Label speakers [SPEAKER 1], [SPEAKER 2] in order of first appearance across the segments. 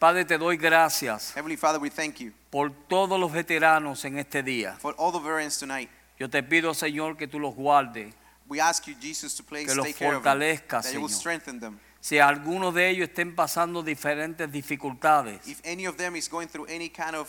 [SPEAKER 1] Padre, te doy gracias
[SPEAKER 2] Heavenly Father, we thank you
[SPEAKER 1] por todos los veteranos en este día.
[SPEAKER 2] for all the veterans tonight.
[SPEAKER 1] Yo te pido, Señor, que tú los guardes.
[SPEAKER 2] We ask you, Jesus, to please
[SPEAKER 1] Que los
[SPEAKER 2] take care of them,
[SPEAKER 1] fortalezca,
[SPEAKER 2] that you will
[SPEAKER 1] Señor.
[SPEAKER 2] strengthen them.
[SPEAKER 1] Si algunos de ellos estén pasando diferentes dificultades,
[SPEAKER 2] If any of them is going through any kind of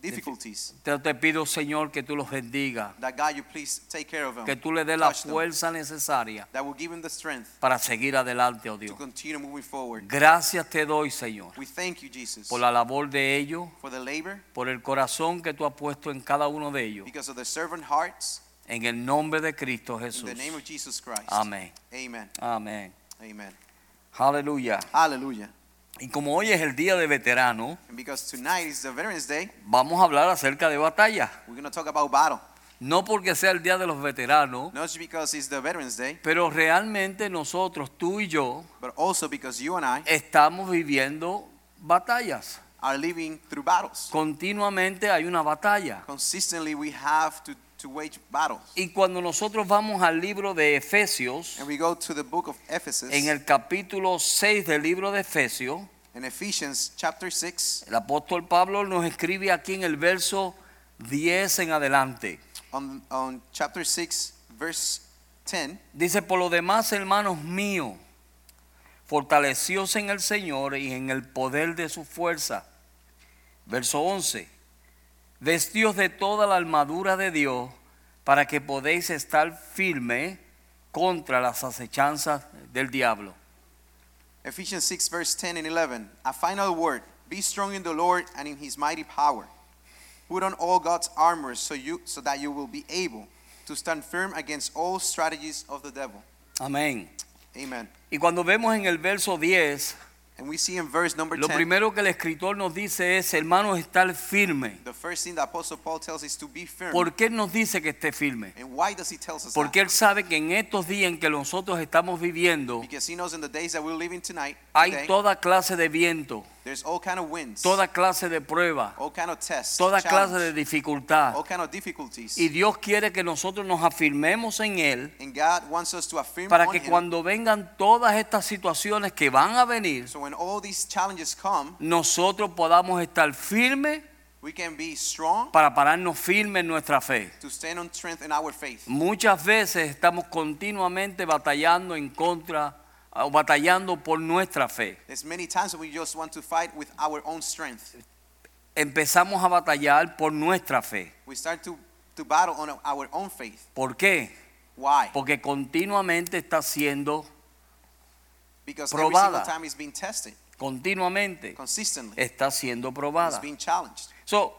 [SPEAKER 2] difficulties,
[SPEAKER 1] te, te pido, Señor, que tú los bendiga,
[SPEAKER 2] that God, you please take care of them.
[SPEAKER 1] que tú le des la
[SPEAKER 2] them.
[SPEAKER 1] fuerza necesaria
[SPEAKER 2] That will give them the strength
[SPEAKER 1] para seguir adelante, oh
[SPEAKER 2] to
[SPEAKER 1] Dios.
[SPEAKER 2] continue moving forward.
[SPEAKER 1] Gracias te doy, Señor,
[SPEAKER 2] We thank you, Jesus,
[SPEAKER 1] por la labor de ellos,
[SPEAKER 2] for the labor,
[SPEAKER 1] por el corazón que tú has puesto en cada uno de ellos.
[SPEAKER 2] because of the servant hearts.
[SPEAKER 1] En el nombre de Cristo
[SPEAKER 2] In
[SPEAKER 1] Jesús.
[SPEAKER 2] the name of Jesus Christ.
[SPEAKER 1] Amén.
[SPEAKER 2] Amen.
[SPEAKER 1] Amén.
[SPEAKER 2] Amen.
[SPEAKER 1] Aleluya.
[SPEAKER 2] Hallelujah.
[SPEAKER 1] Y como hoy es el día de veterano,
[SPEAKER 2] Day,
[SPEAKER 1] vamos a hablar acerca de batalla.
[SPEAKER 2] we're going to talk about battle.
[SPEAKER 1] No porque sea el día de los veteranos,
[SPEAKER 2] Day,
[SPEAKER 1] pero realmente nosotros, tú y yo,
[SPEAKER 2] but also because you and I
[SPEAKER 1] estamos viviendo batallas.
[SPEAKER 2] are living through battles.
[SPEAKER 1] Continuamente hay una batalla.
[SPEAKER 2] Consistently, we have to, to wage battles.
[SPEAKER 1] Y cuando nosotros vamos al libro de Efesios,
[SPEAKER 2] And we go to the book of Ephesus,
[SPEAKER 1] en el capítulo 6 del libro de Efesios,
[SPEAKER 2] in Ephesians chapter 6,
[SPEAKER 1] el apóstol Pablo nos escribe aquí en el verso 10 en adelante.
[SPEAKER 2] on, on chapter 6, verse 10,
[SPEAKER 1] Dice, por lo demás, hermanos míos, fortalecidos en el Señor y en el poder de su fuerza. Verso 11, vestidos de toda la armadura de Dios para que podéis estar firme contra las acechanzas del diablo.
[SPEAKER 2] Ephesians 6, verse 10 and 11. A final word Be strong in the Lord and in his mighty power. Put on all God's armor so, you, so that you will be able to stand firm against all strategies of the devil.
[SPEAKER 1] Amén.
[SPEAKER 2] Amen.
[SPEAKER 1] Y cuando vemos en el verso 10,
[SPEAKER 2] And we see in verse number
[SPEAKER 1] lo
[SPEAKER 2] 10,
[SPEAKER 1] primero que el escritor nos dice es, hermanos, estar firme.
[SPEAKER 2] the first thing the Apostle Paul tells is to be firm.
[SPEAKER 1] ¿Por qué nos dice que esté firme?
[SPEAKER 2] and why does he tell us that?
[SPEAKER 1] Porque él sabe que en estos días en que nosotros estamos viviendo,
[SPEAKER 2] Because he knows in the days that we're living tonight,
[SPEAKER 1] hay
[SPEAKER 2] today,
[SPEAKER 1] toda clase de viento,
[SPEAKER 2] there's all kind of winds,
[SPEAKER 1] toda clase de prueba,
[SPEAKER 2] all kind of tests,
[SPEAKER 1] toda clase de dificultad.
[SPEAKER 2] all kind of difficulties.
[SPEAKER 1] Y Dios quiere que nosotros nos afirmemos en Él
[SPEAKER 2] and God wants us to affirm
[SPEAKER 1] para
[SPEAKER 2] on
[SPEAKER 1] que
[SPEAKER 2] him.
[SPEAKER 1] cuando vengan todas estas situaciones que van a venir,
[SPEAKER 2] So when all these challenges come,
[SPEAKER 1] nosotros podamos estar firmes
[SPEAKER 2] we can be strong
[SPEAKER 1] para pararnos firmes en nuestra fe.
[SPEAKER 2] to stand on strength in our faith.
[SPEAKER 1] Muchas veces estamos continuamente batallando en contra batallando por nuestra fe.
[SPEAKER 2] There's many times we just want to fight with our own strength.
[SPEAKER 1] Empezamos a batallar por nuestra fe.
[SPEAKER 2] We start to, to battle on our own faith.
[SPEAKER 1] ¿Por qué?
[SPEAKER 2] Why?
[SPEAKER 1] Porque continuamente está siendo,
[SPEAKER 2] Because every
[SPEAKER 1] Probada.
[SPEAKER 2] single time it's being tested,
[SPEAKER 1] continuamente
[SPEAKER 2] consistently,
[SPEAKER 1] está siendo
[SPEAKER 2] it's
[SPEAKER 1] probada.
[SPEAKER 2] being challenged.
[SPEAKER 1] So,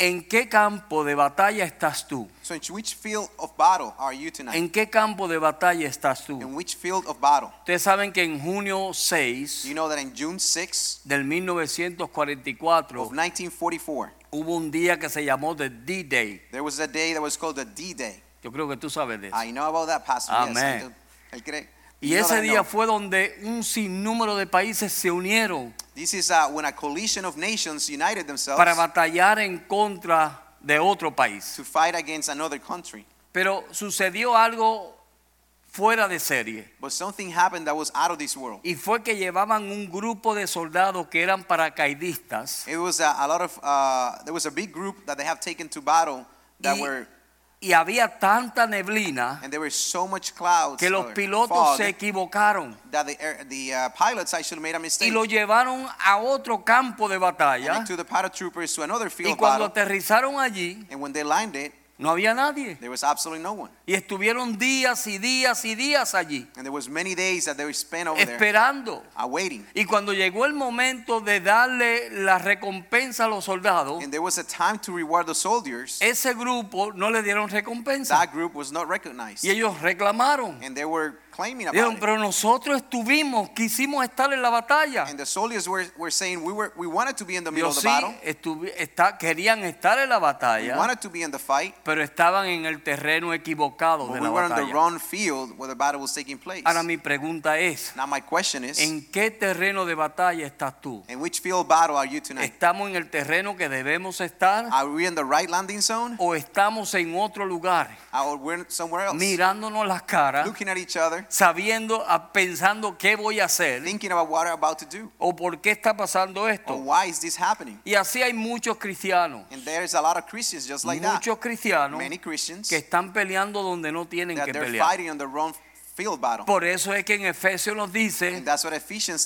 [SPEAKER 1] ¿en qué campo de batalla estás tú?
[SPEAKER 2] So in which field of battle are you tonight?
[SPEAKER 1] ¿En qué campo de batalla estás tú?
[SPEAKER 2] In which field of battle?
[SPEAKER 1] Ustedes saben que en junio 6
[SPEAKER 2] You know that in June 6
[SPEAKER 1] del 1944
[SPEAKER 2] of 1944,
[SPEAKER 1] hubo un día que se llamó the D-Day.
[SPEAKER 2] there was a day that was called the D-Day.
[SPEAKER 1] Yo creo que tú sabes de eso.
[SPEAKER 2] I know about that, Pastor. Yes,
[SPEAKER 1] Amén.
[SPEAKER 2] do. Él cree.
[SPEAKER 1] Y ese día fue donde un sinnúmero de países se unieron
[SPEAKER 2] This is uh, when a coalition of nations united themselves
[SPEAKER 1] para batallar en contra de otro país.
[SPEAKER 2] to fight against another country.
[SPEAKER 1] Pero sucedió algo fuera de serie.
[SPEAKER 2] But something happened that was out of this world.
[SPEAKER 1] Y fue que llevaban un grupo de soldados que eran paracaidistas
[SPEAKER 2] It was a, a lot of, uh, there was a big group that they have taken to battle that
[SPEAKER 1] Y-
[SPEAKER 2] were,
[SPEAKER 1] y había tanta neblina
[SPEAKER 2] and there were so much clouds
[SPEAKER 1] que los pilotos se equivocaron
[SPEAKER 2] that the, the uh, pilots actually made a
[SPEAKER 1] y
[SPEAKER 2] mistake.
[SPEAKER 1] lo llevaron a otro campo de
[SPEAKER 2] and
[SPEAKER 1] batalla.
[SPEAKER 2] they took the paratroopers to another field
[SPEAKER 1] Y cuando
[SPEAKER 2] battle.
[SPEAKER 1] aterrizaron allí,
[SPEAKER 2] And when they landed,
[SPEAKER 1] no había nadie.
[SPEAKER 2] there was absolutely no one.
[SPEAKER 1] Y estuvieron días y días y días allí,
[SPEAKER 2] And there was many days that they spent over there
[SPEAKER 1] esperando.
[SPEAKER 2] awaiting.
[SPEAKER 1] Y cuando llegó el momento de darle la recompensa a los soldados,
[SPEAKER 2] And there was a time to reward the soldiers.
[SPEAKER 1] ese grupo no le dieron recompensa.
[SPEAKER 2] That group was not recognized.
[SPEAKER 1] Y ellos reclamaron.
[SPEAKER 2] And they were about
[SPEAKER 1] Dijeron, pero nosotros estuvimos, quisimos estar en la batalla.
[SPEAKER 2] And the soldiers were, were saying we were we wanted to be in the middle of the
[SPEAKER 1] sí,
[SPEAKER 2] battle.
[SPEAKER 1] estuvi- está- querían estar en la
[SPEAKER 2] We
[SPEAKER 1] batalla,
[SPEAKER 2] wanted to be in the fight,
[SPEAKER 1] pero estaban en el terreno equivocado
[SPEAKER 2] but
[SPEAKER 1] de
[SPEAKER 2] we
[SPEAKER 1] la
[SPEAKER 2] were in the
[SPEAKER 1] batalla.
[SPEAKER 2] wrong field where the battle was taking place.
[SPEAKER 1] Ahora mi pregunta es,
[SPEAKER 2] Now my question is,
[SPEAKER 1] ¿en qué terreno de batalla estás tú?
[SPEAKER 2] in which field battle are you tonight?
[SPEAKER 1] ¿Estamos en el terreno que debemos estar
[SPEAKER 2] Are we in the right landing zone,
[SPEAKER 1] o estamos en otro lugar
[SPEAKER 2] or we're somewhere else?
[SPEAKER 1] mirándonos las caras,
[SPEAKER 2] Looking at each other,
[SPEAKER 1] sabiendo, pensando qué voy a hacer
[SPEAKER 2] thinking about what I'm about to do,
[SPEAKER 1] o por qué está pasando
[SPEAKER 2] or
[SPEAKER 1] esto?
[SPEAKER 2] why is this happening?
[SPEAKER 1] Y así hay muchos cristianos,
[SPEAKER 2] And there's a lot of Christians just like that.
[SPEAKER 1] muchos cristianos
[SPEAKER 2] Many Christians
[SPEAKER 1] que están peleando donde no tienen
[SPEAKER 2] that
[SPEAKER 1] que
[SPEAKER 2] they're
[SPEAKER 1] pelear.
[SPEAKER 2] fighting on the wrong.
[SPEAKER 1] Por eso es que en Efesios nos dice,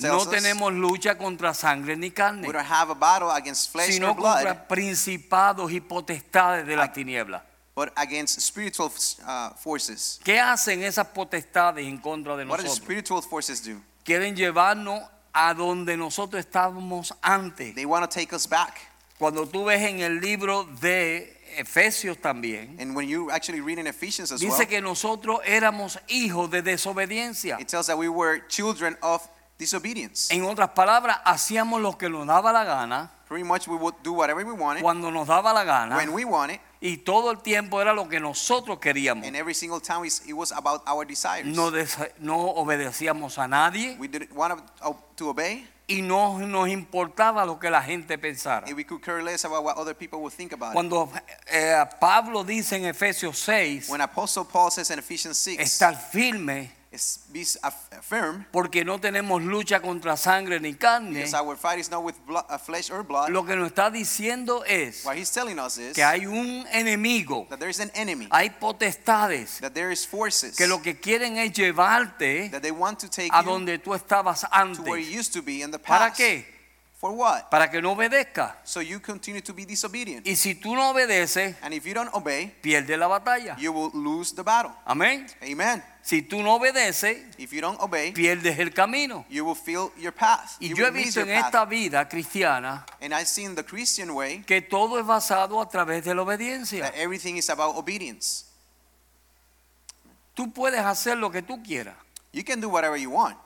[SPEAKER 1] no tenemos lucha contra sangre ni carne,
[SPEAKER 2] We don't have a battle against flesh
[SPEAKER 1] sino
[SPEAKER 2] or blood,
[SPEAKER 1] contra principados y potestades de la tiniebla.
[SPEAKER 2] But against spiritual uh, forces.
[SPEAKER 1] ¿Qué hacen esas potestades en contra de
[SPEAKER 2] What do
[SPEAKER 1] nosotros?
[SPEAKER 2] spiritual forces do?
[SPEAKER 1] Quieren llevarnos a donde nosotros estábamos antes.
[SPEAKER 2] They want to take us back.
[SPEAKER 1] Cuando tú ves en el libro de Efesios también,
[SPEAKER 2] And when you actually read in Ephesians as
[SPEAKER 1] dice
[SPEAKER 2] well,
[SPEAKER 1] que nosotros éramos hijos de desobediencia.
[SPEAKER 2] it tells that we were children of disobedience.
[SPEAKER 1] En otras palabras, hacíamos lo que nos daba la gana,
[SPEAKER 2] Pretty much we would do whatever we wanted,
[SPEAKER 1] cuando nos daba la gana,
[SPEAKER 2] when we wanted,
[SPEAKER 1] y todo el tiempo era lo que nosotros queríamos.
[SPEAKER 2] and every single time it was about our desires.
[SPEAKER 1] No, obedecíamos a nadie
[SPEAKER 2] We didn't want to, to obey,
[SPEAKER 1] y no nos importaba lo que la gente pensara.
[SPEAKER 2] and we could care less about what other people would think about.
[SPEAKER 1] Cuando eh, Pablo dice en Efesios 6,
[SPEAKER 2] When Apostle Paul says in Ephesians 6,
[SPEAKER 1] estar firme
[SPEAKER 2] firm,
[SPEAKER 1] porque no tenemos lucha contra sangre ni carne,
[SPEAKER 2] our fight is not with blood, uh, flesh or blood.
[SPEAKER 1] lo que nos está diciendo es
[SPEAKER 2] What he's telling us is
[SPEAKER 1] que hay un enemigo,
[SPEAKER 2] that there is an enemy,
[SPEAKER 1] hay potestades
[SPEAKER 2] that there is forces
[SPEAKER 1] que lo que quieren es llevarte
[SPEAKER 2] that they want to take
[SPEAKER 1] a donde tú estabas
[SPEAKER 2] to where you
[SPEAKER 1] antes.
[SPEAKER 2] used to be in the
[SPEAKER 1] ¿Para
[SPEAKER 2] past.
[SPEAKER 1] qué?
[SPEAKER 2] For what?
[SPEAKER 1] Para que no obedezca.
[SPEAKER 2] So you continue to be disobedient.
[SPEAKER 1] Y si tú no obedeces,
[SPEAKER 2] And if you don't obey,
[SPEAKER 1] pierdes la batalla.
[SPEAKER 2] you will lose the battle.
[SPEAKER 1] Amén.
[SPEAKER 2] Amen.
[SPEAKER 1] Si tú no obedeces,
[SPEAKER 2] If you don't obey,
[SPEAKER 1] pierdes el camino.
[SPEAKER 2] you will feel your path.
[SPEAKER 1] Y
[SPEAKER 2] You
[SPEAKER 1] yo he
[SPEAKER 2] will miss
[SPEAKER 1] visto
[SPEAKER 2] your
[SPEAKER 1] en
[SPEAKER 2] path.
[SPEAKER 1] esta vida cristiana
[SPEAKER 2] And I've seen the Christian way
[SPEAKER 1] que todo es basado a través de la obediencia.
[SPEAKER 2] that everything is about obedience.
[SPEAKER 1] Tú puedes hacer lo que tú quieras
[SPEAKER 2] You can do whatever you want,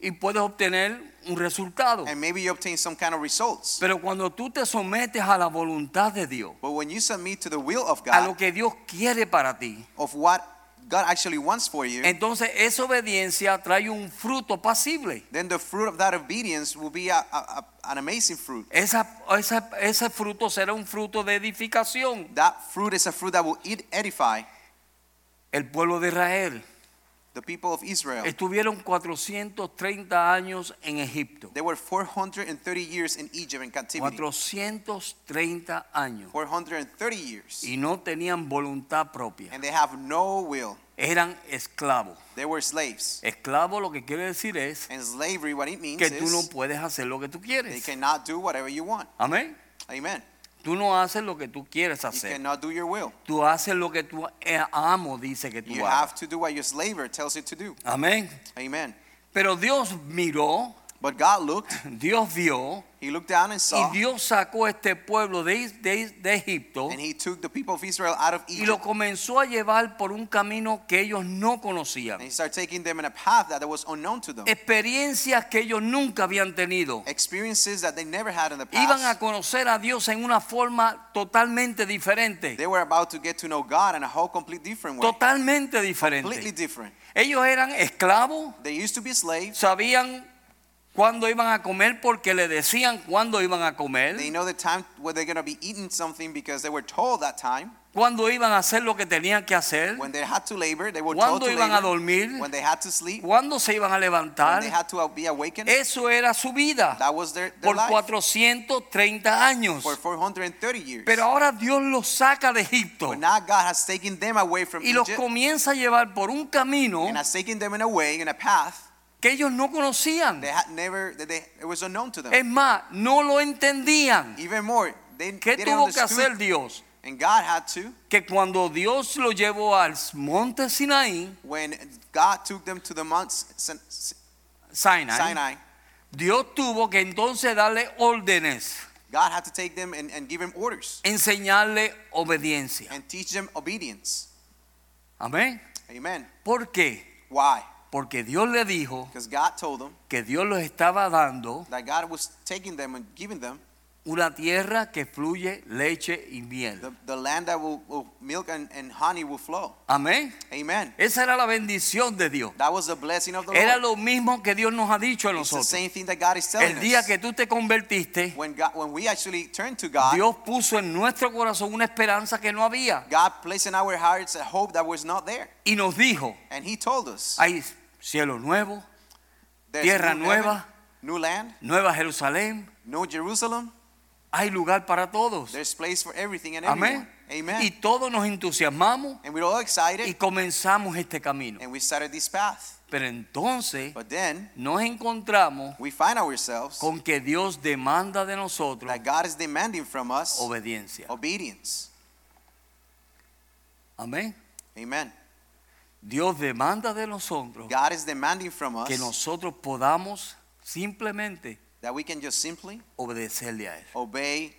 [SPEAKER 1] y puedes obtener un resultado.
[SPEAKER 2] and maybe you obtain some kind of results.
[SPEAKER 1] Pero cuando tú te sometes a la voluntad de Dios,
[SPEAKER 2] But when you submit to the will of
[SPEAKER 1] a lo
[SPEAKER 2] God,
[SPEAKER 1] que Dios quiere para ti,
[SPEAKER 2] of what God actually wants for you,
[SPEAKER 1] entonces esa obediencia trae un fruto pasible.
[SPEAKER 2] then the fruit of that obedience will be a, a, a- an amazing fruit.
[SPEAKER 1] Esa, esa- ese fruto será un fruto de edificación.
[SPEAKER 2] That fruit is a fruit that will ed- edify
[SPEAKER 1] El pueblo de Israel
[SPEAKER 2] the people of Israel.
[SPEAKER 1] estuvieron 430 años en Egipto.
[SPEAKER 2] They were 430 years in Egypt in captivity.
[SPEAKER 1] 430 años.
[SPEAKER 2] 430 years.
[SPEAKER 1] Y no tenían voluntad propia.
[SPEAKER 2] And they have no will.
[SPEAKER 1] Eran esclavos.
[SPEAKER 2] They were slaves.
[SPEAKER 1] Esclavo lo que quiere decir es
[SPEAKER 2] And slavery, what it means
[SPEAKER 1] que tú no puedes hacer lo que tú
[SPEAKER 2] they
[SPEAKER 1] quieres.
[SPEAKER 2] cannot do whatever you want.
[SPEAKER 1] Amén.
[SPEAKER 2] Amen.
[SPEAKER 1] Tú no haces lo que tú quieres
[SPEAKER 2] You
[SPEAKER 1] hacer.
[SPEAKER 2] cannot do your will.
[SPEAKER 1] Tú haces lo que tu eh, amo dice que tú
[SPEAKER 2] You
[SPEAKER 1] hagas.
[SPEAKER 2] have to do what your slaver tells you to do.
[SPEAKER 1] Amén.
[SPEAKER 2] Amen.
[SPEAKER 1] Pero Dios miró,
[SPEAKER 2] But God looked,
[SPEAKER 1] Dios vio
[SPEAKER 2] He looked down and
[SPEAKER 1] y
[SPEAKER 2] saw,
[SPEAKER 1] Dios sacó este pueblo de, de- de Egipto
[SPEAKER 2] and He took the people of Israel out of
[SPEAKER 1] y lo
[SPEAKER 2] Egypt.
[SPEAKER 1] comenzó a llevar por un camino que ellos no
[SPEAKER 2] And
[SPEAKER 1] conocían.
[SPEAKER 2] He started taking them in a path that was unknown to them.
[SPEAKER 1] Experiencias que ellos nunca habían tenido.
[SPEAKER 2] Experiences that they never had in the
[SPEAKER 1] Iban a
[SPEAKER 2] past.
[SPEAKER 1] conocer a Dios en una forma totalmente diferente.
[SPEAKER 2] They were about to get to know God in a whole complete different way.
[SPEAKER 1] Totalmente
[SPEAKER 2] Completely
[SPEAKER 1] diferente.
[SPEAKER 2] different.
[SPEAKER 1] Ellos eran esclavos,
[SPEAKER 2] They used to be slaves.
[SPEAKER 1] sabían cuándo iban a comer porque le decían cuándo iban a comer,
[SPEAKER 2] They know the time where they're going to be eating something because they were told that time.
[SPEAKER 1] cuándo iban a hacer lo que tenían que hacer,
[SPEAKER 2] When they had to labor, they were told to
[SPEAKER 1] iban a
[SPEAKER 2] labor.
[SPEAKER 1] dormir,
[SPEAKER 2] When they had to sleep,
[SPEAKER 1] cuándo se iban a
[SPEAKER 2] when
[SPEAKER 1] levantar.
[SPEAKER 2] they had to be awakened.
[SPEAKER 1] Eso era su vida
[SPEAKER 2] That was their, their
[SPEAKER 1] por
[SPEAKER 2] life
[SPEAKER 1] 430 años.
[SPEAKER 2] for 430 years.
[SPEAKER 1] Pero ahora Dios los saca de Egipto
[SPEAKER 2] But now God has taken them away from
[SPEAKER 1] y los
[SPEAKER 2] Egypt
[SPEAKER 1] comienza a llevar por un camino
[SPEAKER 2] and has taken them in a way, in a path
[SPEAKER 1] que ellos no conocían.
[SPEAKER 2] they had never, they, it was unknown to them.
[SPEAKER 1] Es más, no lo entendían.
[SPEAKER 2] Even more, they,
[SPEAKER 1] ¿Qué
[SPEAKER 2] they
[SPEAKER 1] tuvo que hacer Dios?
[SPEAKER 2] and God had to.
[SPEAKER 1] Que cuando Dios lo llevó al monte Sinaí,
[SPEAKER 2] When God took them to the Mount Sin- Sin-
[SPEAKER 1] Sinai,
[SPEAKER 2] Sinai,
[SPEAKER 1] Dios tuvo que entonces darle órdenes,
[SPEAKER 2] God had to take them and, and give them orders
[SPEAKER 1] enseñarle obediencia.
[SPEAKER 2] and teach them obedience.
[SPEAKER 1] Amén.
[SPEAKER 2] Amen.
[SPEAKER 1] ¿Por qué?
[SPEAKER 2] Why?
[SPEAKER 1] Porque Dios le dijo
[SPEAKER 2] Because God told them
[SPEAKER 1] que Dios los estaba dando
[SPEAKER 2] that God was taking them and giving them
[SPEAKER 1] una tierra que fluye leche y miel.
[SPEAKER 2] the, the land that will, will milk and, and honey will flow.
[SPEAKER 1] Amén.
[SPEAKER 2] Amen.
[SPEAKER 1] Esa era la bendición de Dios.
[SPEAKER 2] That was the blessing of the
[SPEAKER 1] Era
[SPEAKER 2] Lord.
[SPEAKER 1] lo mismo que Dios nos ha dicho a
[SPEAKER 2] It's the
[SPEAKER 1] nosotros.
[SPEAKER 2] same thing that God is telling
[SPEAKER 1] El día
[SPEAKER 2] us.
[SPEAKER 1] que tú te convertiste,
[SPEAKER 2] When, God, when we actually turn to God,
[SPEAKER 1] Dios puso en nuestro corazón una esperanza que no había
[SPEAKER 2] God placed in our hearts a hope that was not there.
[SPEAKER 1] y nos dijo,
[SPEAKER 2] And He told us,
[SPEAKER 1] hay cielo nuevo,
[SPEAKER 2] there's
[SPEAKER 1] tierra
[SPEAKER 2] new heaven,
[SPEAKER 1] nueva.
[SPEAKER 2] new land,
[SPEAKER 1] Nueva Jerusalén,
[SPEAKER 2] New Jerusalem.
[SPEAKER 1] Hay lugar para todos.
[SPEAKER 2] There's place for everything and
[SPEAKER 1] Amén.
[SPEAKER 2] everyone. Amen.
[SPEAKER 1] Y todos nos entusiasmamos
[SPEAKER 2] and we're all excited
[SPEAKER 1] y comenzamos este camino.
[SPEAKER 2] and we started this path.
[SPEAKER 1] Pero entonces
[SPEAKER 2] But then
[SPEAKER 1] nos encontramos
[SPEAKER 2] we find ourselves
[SPEAKER 1] con que Dios demanda de nosotros
[SPEAKER 2] that God is demanding from us
[SPEAKER 1] obediencia.
[SPEAKER 2] obedience.
[SPEAKER 1] Amén.
[SPEAKER 2] Amen.
[SPEAKER 1] Dios demanda de nosotros
[SPEAKER 2] God is demanding from us
[SPEAKER 1] que nosotros podamos simplemente
[SPEAKER 2] that we can just simply
[SPEAKER 1] obedecerle a Él.
[SPEAKER 2] obey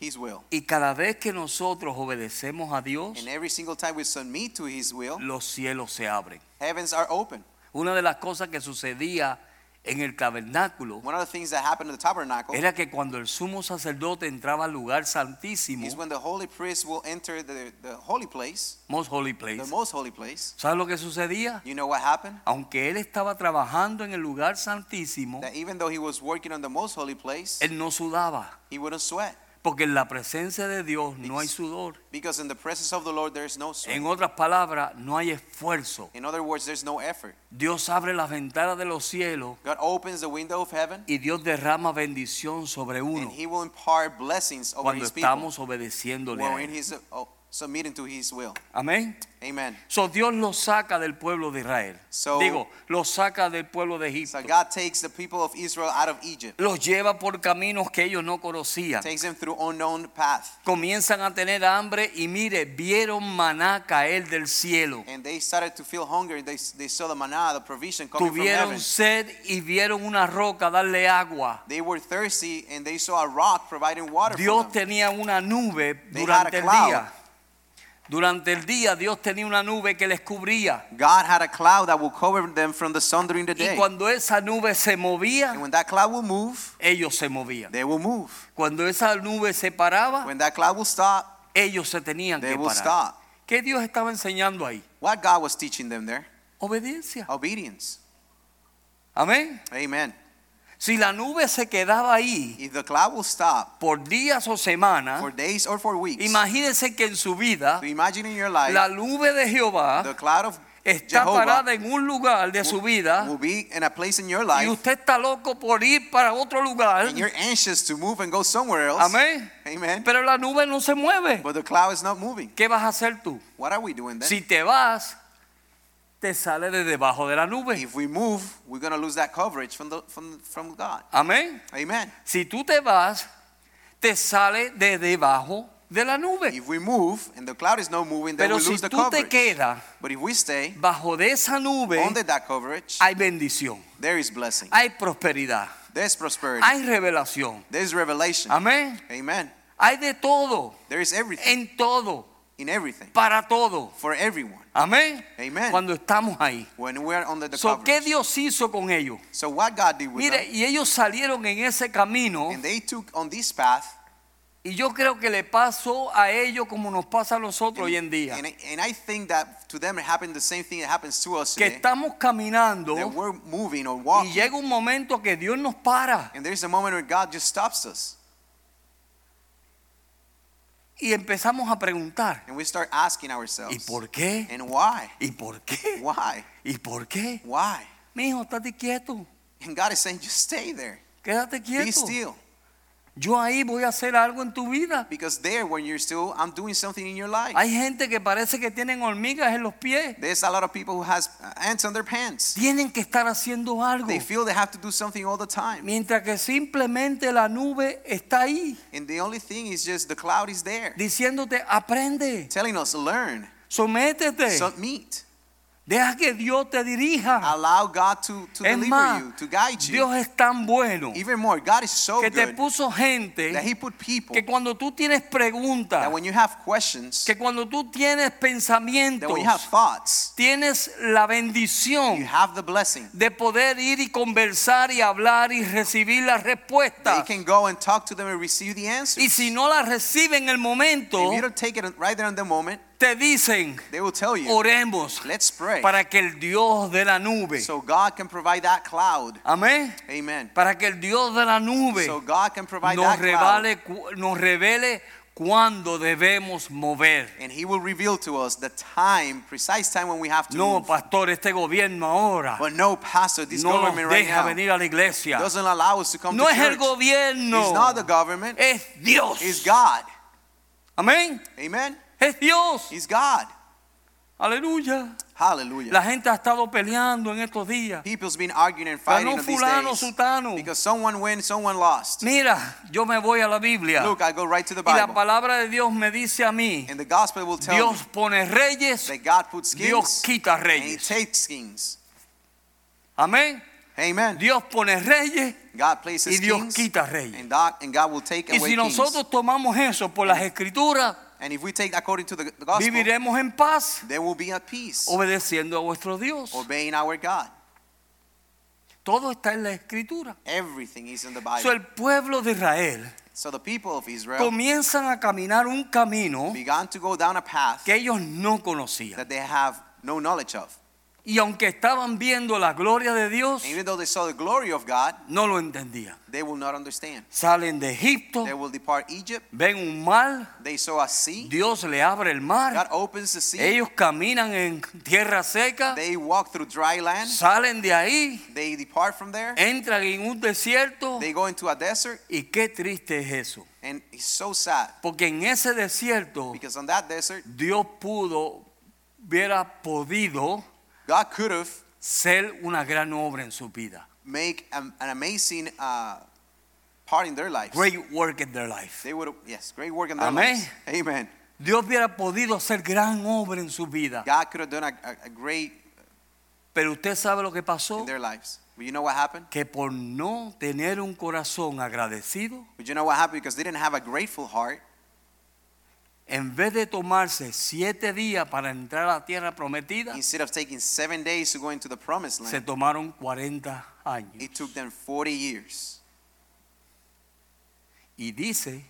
[SPEAKER 2] His will.
[SPEAKER 1] Y cada vez que nosotros obedecemos a Dios,
[SPEAKER 2] And every single time we submit to His will,
[SPEAKER 1] los cielos se abren.
[SPEAKER 2] heavens are open.
[SPEAKER 1] Una de las cosas que sucedía en el tabernáculo
[SPEAKER 2] One of the things that happened in the tabernacle
[SPEAKER 1] era que cuando el sumo sacerdote entraba al lugar santísimo,
[SPEAKER 2] is when the holy priest will enter the, the holy place,
[SPEAKER 1] most holy place,
[SPEAKER 2] the most holy place.
[SPEAKER 1] ¿sabes lo que sucedía?
[SPEAKER 2] You know what happened?
[SPEAKER 1] Aunque él estaba trabajando en el lugar santísimo,
[SPEAKER 2] That even though he was working on the most holy place,
[SPEAKER 1] él no sudaba,
[SPEAKER 2] he wouldn't sweat.
[SPEAKER 1] Porque en la presencia de Dios no hay sudor.
[SPEAKER 2] Because in the presence of the Lord, there is no sweat.
[SPEAKER 1] En otras palabras, no hay esfuerzo.
[SPEAKER 2] In other words, there's no effort.
[SPEAKER 1] Dios abre las ventanas de los cielos
[SPEAKER 2] God opens the window of heaven
[SPEAKER 1] y Dios derrama bendición sobre
[SPEAKER 2] and
[SPEAKER 1] uno
[SPEAKER 2] he will impart blessings over
[SPEAKER 1] cuando
[SPEAKER 2] his people
[SPEAKER 1] estamos obedeciéndole a
[SPEAKER 2] when
[SPEAKER 1] Él.
[SPEAKER 2] uh, submitting to his will.
[SPEAKER 1] Amén.
[SPEAKER 2] Amen.
[SPEAKER 1] So Dios los saca del pueblo de Israel.
[SPEAKER 2] So-
[SPEAKER 1] Digo, los saca del pueblo de
[SPEAKER 2] So
[SPEAKER 1] Egipto.
[SPEAKER 2] God takes the people of Israel out of Egypt,
[SPEAKER 1] Los lleva por caminos que ellos no conocían.
[SPEAKER 2] takes them through unknown path,
[SPEAKER 1] Comienzan a tener hambre y mire, vieron maná caer del cielo.
[SPEAKER 2] and they started to feel hunger. They, they saw the manna, the provision coming from heaven.
[SPEAKER 1] Tuvieron sed y vieron una roca darle agua.
[SPEAKER 2] They were thirsty, and they saw a rock providing water
[SPEAKER 1] Dios
[SPEAKER 2] for them.
[SPEAKER 1] tenía una nube
[SPEAKER 2] They
[SPEAKER 1] durante
[SPEAKER 2] had
[SPEAKER 1] el
[SPEAKER 2] a cloud.
[SPEAKER 1] día. Durante el día Dios tenía una nube que les cubría.
[SPEAKER 2] God had a cloud that will cover them from the sun during the
[SPEAKER 1] Y
[SPEAKER 2] day.
[SPEAKER 1] cuando esa nube se
[SPEAKER 2] And
[SPEAKER 1] movía,
[SPEAKER 2] when that cloud will move,
[SPEAKER 1] ellos se movían.
[SPEAKER 2] they will move.
[SPEAKER 1] Cuando esa nube se paraba,
[SPEAKER 2] When that cloud will stop,
[SPEAKER 1] ellos se tenían
[SPEAKER 2] they
[SPEAKER 1] que
[SPEAKER 2] will
[SPEAKER 1] parar.
[SPEAKER 2] stop.
[SPEAKER 1] ¿Qué Dios estaba enseñando ahí?
[SPEAKER 2] What God was teaching them there?
[SPEAKER 1] Obediencia.
[SPEAKER 2] Obedience.
[SPEAKER 1] Amén.
[SPEAKER 2] Amen.
[SPEAKER 1] Si la nube se quedaba ahí
[SPEAKER 2] If the cloud will stop
[SPEAKER 1] por días o semanas,
[SPEAKER 2] for days or for weeks,
[SPEAKER 1] imagínense que en su vida
[SPEAKER 2] so imagine in your life
[SPEAKER 1] la nube de Jehová
[SPEAKER 2] the cloud of
[SPEAKER 1] está
[SPEAKER 2] Jehovah
[SPEAKER 1] parada en un lugar de su vida
[SPEAKER 2] will be in a place in your
[SPEAKER 1] y
[SPEAKER 2] life,
[SPEAKER 1] usted está loco por ir para otro lugar.
[SPEAKER 2] and you're anxious to move and go somewhere else.
[SPEAKER 1] Amén.
[SPEAKER 2] Amen.
[SPEAKER 1] Pero la nube no se mueve.
[SPEAKER 2] But the cloud is not moving.
[SPEAKER 1] ¿Qué vas a hacer tú?
[SPEAKER 2] What are we doing then?
[SPEAKER 1] Si te vas, te sale de debajo de la nube.
[SPEAKER 2] If we move, we're going to lose that coverage from the from from God.
[SPEAKER 1] Amén.
[SPEAKER 2] Amen.
[SPEAKER 1] Si tú te vas, te sale de debajo de la nube.
[SPEAKER 2] If we move and the cloud is not moving, then
[SPEAKER 1] Pero
[SPEAKER 2] we
[SPEAKER 1] si
[SPEAKER 2] lose the
[SPEAKER 1] tú te quedas
[SPEAKER 2] But if we stay
[SPEAKER 1] bajo de esa nube,
[SPEAKER 2] under that coverage,
[SPEAKER 1] hay bendición,
[SPEAKER 2] there is blessing.
[SPEAKER 1] hay prosperidad,
[SPEAKER 2] There's prosperity.
[SPEAKER 1] hay revelación.
[SPEAKER 2] There's revelation.
[SPEAKER 1] Amén.
[SPEAKER 2] Amen.
[SPEAKER 1] Hay de todo,
[SPEAKER 2] There is everything
[SPEAKER 1] en todo,
[SPEAKER 2] in everything
[SPEAKER 1] para todo.
[SPEAKER 2] for everyone.
[SPEAKER 1] Amén.
[SPEAKER 2] Amen.
[SPEAKER 1] Cuando estamos ahí.
[SPEAKER 2] When we're under the
[SPEAKER 1] So, ¿Qué. Dios hizo con ellos?
[SPEAKER 2] So what God did with
[SPEAKER 1] Mire,
[SPEAKER 2] them,
[SPEAKER 1] y ellos salieron en ese camino
[SPEAKER 2] and they took on this path,
[SPEAKER 1] y yo creo que le pasó a ellos como nos pasa a nosotros hoy en día.
[SPEAKER 2] and, and I think that to them it happened the same thing that happens to us
[SPEAKER 1] Que estamos caminando
[SPEAKER 2] That we're moving or
[SPEAKER 1] y
[SPEAKER 2] walking,
[SPEAKER 1] llega un momento que Dios nos para
[SPEAKER 2] and there's a moment where God just stops us,
[SPEAKER 1] y empezamos a preguntar,
[SPEAKER 2] and we start asking
[SPEAKER 1] ¿y
[SPEAKER 2] ourselves,
[SPEAKER 1] por qué?
[SPEAKER 2] and why?
[SPEAKER 1] ¿Y por qué?
[SPEAKER 2] Why?
[SPEAKER 1] ¿Y por qué?
[SPEAKER 2] Why?
[SPEAKER 1] Mi hijo, estate quieto.
[SPEAKER 2] And God is saying, just stay there.
[SPEAKER 1] Quédate
[SPEAKER 2] Be
[SPEAKER 1] quieto.
[SPEAKER 2] still.
[SPEAKER 1] Yo ahí voy a hacer algo en tu vida.
[SPEAKER 2] Because there, when you're still, I'm doing something in your life.
[SPEAKER 1] Hay gente que parece que tienen hormigas en los pies.
[SPEAKER 2] There's a lot of people who has ants on their pants.
[SPEAKER 1] Tienen que estar haciendo algo.
[SPEAKER 2] They feel they have to do something all the time.
[SPEAKER 1] Mientras que simplemente la nube está ahí,
[SPEAKER 2] And the only thing is just the cloud is there,
[SPEAKER 1] diciéndote, aprende,
[SPEAKER 2] telling us, learn,
[SPEAKER 1] sométete.
[SPEAKER 2] submit.
[SPEAKER 1] Deja que Dios te dirija.
[SPEAKER 2] Allow God to, to
[SPEAKER 1] Es
[SPEAKER 2] deliver
[SPEAKER 1] más,
[SPEAKER 2] you, to guide you.
[SPEAKER 1] Dios es tan bueno
[SPEAKER 2] Even more, God is so
[SPEAKER 1] que te
[SPEAKER 2] good
[SPEAKER 1] puso
[SPEAKER 2] that
[SPEAKER 1] gente
[SPEAKER 2] He put people
[SPEAKER 1] que cuando tú tienes preguntas,
[SPEAKER 2] that when you have questions,
[SPEAKER 1] que cuando tú tienes
[SPEAKER 2] that
[SPEAKER 1] pensamientos,
[SPEAKER 2] when you have thoughts,
[SPEAKER 1] tienes la
[SPEAKER 2] you
[SPEAKER 1] bendición
[SPEAKER 2] have the blessing.
[SPEAKER 1] de poder ir y conversar y hablar y recibir las
[SPEAKER 2] That you
[SPEAKER 1] respuestas.
[SPEAKER 2] can go and talk to them and receive the answers.
[SPEAKER 1] Y si no las recibe en el momento,
[SPEAKER 2] if you don't take it right there in the moment,
[SPEAKER 1] te dicen,
[SPEAKER 2] they will tell you,
[SPEAKER 1] oremos
[SPEAKER 2] let's pray.
[SPEAKER 1] para que el Dios de la nube,
[SPEAKER 2] So God can provide that cloud.
[SPEAKER 1] amén,
[SPEAKER 2] Amen.
[SPEAKER 1] para que el Dios de la nube
[SPEAKER 2] So God can provide
[SPEAKER 1] nos
[SPEAKER 2] that cloud.
[SPEAKER 1] revele, cu- nos revele cuándo debemos mover.
[SPEAKER 2] And He will reveal to us the time, precise time when we have to
[SPEAKER 1] No,
[SPEAKER 2] move.
[SPEAKER 1] pastor, este gobierno ahora
[SPEAKER 2] But no, Pastor, this
[SPEAKER 1] no
[SPEAKER 2] government right
[SPEAKER 1] deja
[SPEAKER 2] now
[SPEAKER 1] venir a la iglesia.
[SPEAKER 2] doesn't allow us to come
[SPEAKER 1] No
[SPEAKER 2] to
[SPEAKER 1] es el
[SPEAKER 2] church.
[SPEAKER 1] gobierno,
[SPEAKER 2] It's not the government.
[SPEAKER 1] es Dios.
[SPEAKER 2] It's God.
[SPEAKER 1] Amén.
[SPEAKER 2] Amen.
[SPEAKER 1] Es Dios.
[SPEAKER 2] He's God.
[SPEAKER 1] Aleluya.
[SPEAKER 2] Hallelujah.
[SPEAKER 1] La gente ha estado peleando en estos días.
[SPEAKER 2] People's been arguing and fighting
[SPEAKER 1] Ganó
[SPEAKER 2] on these
[SPEAKER 1] fulano,
[SPEAKER 2] days
[SPEAKER 1] sutano.
[SPEAKER 2] because someone win, someone lost.
[SPEAKER 1] Mira, yo me voy a la Biblia.
[SPEAKER 2] Look, I go right to the
[SPEAKER 1] Y la
[SPEAKER 2] Bible,
[SPEAKER 1] palabra de Dios me dice a mí,
[SPEAKER 2] and the gospel will tell
[SPEAKER 1] Dios pone reyes,
[SPEAKER 2] that God puts
[SPEAKER 1] Dios
[SPEAKER 2] kings
[SPEAKER 1] quita
[SPEAKER 2] and He
[SPEAKER 1] reyes.
[SPEAKER 2] takes kings.
[SPEAKER 1] Amén.
[SPEAKER 2] Amen.
[SPEAKER 1] Dios pone reyes
[SPEAKER 2] God
[SPEAKER 1] y
[SPEAKER 2] places
[SPEAKER 1] Dios
[SPEAKER 2] kings,
[SPEAKER 1] quita reyes.
[SPEAKER 2] and God, and God will take
[SPEAKER 1] Y
[SPEAKER 2] away
[SPEAKER 1] si
[SPEAKER 2] kings.
[SPEAKER 1] nosotros tomamos eso por las escrituras,
[SPEAKER 2] And if we take according to the, the gospel,
[SPEAKER 1] viviremos en paz,
[SPEAKER 2] then we'll be at peace,
[SPEAKER 1] obedeciendo a vuestro Dios.
[SPEAKER 2] obeying our God.
[SPEAKER 1] Todo está en la escritura.
[SPEAKER 2] Everything is in the
[SPEAKER 1] So,
[SPEAKER 2] Bible.
[SPEAKER 1] el pueblo de Israel
[SPEAKER 2] So the people of Israel
[SPEAKER 1] comienzan a caminar un camino
[SPEAKER 2] began to go down a path
[SPEAKER 1] que ellos no conocían.
[SPEAKER 2] that they have no knowledge of.
[SPEAKER 1] Y aunque estaban viendo la gloria de Dios,
[SPEAKER 2] And even though they saw the glory of God,
[SPEAKER 1] no lo entendían.
[SPEAKER 2] they will not understand.
[SPEAKER 1] Salen de Egipto,
[SPEAKER 2] They will depart Egypt.
[SPEAKER 1] ven un mar,
[SPEAKER 2] They saw a sea.
[SPEAKER 1] Dios le abre el
[SPEAKER 2] God
[SPEAKER 1] mar,
[SPEAKER 2] opens the sea.
[SPEAKER 1] ellos caminan en tierra seca,
[SPEAKER 2] They walk through dry land.
[SPEAKER 1] salen de ahí,
[SPEAKER 2] They depart from there.
[SPEAKER 1] entran en un desierto
[SPEAKER 2] They go into a desert.
[SPEAKER 1] y qué triste es eso.
[SPEAKER 2] And it's so sad
[SPEAKER 1] Porque en ese desierto
[SPEAKER 2] because on that desert,
[SPEAKER 1] Dios pudo, hubiera podido
[SPEAKER 2] God could have
[SPEAKER 1] ser una gran obra en su vida.
[SPEAKER 2] make an, an amazing uh, part in their lives.
[SPEAKER 1] Great work in their life.
[SPEAKER 2] They would have, yes, great work in their
[SPEAKER 1] Amén.
[SPEAKER 2] lives. Amen.
[SPEAKER 1] Dios hubiera podido hacer gran obra en su vida.
[SPEAKER 2] God could have done a, a, a great
[SPEAKER 1] Pero usted sabe lo que pasó.
[SPEAKER 2] in their lives. But you know what happened?
[SPEAKER 1] Que por no tener un corazón agradecido,
[SPEAKER 2] But you know what happened? Because they didn't have a grateful heart.
[SPEAKER 1] En vez de tomarse siete días para entrar a la tierra prometida,
[SPEAKER 2] Instead of taking seven days to go into the promised
[SPEAKER 1] se
[SPEAKER 2] land,
[SPEAKER 1] tomaron 40 años.
[SPEAKER 2] it took them 40 years.
[SPEAKER 1] Y dice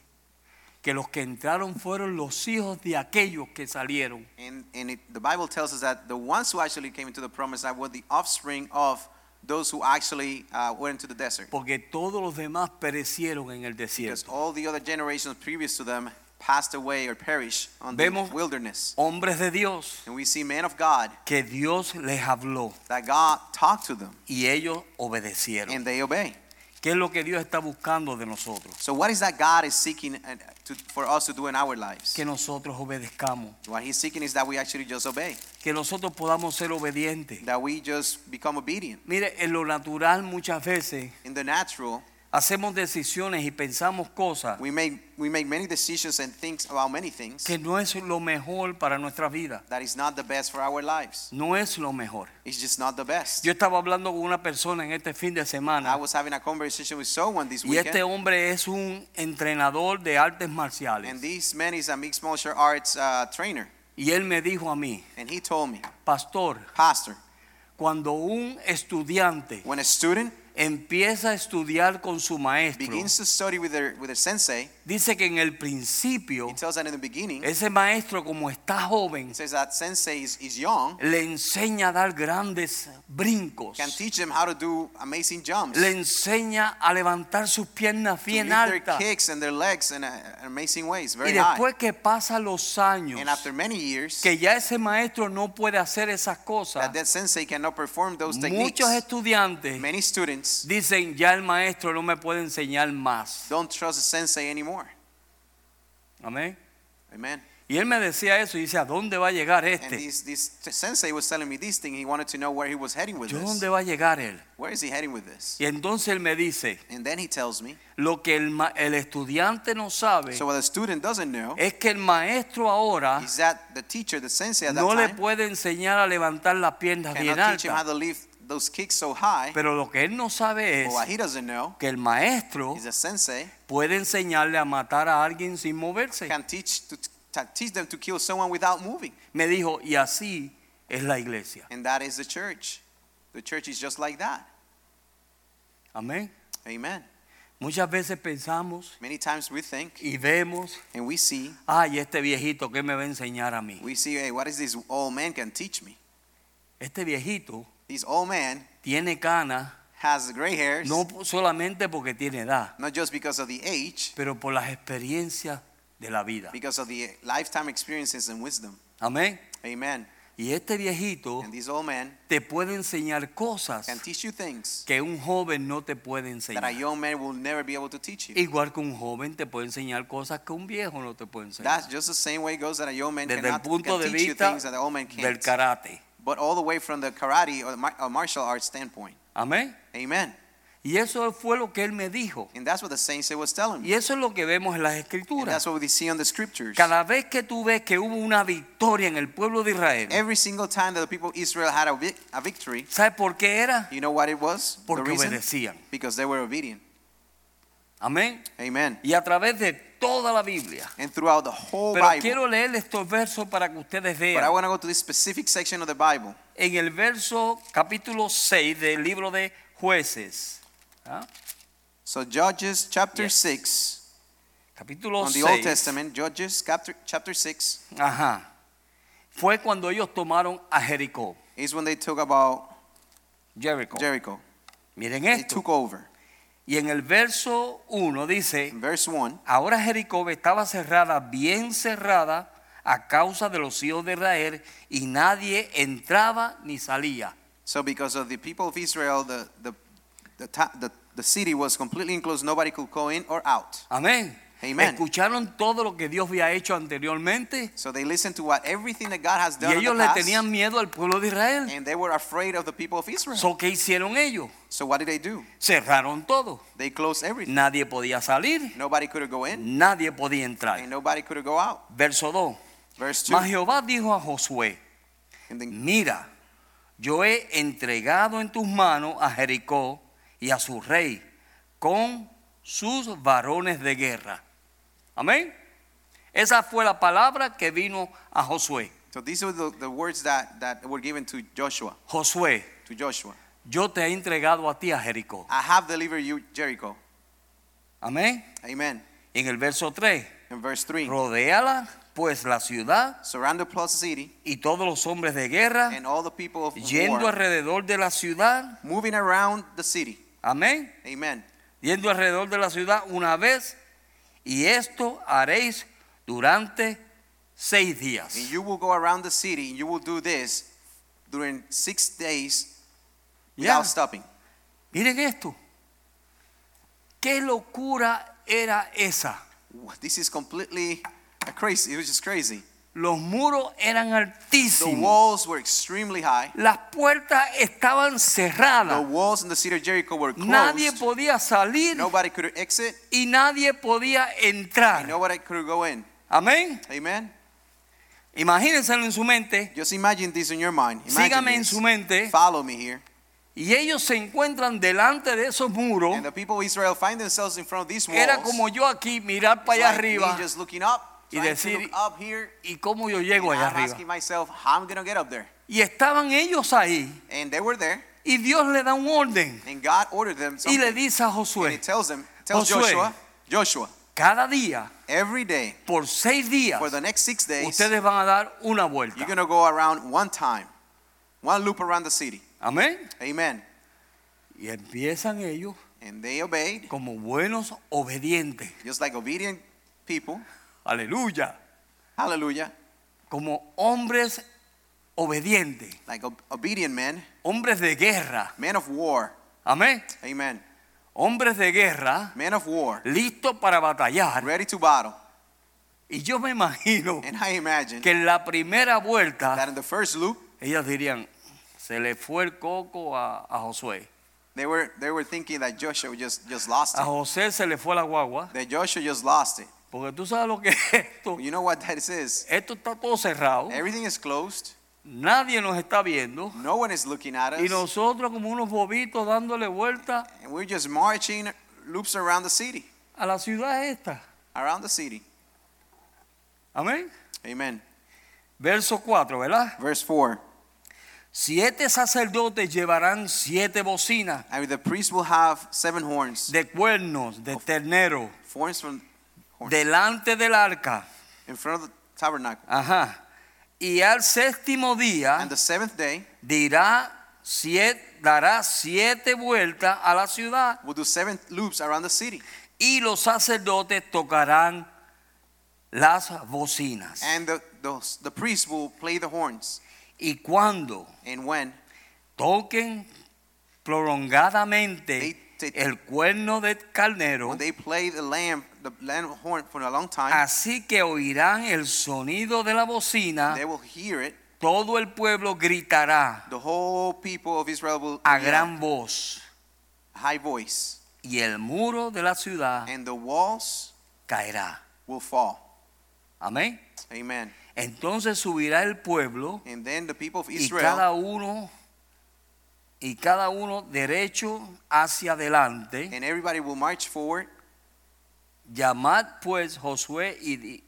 [SPEAKER 1] que los que entraron fueron los hijos de aquellos que salieron.
[SPEAKER 2] And, and it, the Bible tells us that the ones who actually came into the promised land were the offspring of those who actually uh, went into the desert.
[SPEAKER 1] Porque todos los demás perecieron en el
[SPEAKER 2] Because
[SPEAKER 1] desierto.
[SPEAKER 2] all the other generations previous to them passed away or perished on the
[SPEAKER 1] Vemos-
[SPEAKER 2] wilderness.
[SPEAKER 1] Hombres de Dios
[SPEAKER 2] And we see men of God
[SPEAKER 1] que Dios les habló
[SPEAKER 2] that God talked to them
[SPEAKER 1] y ellos obedecieron.
[SPEAKER 2] and they obey.
[SPEAKER 1] ¿Qué es lo que Dios está buscando de nosotros?
[SPEAKER 2] So what is that God is seeking uh, to, for us to do in our lives?
[SPEAKER 1] Que nosotros obedezcamos,
[SPEAKER 2] What he's seeking is that we actually just obey,
[SPEAKER 1] que nosotros podamos ser obedientes.
[SPEAKER 2] that we just become obedient.
[SPEAKER 1] Mire, en lo natural muchas veces
[SPEAKER 2] In the natural,
[SPEAKER 1] hacemos decisiones y pensamos cosas
[SPEAKER 2] we make we make many decisions and think about many things
[SPEAKER 1] que no es lo mejor para nuestra vida.
[SPEAKER 2] that is not the best for our lives.
[SPEAKER 1] No es lo mejor.
[SPEAKER 2] It's just not the best.
[SPEAKER 1] Yo estaba hablando con una persona en este fin de
[SPEAKER 2] I
[SPEAKER 1] semana
[SPEAKER 2] was having a conversation with someone this
[SPEAKER 1] y este
[SPEAKER 2] weekend,
[SPEAKER 1] hombre es un entrenador de artes marciales.
[SPEAKER 2] and this man is a mixed martial arts uh, trainer,
[SPEAKER 1] Y él me dijo a mí,
[SPEAKER 2] and he told me,
[SPEAKER 1] pastor,
[SPEAKER 2] Pastor,
[SPEAKER 1] cuando un estudiante
[SPEAKER 2] when a student
[SPEAKER 1] empieza a estudiar con su maestro,
[SPEAKER 2] begins to study with their with their sensei,
[SPEAKER 1] dice que en el principio
[SPEAKER 2] he tells that in the beginning,
[SPEAKER 1] ese maestro como está joven
[SPEAKER 2] says that sensei is, is young,
[SPEAKER 1] le enseña a dar grandes brincos,
[SPEAKER 2] can teach them how to do amazing jumps,
[SPEAKER 1] le enseña a levantar sus piernas bien altas
[SPEAKER 2] kicks and their legs in a, amazing ways,
[SPEAKER 1] y
[SPEAKER 2] high.
[SPEAKER 1] después que pasan los años
[SPEAKER 2] And after many years,
[SPEAKER 1] que ya ese maestro no puede hacer esas cosas,
[SPEAKER 2] that that sensei cannot perform those techniques.
[SPEAKER 1] muchos estudiantes
[SPEAKER 2] Many students
[SPEAKER 1] dicen ya el maestro no me puede enseñar más.
[SPEAKER 2] don't trust the sensei anymore.
[SPEAKER 1] Amén.
[SPEAKER 2] Amen.
[SPEAKER 1] Y él me decía eso y dice, ¿a dónde va a llegar
[SPEAKER 2] And
[SPEAKER 1] este?
[SPEAKER 2] this, this sensei was telling me this thing. He wanted to know where he was heading with
[SPEAKER 1] ¿Yo
[SPEAKER 2] this.
[SPEAKER 1] dónde va a llegar él?
[SPEAKER 2] Where is he heading with this?
[SPEAKER 1] Y entonces él me dice,
[SPEAKER 2] And then he tells me.
[SPEAKER 1] lo que el, el estudiante no sabe
[SPEAKER 2] So what the student doesn't know
[SPEAKER 1] es que el maestro ahora
[SPEAKER 2] is that the teacher, the sensei at that
[SPEAKER 1] no le
[SPEAKER 2] time,
[SPEAKER 1] puede enseñar a levantar las piernas bien
[SPEAKER 2] cannot teach him how to lift those kicks so high.
[SPEAKER 1] Pero lo que él no sabe es
[SPEAKER 2] But what he doesn't know
[SPEAKER 1] que el maestro
[SPEAKER 2] is a sensei
[SPEAKER 1] puede enseñarle a matar a alguien sin moverse.
[SPEAKER 2] can teach to, to teach them to kill someone without moving.
[SPEAKER 1] Me dijo, y así es la iglesia.
[SPEAKER 2] And that is the church. The church is just like that.
[SPEAKER 1] Amén.
[SPEAKER 2] Amen.
[SPEAKER 1] Muchas veces pensamos
[SPEAKER 2] Many times we think
[SPEAKER 1] y vemos,
[SPEAKER 2] and we see,
[SPEAKER 1] ay, este viejito, ¿qué me va a enseñar a mí?
[SPEAKER 2] we see, hey, what is this old man can teach me?
[SPEAKER 1] Este viejito
[SPEAKER 2] This old man
[SPEAKER 1] tiene canas,
[SPEAKER 2] has gray hairs,
[SPEAKER 1] no solamente porque tiene edad,
[SPEAKER 2] not just because of the age,
[SPEAKER 1] pero por las experiencias de la vida.
[SPEAKER 2] because of the lifetime experiences and wisdom.
[SPEAKER 1] Amén.
[SPEAKER 2] Amen.
[SPEAKER 1] Y este viejito
[SPEAKER 2] And this old man
[SPEAKER 1] te puede enseñar cosas
[SPEAKER 2] can teach you things
[SPEAKER 1] que un joven no te puede
[SPEAKER 2] that a
[SPEAKER 1] enseñar.
[SPEAKER 2] young man will never be able to teach you.
[SPEAKER 1] Igual que un joven te puede enseñar cosas que un viejo no te puede enseñar.
[SPEAKER 2] That's just the same way it goes that a young man
[SPEAKER 1] Desde el punto de vista
[SPEAKER 2] things that the old man
[SPEAKER 1] del karate.
[SPEAKER 2] But all the way from the karate or, the mar- or martial arts standpoint.
[SPEAKER 1] Amén.
[SPEAKER 2] Amen.
[SPEAKER 1] Y eso fue lo que él me dijo.
[SPEAKER 2] And that's what the saint was telling me.
[SPEAKER 1] Y eso es lo que vemos en las
[SPEAKER 2] And
[SPEAKER 1] escrituras.
[SPEAKER 2] that's what we see on the scriptures.
[SPEAKER 1] Cada vez que tú ves que hubo una victoria en el pueblo de Israel,
[SPEAKER 2] Every single time that the people of Israel had a, vic- a victory,
[SPEAKER 1] ¿sabes por qué era?
[SPEAKER 2] you know what it was?
[SPEAKER 1] Porque obedecían.
[SPEAKER 2] Because they were obedient.
[SPEAKER 1] Amén.
[SPEAKER 2] Amen.
[SPEAKER 1] Y a través de toda la Biblia.
[SPEAKER 2] And throughout the whole
[SPEAKER 1] Pero
[SPEAKER 2] Bible.
[SPEAKER 1] quiero leer estos versos para que ustedes
[SPEAKER 2] But I
[SPEAKER 1] vean.
[SPEAKER 2] want to go to this specific section of the Bible.
[SPEAKER 1] En el verso capítulo 6 del libro de jueces. ¿ah?
[SPEAKER 2] So Judges chapter
[SPEAKER 1] Yes.
[SPEAKER 2] 6,
[SPEAKER 1] Capítulo
[SPEAKER 2] on the Old
[SPEAKER 1] 6.
[SPEAKER 2] Testament, Judges chapter, chapter 6
[SPEAKER 1] Ajá. Fue cuando ellos tomaron a Jericó.
[SPEAKER 2] is when they talk about
[SPEAKER 1] Jericho.
[SPEAKER 2] Jericho.
[SPEAKER 1] Miren
[SPEAKER 2] They
[SPEAKER 1] esto.
[SPEAKER 2] took over.
[SPEAKER 1] Y en el verso 1 dice,
[SPEAKER 2] verse 1,
[SPEAKER 1] ahora Jericó estaba cerrada, bien cerrada, a causa de los hijos de Israel, y nadie entraba ni salía.
[SPEAKER 2] so because of the people of Israel, the, the, the, the city was completely enclosed. Nobody could go in or out.
[SPEAKER 1] Amén.
[SPEAKER 2] Amen.
[SPEAKER 1] Escucharon todo lo que Dios había hecho anteriormente
[SPEAKER 2] So they listened to what everything that God has
[SPEAKER 1] y
[SPEAKER 2] done in
[SPEAKER 1] ellos
[SPEAKER 2] the
[SPEAKER 1] le
[SPEAKER 2] past,
[SPEAKER 1] tenían miedo al pueblo de Israel.
[SPEAKER 2] and they were afraid of the people of Israel.
[SPEAKER 1] So, ¿Qué hicieron ellos?
[SPEAKER 2] So what did they do?
[SPEAKER 1] Cerraron todo.
[SPEAKER 2] They closed everything.
[SPEAKER 1] Nadie podía salir,
[SPEAKER 2] Nobody could go in,
[SPEAKER 1] nadie podía entrar.
[SPEAKER 2] and nobody could go out.
[SPEAKER 1] Verso 2.
[SPEAKER 2] Verse 2.
[SPEAKER 1] Mas Jehová dijo a Josué, mira, yo he entregado en tus manos a Jericó y a su rey con sus varones de guerra. Amén. Esa fue la palabra que vino a Josué.
[SPEAKER 2] So these are the, the words that, that were given to Joshua.
[SPEAKER 1] Josué,
[SPEAKER 2] To Joshua.
[SPEAKER 1] yo te he entregado a ti a Jericó.
[SPEAKER 2] I have delivered you Jericho.
[SPEAKER 1] Amén.
[SPEAKER 2] Amen.
[SPEAKER 1] En el verso 3,
[SPEAKER 2] In verse 3.
[SPEAKER 1] rodéala pues la ciudad
[SPEAKER 2] Surround the plus city
[SPEAKER 1] y todos los hombres de guerra
[SPEAKER 2] and all the people of
[SPEAKER 1] yendo
[SPEAKER 2] war
[SPEAKER 1] alrededor de la ciudad.
[SPEAKER 2] moving around the city.
[SPEAKER 1] Amén.
[SPEAKER 2] Amen.
[SPEAKER 1] yendo alrededor de la ciudad una vez, y esto haréis durante seis días.
[SPEAKER 2] And you will go around the city and you will do this during six days without stopping.
[SPEAKER 1] Miren esto. ¿Qué locura era esa?
[SPEAKER 2] This is completely crazy. It was just crazy.
[SPEAKER 1] Los muros eran
[SPEAKER 2] The
[SPEAKER 1] altísimos.
[SPEAKER 2] walls were extremely high.
[SPEAKER 1] Las puertas estaban
[SPEAKER 2] The
[SPEAKER 1] cerradas.
[SPEAKER 2] walls in the city of Jericho were
[SPEAKER 1] Nadie
[SPEAKER 2] closed.
[SPEAKER 1] podía salir
[SPEAKER 2] Nobody could exit.
[SPEAKER 1] y nadie podía
[SPEAKER 2] And
[SPEAKER 1] entrar.
[SPEAKER 2] nobody could go in.
[SPEAKER 1] Amén.
[SPEAKER 2] Amen.
[SPEAKER 1] Imagínenselo en su mente.
[SPEAKER 2] Just imagine this in your mind. Imagine
[SPEAKER 1] Sígame en
[SPEAKER 2] this.
[SPEAKER 1] su mente.
[SPEAKER 2] Follow me here.
[SPEAKER 1] Y ellos se encuentran delante de esos muros.
[SPEAKER 2] And the people of Israel find themselves in front of these walls.
[SPEAKER 1] Era como yo aquí mirar para allá
[SPEAKER 2] like me
[SPEAKER 1] arriba.
[SPEAKER 2] just looking up,
[SPEAKER 1] y decir. ¿Y cómo yo llego allá
[SPEAKER 2] I'm
[SPEAKER 1] arriba?
[SPEAKER 2] asking myself, how I'm going to get up there?
[SPEAKER 1] Y estaban ellos ahí.
[SPEAKER 2] And they were there.
[SPEAKER 1] Y Dios le da un orden.
[SPEAKER 2] And God ordered them
[SPEAKER 1] Y le dice a Josué,
[SPEAKER 2] tells them, tells
[SPEAKER 1] Josué.
[SPEAKER 2] Joshua, Joshua,
[SPEAKER 1] cada día,
[SPEAKER 2] every day
[SPEAKER 1] por seis días,
[SPEAKER 2] for the next six days,
[SPEAKER 1] ustedes van a dar una
[SPEAKER 2] you're
[SPEAKER 1] vuelta.
[SPEAKER 2] going to go around one time, one loop around the city.
[SPEAKER 1] Amén.
[SPEAKER 2] Amen.
[SPEAKER 1] Y empiezan ellos
[SPEAKER 2] And they obeyed,
[SPEAKER 1] como buenos obedientes.
[SPEAKER 2] just like obedient people.
[SPEAKER 1] Aleluya.
[SPEAKER 2] Hallelujah.
[SPEAKER 1] Como hombres obedientes.
[SPEAKER 2] Like ob- obedient men,
[SPEAKER 1] Hombres de guerra.
[SPEAKER 2] men of war.
[SPEAKER 1] Amén.
[SPEAKER 2] Amen.
[SPEAKER 1] Hombres de guerra
[SPEAKER 2] Men of war,
[SPEAKER 1] listos para batallar.
[SPEAKER 2] ready to battle.
[SPEAKER 1] Y yo me imagino
[SPEAKER 2] And I imagine
[SPEAKER 1] que en la primera
[SPEAKER 2] that
[SPEAKER 1] vuelta
[SPEAKER 2] in the first loop,
[SPEAKER 1] ellas dirían, se le fue el coco a, a Josué.
[SPEAKER 2] they were they were thinking that Joshua just just lost
[SPEAKER 1] A
[SPEAKER 2] it.
[SPEAKER 1] José se le fue la guagua.
[SPEAKER 2] That Joshua just lost it.
[SPEAKER 1] Porque tú sabes lo que es esto.
[SPEAKER 2] You know what that is?
[SPEAKER 1] Esto está todo cerrado.
[SPEAKER 2] Everything is closed.
[SPEAKER 1] Nadie nos está viendo.
[SPEAKER 2] No one is looking at
[SPEAKER 1] Y
[SPEAKER 2] us.
[SPEAKER 1] nosotros como unos bobitos dándole vuelta
[SPEAKER 2] And we're just marching loops around the city.
[SPEAKER 1] a la ciudad esta.
[SPEAKER 2] Around the city.
[SPEAKER 1] Amén.
[SPEAKER 2] Amen.
[SPEAKER 1] Verso 4, ¿verdad?
[SPEAKER 2] Verse 4.
[SPEAKER 1] Siete sacerdotes llevarán siete bocinas
[SPEAKER 2] And the priest will have seven horns.
[SPEAKER 1] de cuernos de ternero
[SPEAKER 2] Horns from
[SPEAKER 1] delante del arca.
[SPEAKER 2] in front of the tabernacle.
[SPEAKER 1] Ajá. Y al séptimo día
[SPEAKER 2] And the seventh day
[SPEAKER 1] dirá siete, dará siete vueltas a la ciudad
[SPEAKER 2] will do seven loops around the city.
[SPEAKER 1] y los sacerdotes tocarán las bocinas.
[SPEAKER 2] And the, the, the priest will play the horns.
[SPEAKER 1] Y cuando
[SPEAKER 2] And when
[SPEAKER 1] toquen prolongadamente
[SPEAKER 2] They- they-
[SPEAKER 1] el cuerno del carnero,
[SPEAKER 2] when they play the lamb, the horn for a long time,
[SPEAKER 1] así que oirán el sonido de la bocina,
[SPEAKER 2] they will hear it.
[SPEAKER 1] todo el pueblo gritará
[SPEAKER 2] The whole people of Israel will
[SPEAKER 1] a gran voz
[SPEAKER 2] high voice,
[SPEAKER 1] y el muro de la ciudad
[SPEAKER 2] and the walls
[SPEAKER 1] caerá.
[SPEAKER 2] will fall.
[SPEAKER 1] Amén.
[SPEAKER 2] Amen.
[SPEAKER 1] Entonces subirá el pueblo
[SPEAKER 2] And then the people of
[SPEAKER 1] y
[SPEAKER 2] Israel
[SPEAKER 1] cada uno y cada uno derecho hacia adelante.
[SPEAKER 2] and everybody will march forward.
[SPEAKER 1] Llamad pues Josué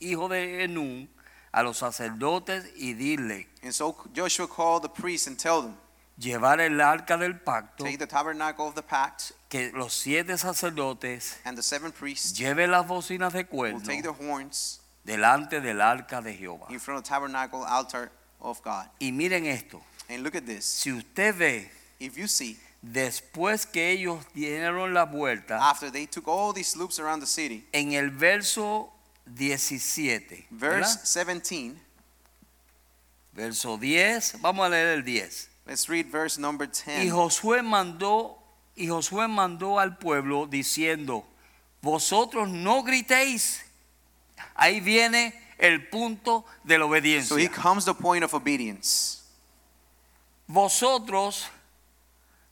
[SPEAKER 1] hijo de Enún a los sacerdotes y dile,
[SPEAKER 2] And so Joshua called the priests and tell them,
[SPEAKER 1] llevar el arca del pacto,
[SPEAKER 2] take the tabernacle of the pact,
[SPEAKER 1] que los siete sacerdotes
[SPEAKER 2] and the seven priests
[SPEAKER 1] lleven las bocinas de
[SPEAKER 2] will
[SPEAKER 1] cuerno
[SPEAKER 2] take the horns
[SPEAKER 1] delante del arca de Jehová.
[SPEAKER 2] in front of the tabernacle altar of God.
[SPEAKER 1] Y miren esto,
[SPEAKER 2] And look at this.
[SPEAKER 1] si usted ve,
[SPEAKER 2] If you see,
[SPEAKER 1] después que ellos dieron la vuelta,
[SPEAKER 2] after they took all these loops around the city,
[SPEAKER 1] en el verso 17, ¿verdad?
[SPEAKER 2] verse 17,
[SPEAKER 1] verso 10, vamos a leer el 10.
[SPEAKER 2] let's read verse number
[SPEAKER 1] Y
[SPEAKER 2] 10.
[SPEAKER 1] Josué mandó y Josué mandó al pueblo diciendo, vosotros no gritéis. Ahí viene el punto de la
[SPEAKER 2] So here
[SPEAKER 1] obediencia.
[SPEAKER 2] comes the point of obedience.
[SPEAKER 1] Vosotros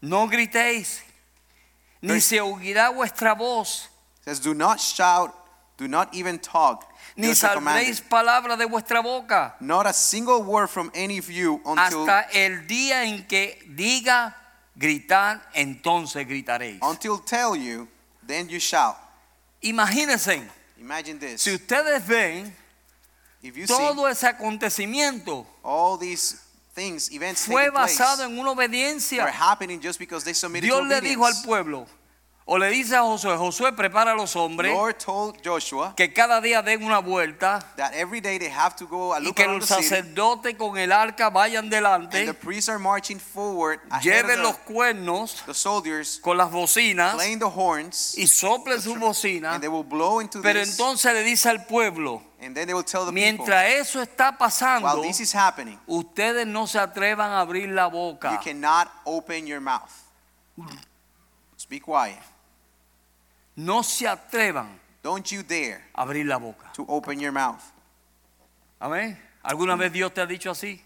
[SPEAKER 1] no gritéis, ni se oirá vuestra voz,
[SPEAKER 2] says, Do not shout, do not even talk.
[SPEAKER 1] ni saldréis palabra de vuestra boca,
[SPEAKER 2] Not a single word from any of you until,
[SPEAKER 1] hasta el día en que diga gritar, entonces gritaréis.
[SPEAKER 2] until tell you, then you shout.
[SPEAKER 1] Imagínense,
[SPEAKER 2] Imagine this.
[SPEAKER 1] si ustedes ven
[SPEAKER 2] If you see
[SPEAKER 1] todo ese acontecimiento
[SPEAKER 2] all these things, events
[SPEAKER 1] fue basado en una obediencia.
[SPEAKER 2] happening just because they submitted
[SPEAKER 1] Dios le dijo al pueblo, o le dice a Josué, Josué prepara a los hombres
[SPEAKER 2] Lord told Joshua
[SPEAKER 1] que cada día den una vuelta
[SPEAKER 2] that every day they have to go a
[SPEAKER 1] y
[SPEAKER 2] look
[SPEAKER 1] que
[SPEAKER 2] around
[SPEAKER 1] los sacerdotes con el arca vayan
[SPEAKER 2] and the
[SPEAKER 1] delante,
[SPEAKER 2] priests are marching forward ahead
[SPEAKER 1] lleven los cuernos
[SPEAKER 2] the, soldiers,
[SPEAKER 1] con las bocinas
[SPEAKER 2] playing the horns,
[SPEAKER 1] y soplen sus bocinas, pero
[SPEAKER 2] this,
[SPEAKER 1] entonces le dice al pueblo,
[SPEAKER 2] and then they will tell the people,
[SPEAKER 1] mientras eso está
[SPEAKER 2] while
[SPEAKER 1] pasando,
[SPEAKER 2] this is happening,
[SPEAKER 1] ustedes no se atrevan a abrir la
[SPEAKER 2] you
[SPEAKER 1] boca.
[SPEAKER 2] cannot open your mouth. Be quiet.
[SPEAKER 1] No se atrevan
[SPEAKER 2] Don't you dare
[SPEAKER 1] a abrir la boca.
[SPEAKER 2] to open your mouth.
[SPEAKER 1] Amén. ¿Alguna vez Dios te ha dicho así?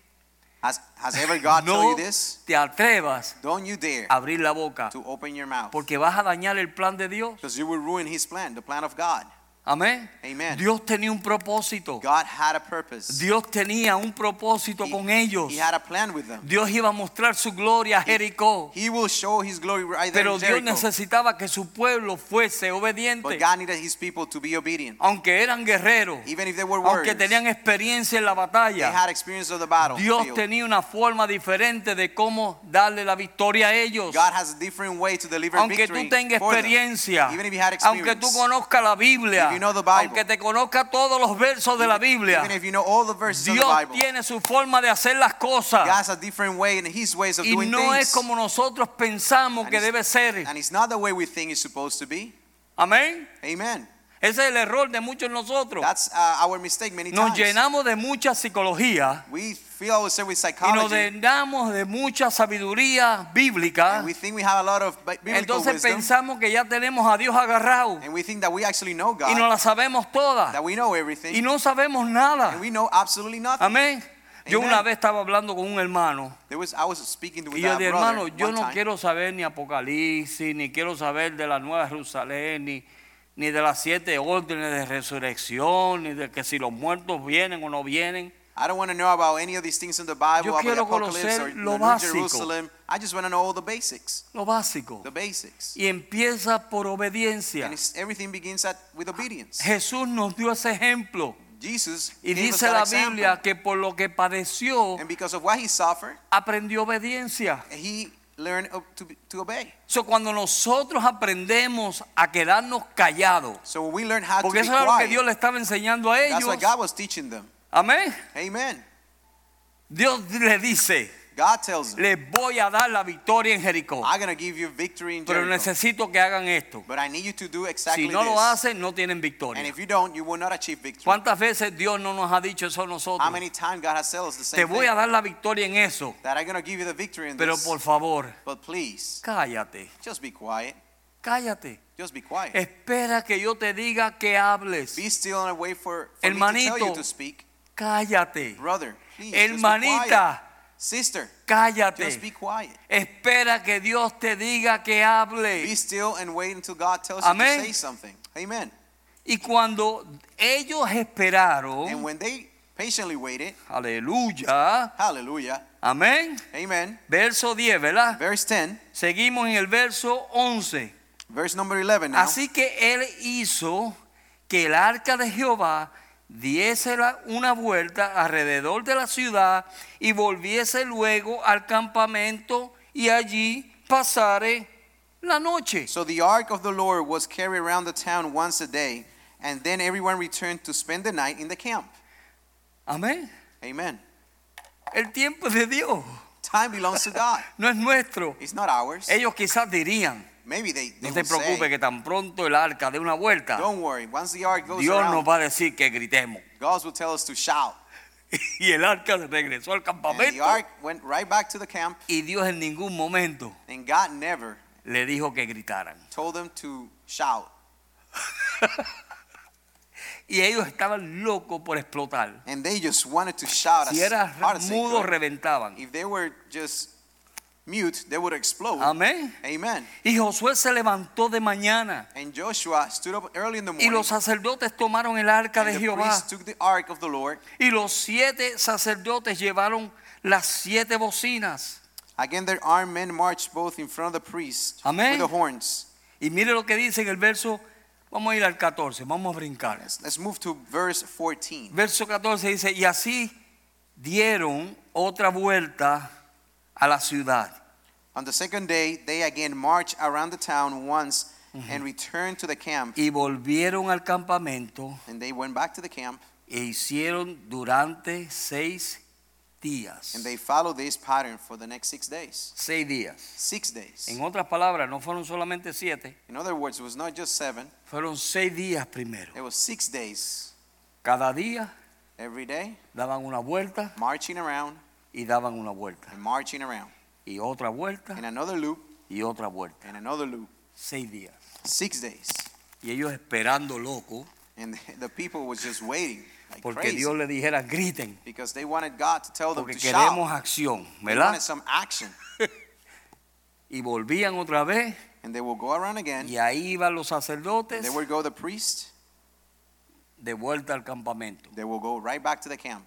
[SPEAKER 2] Has, has ever God told
[SPEAKER 1] No
[SPEAKER 2] you this?
[SPEAKER 1] te atrevas
[SPEAKER 2] Don't you dare
[SPEAKER 1] a abrir la boca
[SPEAKER 2] to open your mouth.
[SPEAKER 1] porque vas a dañar el plan de Dios.
[SPEAKER 2] Because you will ruin his plan, the plan of God.
[SPEAKER 1] Amén. Dios tenía un propósito.
[SPEAKER 2] God had a purpose.
[SPEAKER 1] Dios tenía un propósito
[SPEAKER 2] He-
[SPEAKER 1] con ellos.
[SPEAKER 2] He had a plan with them.
[SPEAKER 1] Dios iba a mostrar su gloria a Jericó.
[SPEAKER 2] He will show his glory right there
[SPEAKER 1] Pero Dios
[SPEAKER 2] Jericho.
[SPEAKER 1] necesitaba que su pueblo fuese obediente.
[SPEAKER 2] But God needed his people to be obedient.
[SPEAKER 1] Aunque eran guerreros,
[SPEAKER 2] Even if they were
[SPEAKER 1] aunque
[SPEAKER 2] warriors,
[SPEAKER 1] tenían experiencia en la
[SPEAKER 2] they
[SPEAKER 1] batalla,
[SPEAKER 2] had experience of the battle.
[SPEAKER 1] Dios tenía una forma diferente de cómo darle la victoria a ellos.
[SPEAKER 2] God has a different way to deliver
[SPEAKER 1] Aunque
[SPEAKER 2] victory
[SPEAKER 1] tú tengas experiencia,
[SPEAKER 2] Even if you had
[SPEAKER 1] aunque tú conozcas la Biblia,
[SPEAKER 2] If you know the Bible,
[SPEAKER 1] aunque te conozcas todos los versos de la Biblia,
[SPEAKER 2] even if you know all the verses of the
[SPEAKER 1] Dios
[SPEAKER 2] Bible,
[SPEAKER 1] tiene su forma de hacer las
[SPEAKER 2] God
[SPEAKER 1] cosas
[SPEAKER 2] has a different way and his ways of
[SPEAKER 1] y
[SPEAKER 2] doing
[SPEAKER 1] no es
[SPEAKER 2] things.
[SPEAKER 1] como nosotros pensamos
[SPEAKER 2] And
[SPEAKER 1] que
[SPEAKER 2] it's-
[SPEAKER 1] debe ser.
[SPEAKER 2] And it's not the way we think it's supposed to be.
[SPEAKER 1] Amén.
[SPEAKER 2] Amen.
[SPEAKER 1] Ese es el error de muchos de nosotros.
[SPEAKER 2] That's uh, our mistake many
[SPEAKER 1] Nos
[SPEAKER 2] times.
[SPEAKER 1] llenamos de mucha psicología
[SPEAKER 2] We fill ourselves with
[SPEAKER 1] y nos
[SPEAKER 2] psychology,
[SPEAKER 1] llenamos de mucha sabiduría bíblica.
[SPEAKER 2] and we think we have a lot of bi- biblical
[SPEAKER 1] Entonces
[SPEAKER 2] wisdom,
[SPEAKER 1] pensamos que ya tenemos a Dios agarrado
[SPEAKER 2] and we think that we actually know
[SPEAKER 1] y nos
[SPEAKER 2] God,
[SPEAKER 1] la sabemos toda
[SPEAKER 2] that we know everything,
[SPEAKER 1] y no sabemos nada.
[SPEAKER 2] and we know absolutely nothing.
[SPEAKER 1] Amén. Yo
[SPEAKER 2] Amen.
[SPEAKER 1] una vez estaba hablando con un hermano
[SPEAKER 2] There was I was speaking with
[SPEAKER 1] y yo dije, hermano, yo no
[SPEAKER 2] time.
[SPEAKER 1] quiero saber ni Apocalipsis, ni quiero saber de la Nueva Jerusalén, ni, ni de las siete órdenes de resurrección, ni de que si los muertos vienen o no vienen.
[SPEAKER 2] I don't want to know about any of these things in the Bible,
[SPEAKER 1] Yo
[SPEAKER 2] about the
[SPEAKER 1] quiero
[SPEAKER 2] apocalypse
[SPEAKER 1] conocer
[SPEAKER 2] or
[SPEAKER 1] lo
[SPEAKER 2] the New
[SPEAKER 1] básico.
[SPEAKER 2] Jerusalem. I just want to know all the basics,
[SPEAKER 1] Lo básico.
[SPEAKER 2] the basics.
[SPEAKER 1] Y empieza por obediencia.
[SPEAKER 2] And it's, everything begins at, with obedience.
[SPEAKER 1] Jesús nos dio ese ejemplo.
[SPEAKER 2] Jesus
[SPEAKER 1] Y
[SPEAKER 2] gave us
[SPEAKER 1] dice
[SPEAKER 2] that
[SPEAKER 1] la
[SPEAKER 2] example.
[SPEAKER 1] Biblia que por lo que padeció,
[SPEAKER 2] And because of what he suffered,
[SPEAKER 1] aprendió obediencia.
[SPEAKER 2] he learned to, be- to obey.
[SPEAKER 1] So, cuando nosotros aprendemos a quedarnos callados,
[SPEAKER 2] So when we learn how to
[SPEAKER 1] porque
[SPEAKER 2] be
[SPEAKER 1] eso es lo que
[SPEAKER 2] quiet,
[SPEAKER 1] Dios le estaba enseñando a
[SPEAKER 2] that's
[SPEAKER 1] ellos.
[SPEAKER 2] what God was teaching them.
[SPEAKER 1] Amén.
[SPEAKER 2] Amen.
[SPEAKER 1] Dios le dice,
[SPEAKER 2] God tells them,
[SPEAKER 1] les voy a dar la victoria en Jericó.
[SPEAKER 2] I'm going to give you victory in
[SPEAKER 1] Pero
[SPEAKER 2] Jericho.
[SPEAKER 1] necesito que hagan esto.
[SPEAKER 2] But I need you to do exactly
[SPEAKER 1] Si no lo
[SPEAKER 2] this.
[SPEAKER 1] hacen, no tienen
[SPEAKER 2] And
[SPEAKER 1] victoria.
[SPEAKER 2] if you don't, you will not achieve victory.
[SPEAKER 1] ¿Cuántas veces Dios no nos ha dicho eso a
[SPEAKER 2] How
[SPEAKER 1] nosotros?
[SPEAKER 2] many times God has said us the
[SPEAKER 1] Te
[SPEAKER 2] same
[SPEAKER 1] voy
[SPEAKER 2] thing?
[SPEAKER 1] a dar la victoria en eso.
[SPEAKER 2] That I'm to give you the victory in
[SPEAKER 1] Pero
[SPEAKER 2] this.
[SPEAKER 1] por favor,
[SPEAKER 2] But please,
[SPEAKER 1] cállate.
[SPEAKER 2] just be quiet.
[SPEAKER 1] Cállate.
[SPEAKER 2] Just be quiet.
[SPEAKER 1] Espera que yo te diga que hables.
[SPEAKER 2] Be still and wait for, for me to
[SPEAKER 1] Hermanito.
[SPEAKER 2] tell you to speak.
[SPEAKER 1] Cállate.
[SPEAKER 2] Brother, please, be
[SPEAKER 1] Hermanita.
[SPEAKER 2] Sister,
[SPEAKER 1] cállate.
[SPEAKER 2] just be quiet.
[SPEAKER 1] Espera que Dios te diga que
[SPEAKER 2] Be
[SPEAKER 1] hable.
[SPEAKER 2] still and wait until God tells you to say something. Amen.
[SPEAKER 1] Y cuando ellos esperaron,
[SPEAKER 2] And when they patiently waited,
[SPEAKER 1] aleluya,
[SPEAKER 2] hallelujah,
[SPEAKER 1] amén.
[SPEAKER 2] amen.
[SPEAKER 1] Verso 10, ¿verdad?
[SPEAKER 2] Verse 10,
[SPEAKER 1] Seguimos en el verso 11.
[SPEAKER 2] verse number 11 now.
[SPEAKER 1] Así que él hizo que el arca de Jehová diese una vuelta alrededor de la ciudad y volviese luego al campamento y allí pasare la noche.
[SPEAKER 2] So the ark of the Lord was carried around the town once a day, and then everyone returned to spend the night in the camp.
[SPEAKER 1] Amén.
[SPEAKER 2] Amen.
[SPEAKER 1] El tiempo de Dios,
[SPEAKER 2] Time belongs to God.
[SPEAKER 1] no es nuestro.
[SPEAKER 2] It's not ours.
[SPEAKER 1] Ellos quizás dirían,
[SPEAKER 2] Maybe they, they
[SPEAKER 1] no te preocupes que tan pronto el arca dé una vuelta,
[SPEAKER 2] don't worry, once the ark goes
[SPEAKER 1] Dios nos
[SPEAKER 2] around,
[SPEAKER 1] va a decir que gritemos.
[SPEAKER 2] God will tell us to shout.
[SPEAKER 1] Y el arca regresó al
[SPEAKER 2] And the
[SPEAKER 1] campamento
[SPEAKER 2] ark went right back to the camp,
[SPEAKER 1] y Dios en ningún momento
[SPEAKER 2] and God never
[SPEAKER 1] le dijo que gritaran.
[SPEAKER 2] told them to shout.
[SPEAKER 1] Y ellos estaban locos por explotar.
[SPEAKER 2] And they just wanted to shout
[SPEAKER 1] Si
[SPEAKER 2] as
[SPEAKER 1] era
[SPEAKER 2] hard as they
[SPEAKER 1] mudo,
[SPEAKER 2] could.
[SPEAKER 1] reventaban.
[SPEAKER 2] If they were just mute, they would explode.
[SPEAKER 1] Amén.
[SPEAKER 2] Amen.
[SPEAKER 1] Y Josué se levantó de mañana.
[SPEAKER 2] And Joshua stood up early in the
[SPEAKER 1] Y
[SPEAKER 2] morning.
[SPEAKER 1] los sacerdotes tomaron el arca de Jehová.
[SPEAKER 2] took the ark of the Lord.
[SPEAKER 1] Y los siete sacerdotes llevaron las siete bocinas.
[SPEAKER 2] Again, their armed men marched both in front of the priests
[SPEAKER 1] Amén.
[SPEAKER 2] with the horns.
[SPEAKER 1] Y mire lo que dice en el verso. Vamos a ir al 14, vamos a brincar.
[SPEAKER 2] Let's, let's move to verse 14.
[SPEAKER 1] Verso 14 dice, y así dieron otra vuelta a la ciudad.
[SPEAKER 2] On the second day, they again marched around the town once mm-hmm. and returned to the camp.
[SPEAKER 1] Y volvieron al campamento
[SPEAKER 2] And they went back to the camp
[SPEAKER 1] e hicieron durante seis días.
[SPEAKER 2] and they followed this pattern for the next six days.
[SPEAKER 1] Seis días.
[SPEAKER 2] Six days.
[SPEAKER 1] En otras palabras, no fueron solamente siete,
[SPEAKER 2] In other words, it was not just seven,
[SPEAKER 1] fueron seis días primero.
[SPEAKER 2] it was six days.
[SPEAKER 1] Cada día
[SPEAKER 2] Every day,
[SPEAKER 1] daban una vuelta
[SPEAKER 2] marching around
[SPEAKER 1] y daban una vuelta.
[SPEAKER 2] and marching around.
[SPEAKER 1] Y otra vuelta
[SPEAKER 2] And another loop
[SPEAKER 1] y otra vuelta.
[SPEAKER 2] and another loop.
[SPEAKER 1] Seis días.
[SPEAKER 2] Six days.
[SPEAKER 1] Y ellos esperando loco
[SPEAKER 2] And the people was just waiting like
[SPEAKER 1] porque
[SPEAKER 2] crazy
[SPEAKER 1] Dios le dijera griten.
[SPEAKER 2] because they wanted God to tell them
[SPEAKER 1] Porque
[SPEAKER 2] to
[SPEAKER 1] queremos
[SPEAKER 2] shout.
[SPEAKER 1] acción,
[SPEAKER 2] They
[SPEAKER 1] ¿verdad?
[SPEAKER 2] wanted some action.
[SPEAKER 1] Y volvían otra vez
[SPEAKER 2] And they will go around again.
[SPEAKER 1] y ahí iban los sacerdotes
[SPEAKER 2] They will go the priest.
[SPEAKER 1] de vuelta al campamento.
[SPEAKER 2] They will go right back to the camp.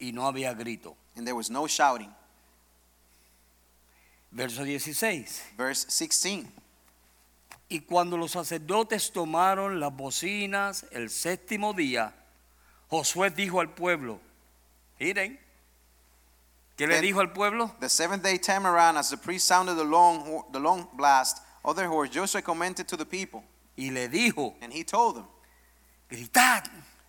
[SPEAKER 1] Y no había grito.
[SPEAKER 2] And there was no shouting.
[SPEAKER 1] Verso 16.
[SPEAKER 2] Verse 16.
[SPEAKER 1] Y cuando los sacerdotes tomaron las bocinas el séptimo día, Josué dijo al pueblo, miren, ¿qué le dijo al pueblo?
[SPEAKER 2] The seventh day time around, as the priest sounded the long, the long blast of their horn, Joshua commented to the people,
[SPEAKER 1] Y le dijo,
[SPEAKER 2] and he told them,
[SPEAKER 1] gritad,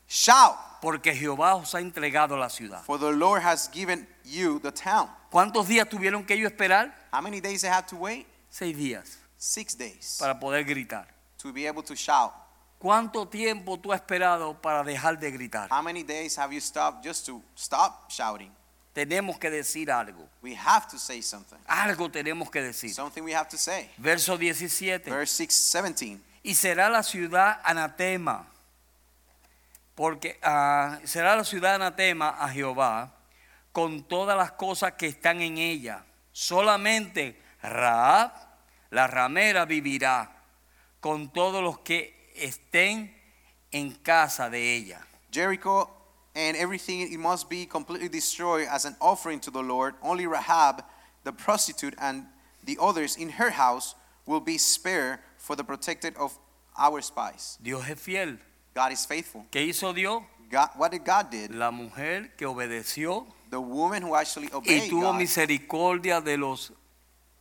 [SPEAKER 2] Shout,
[SPEAKER 1] porque Jehová os ha entregado la ciudad.
[SPEAKER 2] for the Lord has given you the town.
[SPEAKER 1] ¿Cuántos días tuvieron que ellos esperar?
[SPEAKER 2] How many days they had to wait?
[SPEAKER 1] Seis días
[SPEAKER 2] Six days
[SPEAKER 1] para poder gritar.
[SPEAKER 2] to be able to shout.
[SPEAKER 1] ¿Cuánto tiempo tú has esperado para dejar de gritar?
[SPEAKER 2] How many days have you stopped just to stop shouting?
[SPEAKER 1] Tenemos que decir algo.
[SPEAKER 2] We have to say something.
[SPEAKER 1] Algo tenemos que decir.
[SPEAKER 2] Something we have to say.
[SPEAKER 1] Verso 17.
[SPEAKER 2] Verse 6, 17.
[SPEAKER 1] Y será la ciudad anatema. Porque ah, será la ciudad anatema a Jehová con todas las cosas que están en ella. Solamente Raab, la ramera, vivirá con todos los que estén en casa de ella.
[SPEAKER 2] Jericho and everything it must be completely destroyed as an offering to the Lord. Only Rahab, the prostitute, and the others in her house will be spared for the protected of our spies.
[SPEAKER 1] Dios es fiel.
[SPEAKER 2] God is faithful.
[SPEAKER 1] ¿Qué hizo Dios?
[SPEAKER 2] God, what did God did?
[SPEAKER 1] La mujer que obedeció
[SPEAKER 2] The woman who actually
[SPEAKER 1] y
[SPEAKER 2] obeyed
[SPEAKER 1] tuvo
[SPEAKER 2] God
[SPEAKER 1] misericordia de los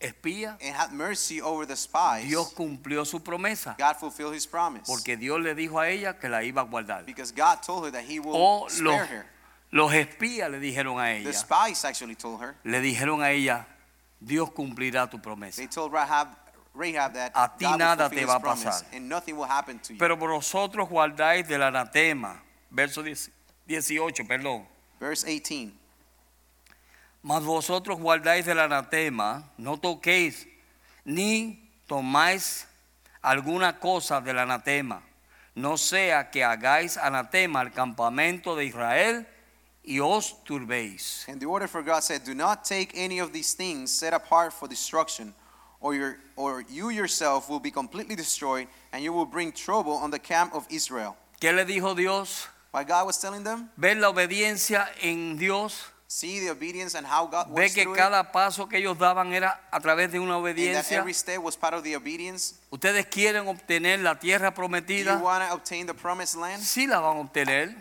[SPEAKER 1] espías,
[SPEAKER 2] and had mercy over the spies.
[SPEAKER 1] Dios cumplió su promesa.
[SPEAKER 2] God fulfilled His promise
[SPEAKER 1] Porque Dios le dijo a ella que la iba a guardar.
[SPEAKER 2] because God told her that He will
[SPEAKER 1] O los,
[SPEAKER 2] her.
[SPEAKER 1] los espías le dijeron a
[SPEAKER 2] The
[SPEAKER 1] ella,
[SPEAKER 2] spies actually told her.
[SPEAKER 1] le dijeron a ella, Dios cumplirá tu promesa.
[SPEAKER 2] They told Rahab, Rahab that
[SPEAKER 1] A ti
[SPEAKER 2] God
[SPEAKER 1] nada te va a pasar.
[SPEAKER 2] and nothing will happen to you.
[SPEAKER 1] Pero vosotros guardáis del anatema, verso 10 18, perdón.
[SPEAKER 2] Verse 18.
[SPEAKER 1] Mas vosotros guardáis del anatema, no toquéis ni tomáis alguna cosa del anatema, no sea que hagáis anatema al campamento de Israel y os turbéis.
[SPEAKER 2] And the order for God said, Do not take any of these things set apart for destruction, or, your, or you yourself will be completely destroyed, and you will bring trouble on the camp of Israel.
[SPEAKER 1] ¿Qué le dijo Dios?
[SPEAKER 2] Why God was telling them?
[SPEAKER 1] Ver la obediencia en Dios.
[SPEAKER 2] See the obedience and how God
[SPEAKER 1] Ve
[SPEAKER 2] works
[SPEAKER 1] que
[SPEAKER 2] through it,
[SPEAKER 1] cada paso que ellos daban era a través de una
[SPEAKER 2] and that
[SPEAKER 1] obediencia.
[SPEAKER 2] every step was part of the obedience.
[SPEAKER 1] Ustedes quieren obtener la tierra
[SPEAKER 2] Do you
[SPEAKER 1] prometida.
[SPEAKER 2] want to obtain the promised land?
[SPEAKER 1] Sí la van a obtener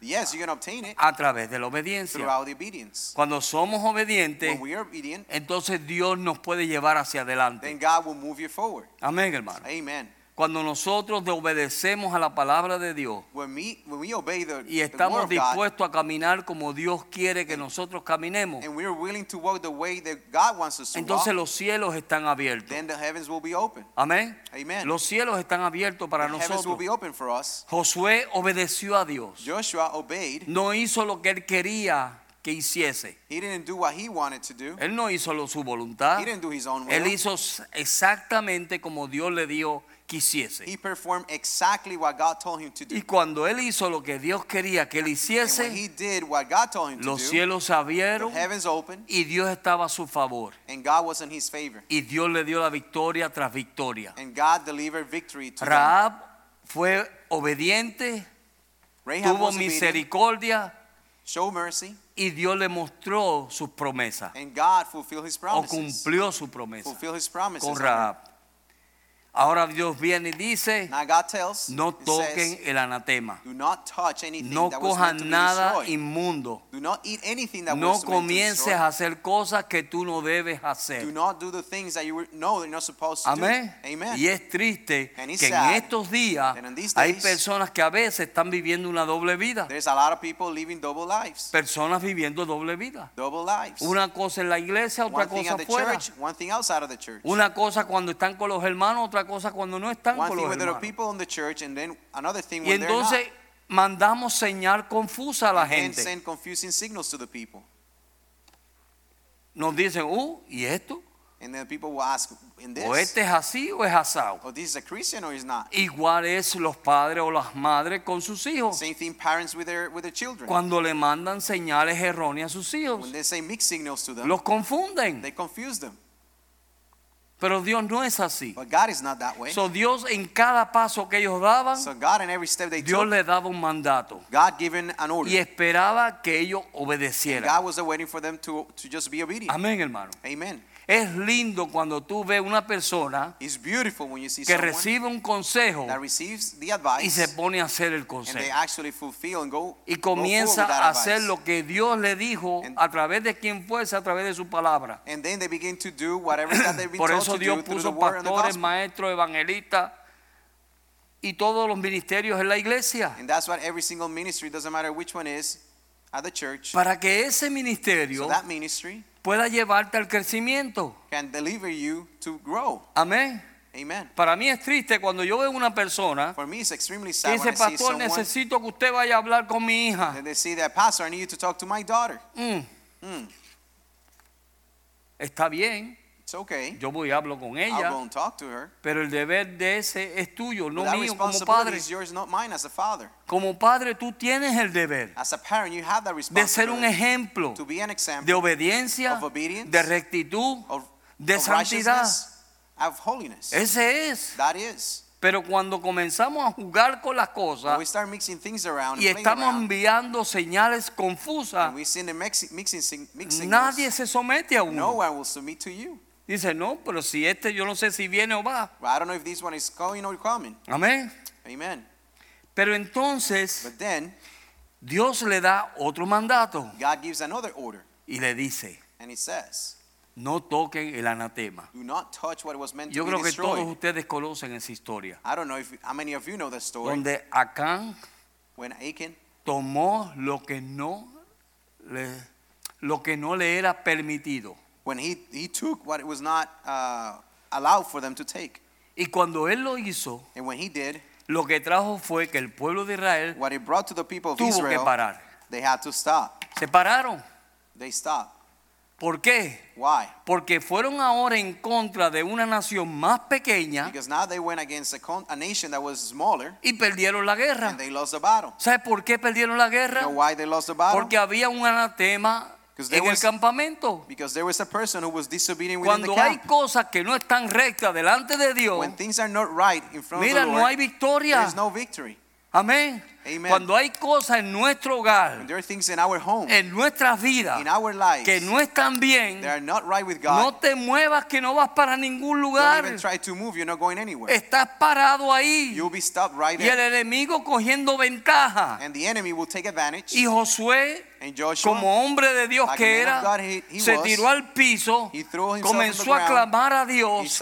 [SPEAKER 2] Yes, you can obtain it
[SPEAKER 1] a través de la obediencia.
[SPEAKER 2] throughout the obedience.
[SPEAKER 1] Cuando somos obedientes,
[SPEAKER 2] When we are obedient,
[SPEAKER 1] entonces Dios nos puede llevar hacia
[SPEAKER 2] then
[SPEAKER 1] adelante.
[SPEAKER 2] God will move you forward.
[SPEAKER 1] Amén, hermano.
[SPEAKER 2] Amen.
[SPEAKER 1] Cuando nosotros obedecemos a la palabra de Dios
[SPEAKER 2] When we, when we obey the,
[SPEAKER 1] y
[SPEAKER 2] the word
[SPEAKER 1] estamos
[SPEAKER 2] God,
[SPEAKER 1] dispuestos a caminar como Dios quiere que nosotros caminemos,
[SPEAKER 2] and we are willing to walk the way that God wants us to
[SPEAKER 1] entonces
[SPEAKER 2] walk,
[SPEAKER 1] los cielos están abiertos.
[SPEAKER 2] then the heavens will be open.
[SPEAKER 1] Amén.
[SPEAKER 2] Amen.
[SPEAKER 1] Los cielos están abiertos para
[SPEAKER 2] the heavens will
[SPEAKER 1] nosotros.
[SPEAKER 2] be open for us.
[SPEAKER 1] Josué obedeció a Dios.
[SPEAKER 2] Joshua obeyed.
[SPEAKER 1] No hizo lo que él quería que hiciese.
[SPEAKER 2] He didn't do what he wanted to do.
[SPEAKER 1] Él no hizo lo, su voluntad.
[SPEAKER 2] He didn't do his own will.
[SPEAKER 1] Él hizo exactamente como Dios le dio que hiciese.
[SPEAKER 2] He performed exactly what God told him to do.
[SPEAKER 1] Y cuando él hizo lo que Dios quería que él
[SPEAKER 2] And when
[SPEAKER 1] hiciese,
[SPEAKER 2] he did what God told him to
[SPEAKER 1] los
[SPEAKER 2] do,
[SPEAKER 1] cielos se
[SPEAKER 2] the
[SPEAKER 1] abrieron
[SPEAKER 2] heavens opened
[SPEAKER 1] y Dios estaba a su favor.
[SPEAKER 2] and God was in his favor.
[SPEAKER 1] Y Dios le dio la victoria tras victoria.
[SPEAKER 2] And God delivered victory to them.
[SPEAKER 1] Raab fue obediente,
[SPEAKER 2] Rahab
[SPEAKER 1] tuvo misericordia
[SPEAKER 2] showed mercy,
[SPEAKER 1] y Dios le mostró sus promesas
[SPEAKER 2] and God fulfilled his
[SPEAKER 1] o cumplió su promesa
[SPEAKER 2] his
[SPEAKER 1] con. Raab. Ahora Dios viene y dice,
[SPEAKER 2] tells,
[SPEAKER 1] no toquen
[SPEAKER 2] says,
[SPEAKER 1] el anatema,
[SPEAKER 2] do not touch anything
[SPEAKER 1] no cojan nada inmundo,
[SPEAKER 2] Do not eat anything that
[SPEAKER 1] no comiences a hacer cosas que tú no debes hacer. Amén. Y es triste que en
[SPEAKER 2] sad
[SPEAKER 1] estos días
[SPEAKER 2] these
[SPEAKER 1] hay
[SPEAKER 2] days-
[SPEAKER 1] personas que a veces están viviendo una doble vida. Personas viviendo doble vida. Una cosa en la iglesia, otra cosa
[SPEAKER 2] the church.
[SPEAKER 1] Una cosa cuando están con los hermanos, otra cosa cuando no están
[SPEAKER 2] one
[SPEAKER 1] con
[SPEAKER 2] thing
[SPEAKER 1] los
[SPEAKER 2] with the
[SPEAKER 1] hermanos.
[SPEAKER 2] people in the church, and then another thing
[SPEAKER 1] Y
[SPEAKER 2] when they're
[SPEAKER 1] entonces mandamos señal confusa a la
[SPEAKER 2] and
[SPEAKER 1] gente.
[SPEAKER 2] send confusing signals to the people.
[SPEAKER 1] Nos dicen, uh, ¿y esto?
[SPEAKER 2] And then people will ask, in this,
[SPEAKER 1] ¿O este es así o es asado?
[SPEAKER 2] oh, this is a Christian or is not?
[SPEAKER 1] Igual es los padres o las madres con sus hijos.
[SPEAKER 2] Same thing parents with their with their children.
[SPEAKER 1] Cuando le mandan señales erróneas a sus hijos,
[SPEAKER 2] when they say mixed signals to them,
[SPEAKER 1] los confunden.
[SPEAKER 2] they confuse them.
[SPEAKER 1] Pero Dios no es así.
[SPEAKER 2] But God is not that way.
[SPEAKER 1] So Dios en cada paso que ellos daban,
[SPEAKER 2] so God in every step they
[SPEAKER 1] Dios
[SPEAKER 2] took,
[SPEAKER 1] le daba un mandato
[SPEAKER 2] God given an order.
[SPEAKER 1] y esperaba que ellos
[SPEAKER 2] and
[SPEAKER 1] obedecieran.
[SPEAKER 2] God was waiting for them to, to just be obedient.
[SPEAKER 1] Amén, hermano.
[SPEAKER 2] Amen.
[SPEAKER 1] Es lindo cuando tú ves una persona
[SPEAKER 2] It's beautiful when you see
[SPEAKER 1] que recibe un consejo
[SPEAKER 2] that receives the
[SPEAKER 1] y se pone a hacer el
[SPEAKER 2] and they
[SPEAKER 1] consejo.
[SPEAKER 2] actually fulfill and go,
[SPEAKER 1] Y comienza a hacer
[SPEAKER 2] advice.
[SPEAKER 1] lo que Dios le dijo
[SPEAKER 2] And-
[SPEAKER 1] a través de quien fuese, a través de su palabra.
[SPEAKER 2] And then they begin to do whatever that they've been
[SPEAKER 1] Por eso
[SPEAKER 2] to
[SPEAKER 1] Dios
[SPEAKER 2] do
[SPEAKER 1] puso pastores, maestros, evangelistas y todos los ministerios en la iglesia.
[SPEAKER 2] And that's what every single ministry, doesn't matter which one is, at the church.
[SPEAKER 1] Para que ese ministerio
[SPEAKER 2] So that ministry
[SPEAKER 1] pueda llevarte al crecimiento.
[SPEAKER 2] can deliver you to grow.
[SPEAKER 1] Amén.
[SPEAKER 2] Amen.
[SPEAKER 1] Para mí es triste cuando yo veo una persona
[SPEAKER 2] For me, it's extremely sad
[SPEAKER 1] dice, pastor, necesito que usted vaya a hablar con mi hija.
[SPEAKER 2] they say that, Pastor, I need you to talk to my daughter.
[SPEAKER 1] Mm,
[SPEAKER 2] Hmm,
[SPEAKER 1] está bien,
[SPEAKER 2] it's okay.
[SPEAKER 1] yo voy y hablo con
[SPEAKER 2] I'll go
[SPEAKER 1] ella,
[SPEAKER 2] and talk to her.
[SPEAKER 1] pero el deber de ese es tuyo, no
[SPEAKER 2] But
[SPEAKER 1] mío como padre.
[SPEAKER 2] is yours, not mine as a father.
[SPEAKER 1] Como padre tú tienes el deber
[SPEAKER 2] As a parent, you have that
[SPEAKER 1] de ser un ejemplo
[SPEAKER 2] to be an example
[SPEAKER 1] de obediencia,
[SPEAKER 2] of obedience,
[SPEAKER 1] de rectitud,
[SPEAKER 2] of,
[SPEAKER 1] de
[SPEAKER 2] of
[SPEAKER 1] santidad.
[SPEAKER 2] of holiness.
[SPEAKER 1] Ese es.
[SPEAKER 2] That is.
[SPEAKER 1] Pero cuando comenzamos a jugar con las
[SPEAKER 2] When
[SPEAKER 1] cosas
[SPEAKER 2] we start mixing things around
[SPEAKER 1] y estamos enviando señales confusas, nadie se somete a
[SPEAKER 2] no
[SPEAKER 1] uno. Dice, no, pero si este yo no sé si viene o va.
[SPEAKER 2] Well, I don't know if this one is going or coming.
[SPEAKER 1] Amén.
[SPEAKER 2] Amen.
[SPEAKER 1] Pero entonces
[SPEAKER 2] But then
[SPEAKER 1] Dios le da otro mandato
[SPEAKER 2] God gives another order,
[SPEAKER 1] y le dice,
[SPEAKER 2] and He says,
[SPEAKER 1] no toquen el anatema.
[SPEAKER 2] "Do not touch what was meant
[SPEAKER 1] Yo
[SPEAKER 2] to be
[SPEAKER 1] creo que todos
[SPEAKER 2] destroyed."
[SPEAKER 1] ustedes conocen esa historia,
[SPEAKER 2] I don't know if how many of you know the story
[SPEAKER 1] donde Acán
[SPEAKER 2] when Achan
[SPEAKER 1] tomó lo que no le, lo que no le era permitido.
[SPEAKER 2] When he he took what it was not uh, allowed for them to take,
[SPEAKER 1] Y cuando él lo hizo,
[SPEAKER 2] and when he did,
[SPEAKER 1] lo que trajo fue que el pueblo de Israel
[SPEAKER 2] what it brought to the people of
[SPEAKER 1] tuvo que
[SPEAKER 2] Israel,
[SPEAKER 1] parar.
[SPEAKER 2] they had to stop.
[SPEAKER 1] Se pararon.
[SPEAKER 2] They stopped.
[SPEAKER 1] ¿Por qué?
[SPEAKER 2] Why?
[SPEAKER 1] Porque fueron ahora en contra de una nación más pequeña
[SPEAKER 2] Because now they went against a, con- a nation that was smaller,
[SPEAKER 1] y perdieron la guerra.
[SPEAKER 2] and they lost the battle.
[SPEAKER 1] ¿Sabe por qué perdieron la
[SPEAKER 2] You
[SPEAKER 1] guerra?
[SPEAKER 2] know why they lost the battle?
[SPEAKER 1] Porque había un anatema en el
[SPEAKER 2] was-
[SPEAKER 1] campamento.
[SPEAKER 2] Because there was a person who was disobedient within the
[SPEAKER 1] Cuando hay
[SPEAKER 2] camp.
[SPEAKER 1] cosas que no están rectas delante de Dios,
[SPEAKER 2] When things are not right in front
[SPEAKER 1] mira,
[SPEAKER 2] of the
[SPEAKER 1] no
[SPEAKER 2] Lord,
[SPEAKER 1] hay victoria.
[SPEAKER 2] there's no victory.
[SPEAKER 1] Amén.
[SPEAKER 2] Amen.
[SPEAKER 1] Cuando hay cosas en nuestro hogar,
[SPEAKER 2] home,
[SPEAKER 1] en nuestras vidas,
[SPEAKER 2] lives,
[SPEAKER 1] que no están bien,
[SPEAKER 2] right
[SPEAKER 1] no te muevas que no vas para ningún lugar.
[SPEAKER 2] move.
[SPEAKER 1] Estás parado ahí
[SPEAKER 2] right
[SPEAKER 1] y el enemigo cogiendo ventaja. Y Josué,
[SPEAKER 2] And Joshua,
[SPEAKER 1] como hombre de Dios
[SPEAKER 2] like
[SPEAKER 1] que era,
[SPEAKER 2] God he- he
[SPEAKER 1] se
[SPEAKER 2] was,
[SPEAKER 1] tiró al piso, comenzó a clamar a Dios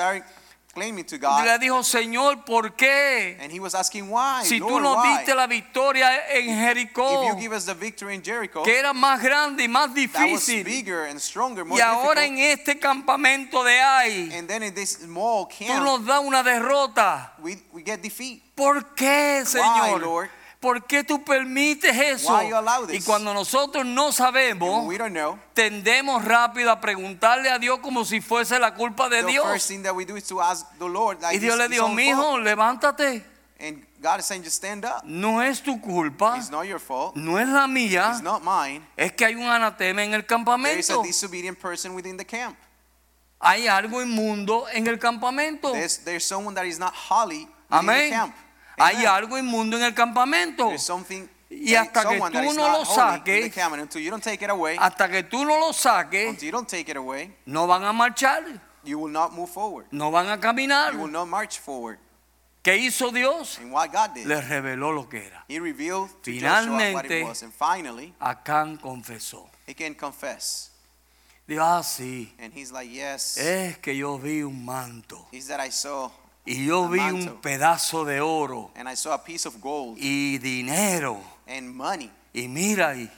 [SPEAKER 2] claiming to
[SPEAKER 1] y
[SPEAKER 2] God,
[SPEAKER 1] le dijo, Señor, ¿por qué?
[SPEAKER 2] and he was asking why,
[SPEAKER 1] Si tú nos
[SPEAKER 2] why?
[SPEAKER 1] diste la victoria en
[SPEAKER 2] If
[SPEAKER 1] Jericó,
[SPEAKER 2] you give us the victory in Jericho,
[SPEAKER 1] que era más grande y más
[SPEAKER 2] that was
[SPEAKER 1] difícil,
[SPEAKER 2] bigger and stronger, more
[SPEAKER 1] y ahora
[SPEAKER 2] difficult.
[SPEAKER 1] en este campamento de Ai,
[SPEAKER 2] And then in this small
[SPEAKER 1] tú nos das una derrota.
[SPEAKER 2] we, we get defeat.
[SPEAKER 1] ¿Por qué,
[SPEAKER 2] Why,
[SPEAKER 1] Señor?
[SPEAKER 2] Lord?
[SPEAKER 1] ¿Por qué tú permites eso?
[SPEAKER 2] Why you allow this?
[SPEAKER 1] Y cuando nosotros no sabemos,
[SPEAKER 2] we don't know,
[SPEAKER 1] tendemos rápido a preguntarle a Dios como si fuese la culpa de
[SPEAKER 2] the
[SPEAKER 1] Dios.
[SPEAKER 2] first thing that we do is to ask the Lord, like
[SPEAKER 1] Y Dios le dijo,
[SPEAKER 2] own
[SPEAKER 1] mi hijo,
[SPEAKER 2] fault.
[SPEAKER 1] levántate.
[SPEAKER 2] And God is saying, just stand up.
[SPEAKER 1] No es tu culpa,
[SPEAKER 2] It's not your fault.
[SPEAKER 1] no es la mía,
[SPEAKER 2] It's not mine.
[SPEAKER 1] es que hay un anatema en el
[SPEAKER 2] There is a
[SPEAKER 1] campamento.
[SPEAKER 2] disobedient person within the camp.
[SPEAKER 1] Hay algo inmundo en el campamento.
[SPEAKER 2] There's, there's someone that is not holy within the
[SPEAKER 1] Amén. Hay algo inmundo en el campamento. Y hasta que tú no lo saques,
[SPEAKER 2] the camp. And until you don't take it away,
[SPEAKER 1] Hasta que tú no lo saques, no van a marchar,
[SPEAKER 2] you will not move forward.
[SPEAKER 1] no van a caminar.
[SPEAKER 2] You will not march forward.
[SPEAKER 1] ¿Qué hizo Dios?
[SPEAKER 2] And what God did,
[SPEAKER 1] Le reveló lo que era.
[SPEAKER 2] He revealed to Joshua what
[SPEAKER 1] Finalmente-
[SPEAKER 2] it was. And finally,
[SPEAKER 1] Acán confesó.
[SPEAKER 2] he can confess.
[SPEAKER 1] Dijo, ah, sí,
[SPEAKER 2] And he's like, yes.
[SPEAKER 1] es que yo vi un manto. Y yo vi un pedazo de oro
[SPEAKER 2] and I saw a piece of gold
[SPEAKER 1] y dinero.
[SPEAKER 2] and money.
[SPEAKER 1] Y mira, y,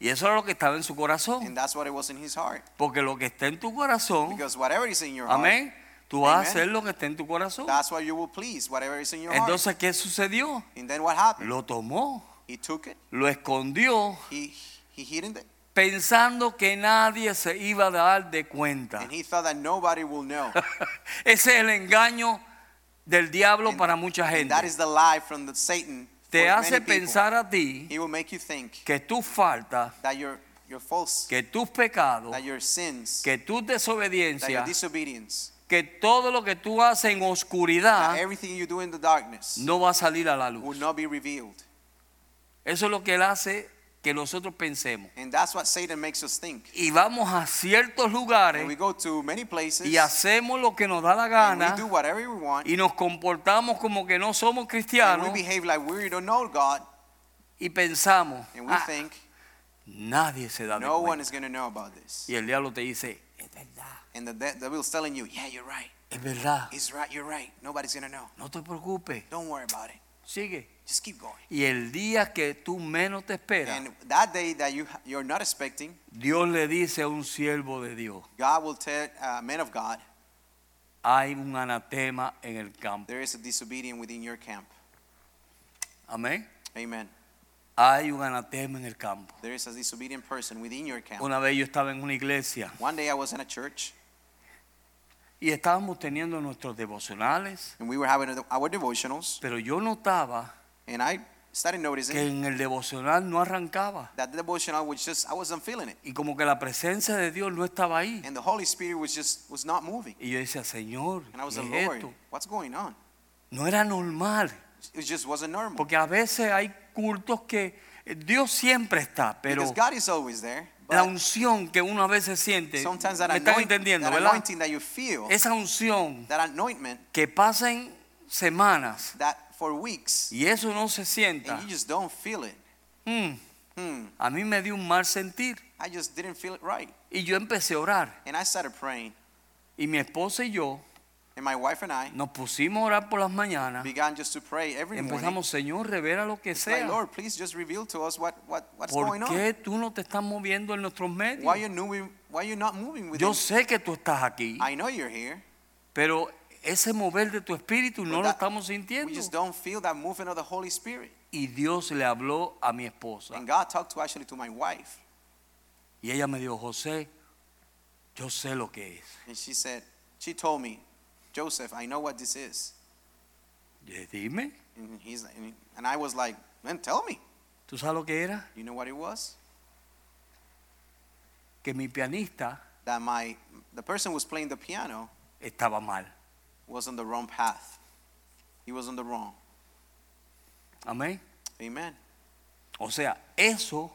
[SPEAKER 1] y eso era lo que estaba en su corazón.
[SPEAKER 2] And that's what it was in his heart.
[SPEAKER 1] Porque lo que está en tu corazón,
[SPEAKER 2] Because whatever is in your heart,
[SPEAKER 1] amén, tú vas a hacer lo que está en tu corazón.
[SPEAKER 2] that's what you will please, whatever is in your heart.
[SPEAKER 1] Entonces, ¿qué sucedió?
[SPEAKER 2] And then what happened?
[SPEAKER 1] Lo tomó,
[SPEAKER 2] He took it,
[SPEAKER 1] lo escondió,
[SPEAKER 2] he, he hidden it,
[SPEAKER 1] pensando que nadie se iba a dar de cuenta.
[SPEAKER 2] and he thought that nobody will know.
[SPEAKER 1] Ese es el engaño del diablo
[SPEAKER 2] And-
[SPEAKER 1] para mucha gente.
[SPEAKER 2] that is the lie from the Satan.
[SPEAKER 1] Te hace pensar a ti
[SPEAKER 2] He will make you think
[SPEAKER 1] que tus faltas, que tus pecados,
[SPEAKER 2] that your sins,
[SPEAKER 1] que desobediencias,
[SPEAKER 2] disobedience,
[SPEAKER 1] que todo lo que tú haces en oscuridad
[SPEAKER 2] everything you do in the darkness
[SPEAKER 1] no va a salir a la
[SPEAKER 2] will
[SPEAKER 1] luz.
[SPEAKER 2] not be revealed.
[SPEAKER 1] Eso es lo que él hace que nosotros pensemos.
[SPEAKER 2] And that's what Satan makes us think.
[SPEAKER 1] Y vamos a ciertos
[SPEAKER 2] And we
[SPEAKER 1] lugares
[SPEAKER 2] go to many places
[SPEAKER 1] y hacemos lo que nos da la
[SPEAKER 2] and we
[SPEAKER 1] gana
[SPEAKER 2] do whatever we want
[SPEAKER 1] y nos comportamos como que no somos
[SPEAKER 2] and
[SPEAKER 1] cristianos
[SPEAKER 2] we behave like we don't know God
[SPEAKER 1] y pensamos,
[SPEAKER 2] and we
[SPEAKER 1] "Ah,
[SPEAKER 2] think
[SPEAKER 1] nadie se da de
[SPEAKER 2] no one
[SPEAKER 1] cuenta.
[SPEAKER 2] is going to know about this.
[SPEAKER 1] Y el diablo te dice, es verdad,
[SPEAKER 2] And the de- devil's telling you, yeah, you're right.
[SPEAKER 1] es verdad,
[SPEAKER 2] He's right, you're right. Nobody's going to know.
[SPEAKER 1] no te preocupes,
[SPEAKER 2] Don't worry about it.
[SPEAKER 1] Sigue.
[SPEAKER 2] Just keep going.
[SPEAKER 1] Y el día que tú menos te esperas,
[SPEAKER 2] And that day that you you're not expecting,
[SPEAKER 1] Dios le dice a un siervo de Dios,
[SPEAKER 2] God will tell a man of God,
[SPEAKER 1] hay un anatema en el campo.
[SPEAKER 2] There is a disobedient within your camp.
[SPEAKER 1] Amén.
[SPEAKER 2] Amen.
[SPEAKER 1] Hay un anatema en el campo.
[SPEAKER 2] There is a disobedient person within your camp.
[SPEAKER 1] Una vez yo estaba en una iglesia
[SPEAKER 2] One day I was in a church
[SPEAKER 1] y estábamos teniendo nuestros devocionales,
[SPEAKER 2] and we were having our devotionals,
[SPEAKER 1] pero yo notaba
[SPEAKER 2] and I started
[SPEAKER 1] que
[SPEAKER 2] noticing
[SPEAKER 1] en el devocional no arrancaba
[SPEAKER 2] that the devotional was just I wasn't feeling it,
[SPEAKER 1] y como que la presencia de Dios no estaba ahí.
[SPEAKER 2] and the Holy Spirit was just was not moving.
[SPEAKER 1] Y yo decía, Señor,
[SPEAKER 2] And I was
[SPEAKER 1] ¿qué
[SPEAKER 2] like, Lord,
[SPEAKER 1] esto?
[SPEAKER 2] what's going on?
[SPEAKER 1] No era normal,
[SPEAKER 2] It just wasn't normal.
[SPEAKER 1] porque a veces hay cultos que Dios siempre está, pero
[SPEAKER 2] Because God is always there.
[SPEAKER 1] La unción que una vez se siente,
[SPEAKER 2] sometimes that,
[SPEAKER 1] me están entendiendo,
[SPEAKER 2] that
[SPEAKER 1] ¿verdad?
[SPEAKER 2] anointing that you feel,
[SPEAKER 1] Esa unción
[SPEAKER 2] that anointment,
[SPEAKER 1] que pasan semanas
[SPEAKER 2] that for weeks,
[SPEAKER 1] y eso no se sienta,
[SPEAKER 2] and you just don't feel it.
[SPEAKER 1] mm,
[SPEAKER 2] Hmm,
[SPEAKER 1] a mí me dio un mal sentir
[SPEAKER 2] I just didn't feel it right.
[SPEAKER 1] y yo empecé a orar
[SPEAKER 2] And I started praying.
[SPEAKER 1] y mi esposa y yo
[SPEAKER 2] And my wife and I
[SPEAKER 1] nos pusimos a orar por las mañanas,
[SPEAKER 2] began just to pray every morning.
[SPEAKER 1] empezamos, Señor, revela lo que
[SPEAKER 2] It's like,
[SPEAKER 1] sea.
[SPEAKER 2] Lord, please just reveal to us what, what, what's
[SPEAKER 1] ¿Por
[SPEAKER 2] going on.
[SPEAKER 1] qué tú no te estás moviendo en nuestros medios?
[SPEAKER 2] Why you moving, why you not moving with
[SPEAKER 1] Yo sé que tú estás aquí,
[SPEAKER 2] I know you're here.
[SPEAKER 1] pero ese mover de tu espíritu no
[SPEAKER 2] but
[SPEAKER 1] lo
[SPEAKER 2] that-
[SPEAKER 1] estamos
[SPEAKER 2] We
[SPEAKER 1] sintiendo.
[SPEAKER 2] just don't feel that movement of the Holy Spirit.
[SPEAKER 1] Y Dios le habló a mi esposa
[SPEAKER 2] And God talked to actually to my wife.
[SPEAKER 1] y ella me dijo, José, yo sé lo que es.
[SPEAKER 2] And she said, she told me, Joseph, I know what this is.
[SPEAKER 1] Dime,
[SPEAKER 2] And he's and I was like, man, tell me.
[SPEAKER 1] ¿tú sabes lo que era?
[SPEAKER 2] You know what it was?
[SPEAKER 1] Que mi pianista
[SPEAKER 2] That my the person who was playing the piano
[SPEAKER 1] estaba mal.
[SPEAKER 2] was on the wrong path. He was on the wrong.
[SPEAKER 1] Amén.
[SPEAKER 2] Amen.
[SPEAKER 1] O sea, eso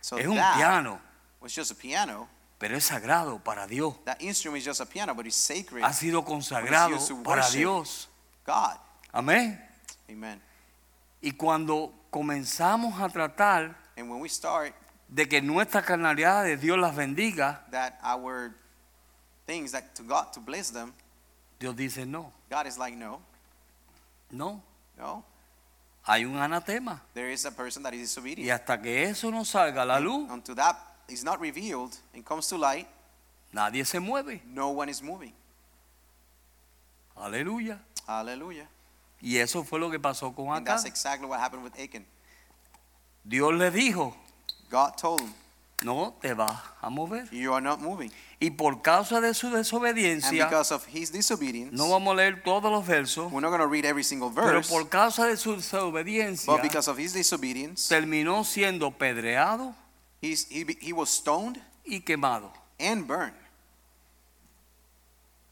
[SPEAKER 2] So
[SPEAKER 1] es un piano,
[SPEAKER 2] was just a piano.
[SPEAKER 1] Pero es sagrado para Dios.
[SPEAKER 2] That instrument is just a piano, but it's sacred.
[SPEAKER 1] Ha sido consagrado para. Dios.
[SPEAKER 2] God.
[SPEAKER 1] Amén.
[SPEAKER 2] Amen.
[SPEAKER 1] Y cuando comenzamos a tratar
[SPEAKER 2] And when we start
[SPEAKER 1] de que nuestra carnalidad de Dios las bendiga,
[SPEAKER 2] that our things that to God to bless them,
[SPEAKER 1] Dios dice no,
[SPEAKER 2] God is like, no,
[SPEAKER 1] no,
[SPEAKER 2] no.
[SPEAKER 1] hay un anatema.
[SPEAKER 2] There is a person that is
[SPEAKER 1] Y
[SPEAKER 2] disobedient.
[SPEAKER 1] hasta que eso no salga a la luz,
[SPEAKER 2] Until that is not revealed and comes to light,
[SPEAKER 1] nadie se mueve.
[SPEAKER 2] no one is moving.
[SPEAKER 1] Aleluya.
[SPEAKER 2] Hallelujah.
[SPEAKER 1] Y eso fue lo que pasó con
[SPEAKER 2] And
[SPEAKER 1] Acán.
[SPEAKER 2] that's exactly what happened with Achan.
[SPEAKER 1] Dios le dijo,
[SPEAKER 2] God told him,
[SPEAKER 1] no te vas a mover.
[SPEAKER 2] You are not moving.
[SPEAKER 1] Y por causa de su
[SPEAKER 2] And
[SPEAKER 1] desobediencia,
[SPEAKER 2] because of his disobedience,
[SPEAKER 1] no vamos a leer todos los versos,
[SPEAKER 2] we're not going to read every single
[SPEAKER 1] pero
[SPEAKER 2] verse,
[SPEAKER 1] por causa de su desobediencia,
[SPEAKER 2] but because of his disobedience,
[SPEAKER 1] terminó siendo pedreado
[SPEAKER 2] he's, he, he was stoned
[SPEAKER 1] y quemado.
[SPEAKER 2] and burned.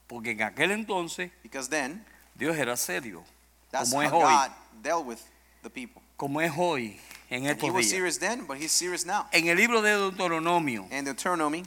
[SPEAKER 1] Porque en aquel entonces
[SPEAKER 2] Because then,
[SPEAKER 1] Dios era serio,
[SPEAKER 2] that's
[SPEAKER 1] Como es
[SPEAKER 2] how
[SPEAKER 1] hoy.
[SPEAKER 2] God dealt with the people.
[SPEAKER 1] como es hoy, en
[SPEAKER 2] He
[SPEAKER 1] estos
[SPEAKER 2] was
[SPEAKER 1] días.
[SPEAKER 2] serious then, but he's serious now.
[SPEAKER 1] En el libro de Deuteronomio,
[SPEAKER 2] And Deuteronomy,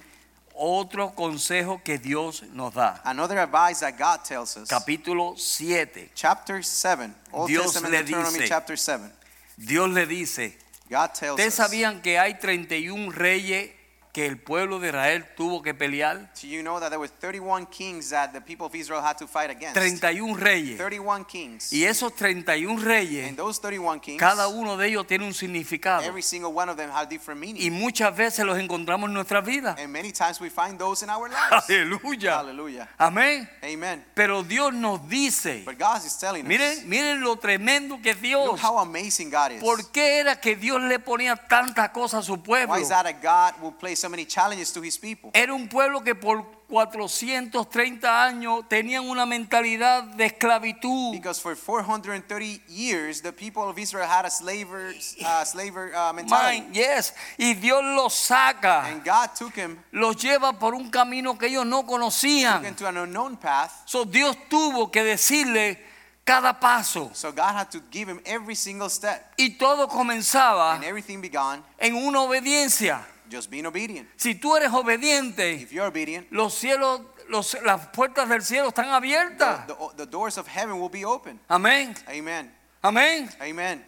[SPEAKER 1] otro consejo que Dios nos da,
[SPEAKER 2] another advice that God tells us,
[SPEAKER 1] capítulo 7,
[SPEAKER 2] chapter 7, Old
[SPEAKER 1] Dios
[SPEAKER 2] Testament
[SPEAKER 1] le
[SPEAKER 2] Deuteronomy
[SPEAKER 1] dice-
[SPEAKER 2] chapter 7.
[SPEAKER 1] Dios le dice, ¿ustedes
[SPEAKER 2] us,
[SPEAKER 1] sabían que hay 31 reyes que el pueblo de Israel tuvo que pelear?
[SPEAKER 2] do you know that there were 31 kings that the people of Israel had to fight against?
[SPEAKER 1] 31 reyes.
[SPEAKER 2] 31 kings.
[SPEAKER 1] Y esos 31 reyes,
[SPEAKER 2] And those 31 kings,
[SPEAKER 1] cada uno de ellos tiene un significado.
[SPEAKER 2] every single one of them had different meaning.
[SPEAKER 1] Y muchas veces los encontramos en nuestra vida.
[SPEAKER 2] And many times we find those in our lives.
[SPEAKER 1] Aleluya.
[SPEAKER 2] Hallelujah.
[SPEAKER 1] Amén.
[SPEAKER 2] Amen.
[SPEAKER 1] Pero Dios nos dice,
[SPEAKER 2] But God is telling us,
[SPEAKER 1] miren, miren lo tremendo que es Dios.
[SPEAKER 2] look how amazing God is.
[SPEAKER 1] ¿Por qué era que Dios le ponía tantas cosas a su pueblo?
[SPEAKER 2] Why is that that God will place so many challenges to his people?
[SPEAKER 1] Era un pueblo que por 430 años tenían una mentalidad de esclavitud.
[SPEAKER 2] Because for 430 years, the people of Israel had a slaver, uh, slaver uh, mentality.
[SPEAKER 1] Mine, yes. Y Dios los saca,
[SPEAKER 2] And God took him
[SPEAKER 1] los lleva por un camino que ellos no
[SPEAKER 2] took
[SPEAKER 1] conocían.
[SPEAKER 2] him to an unknown path.
[SPEAKER 1] So, Dios tuvo que decirle cada paso.
[SPEAKER 2] So God had to give him every single step.
[SPEAKER 1] Y todo comenzaba
[SPEAKER 2] And everything began
[SPEAKER 1] en una obediencia.
[SPEAKER 2] Just being obedient.
[SPEAKER 1] Si tú eres obediente,
[SPEAKER 2] If you're obedient,
[SPEAKER 1] los cielos, los- las puertas del cielo están
[SPEAKER 2] the,
[SPEAKER 1] abiertas.
[SPEAKER 2] the, the doors of heaven will be open.
[SPEAKER 1] Amén.
[SPEAKER 2] Amen.
[SPEAKER 1] Amén.
[SPEAKER 2] Amen.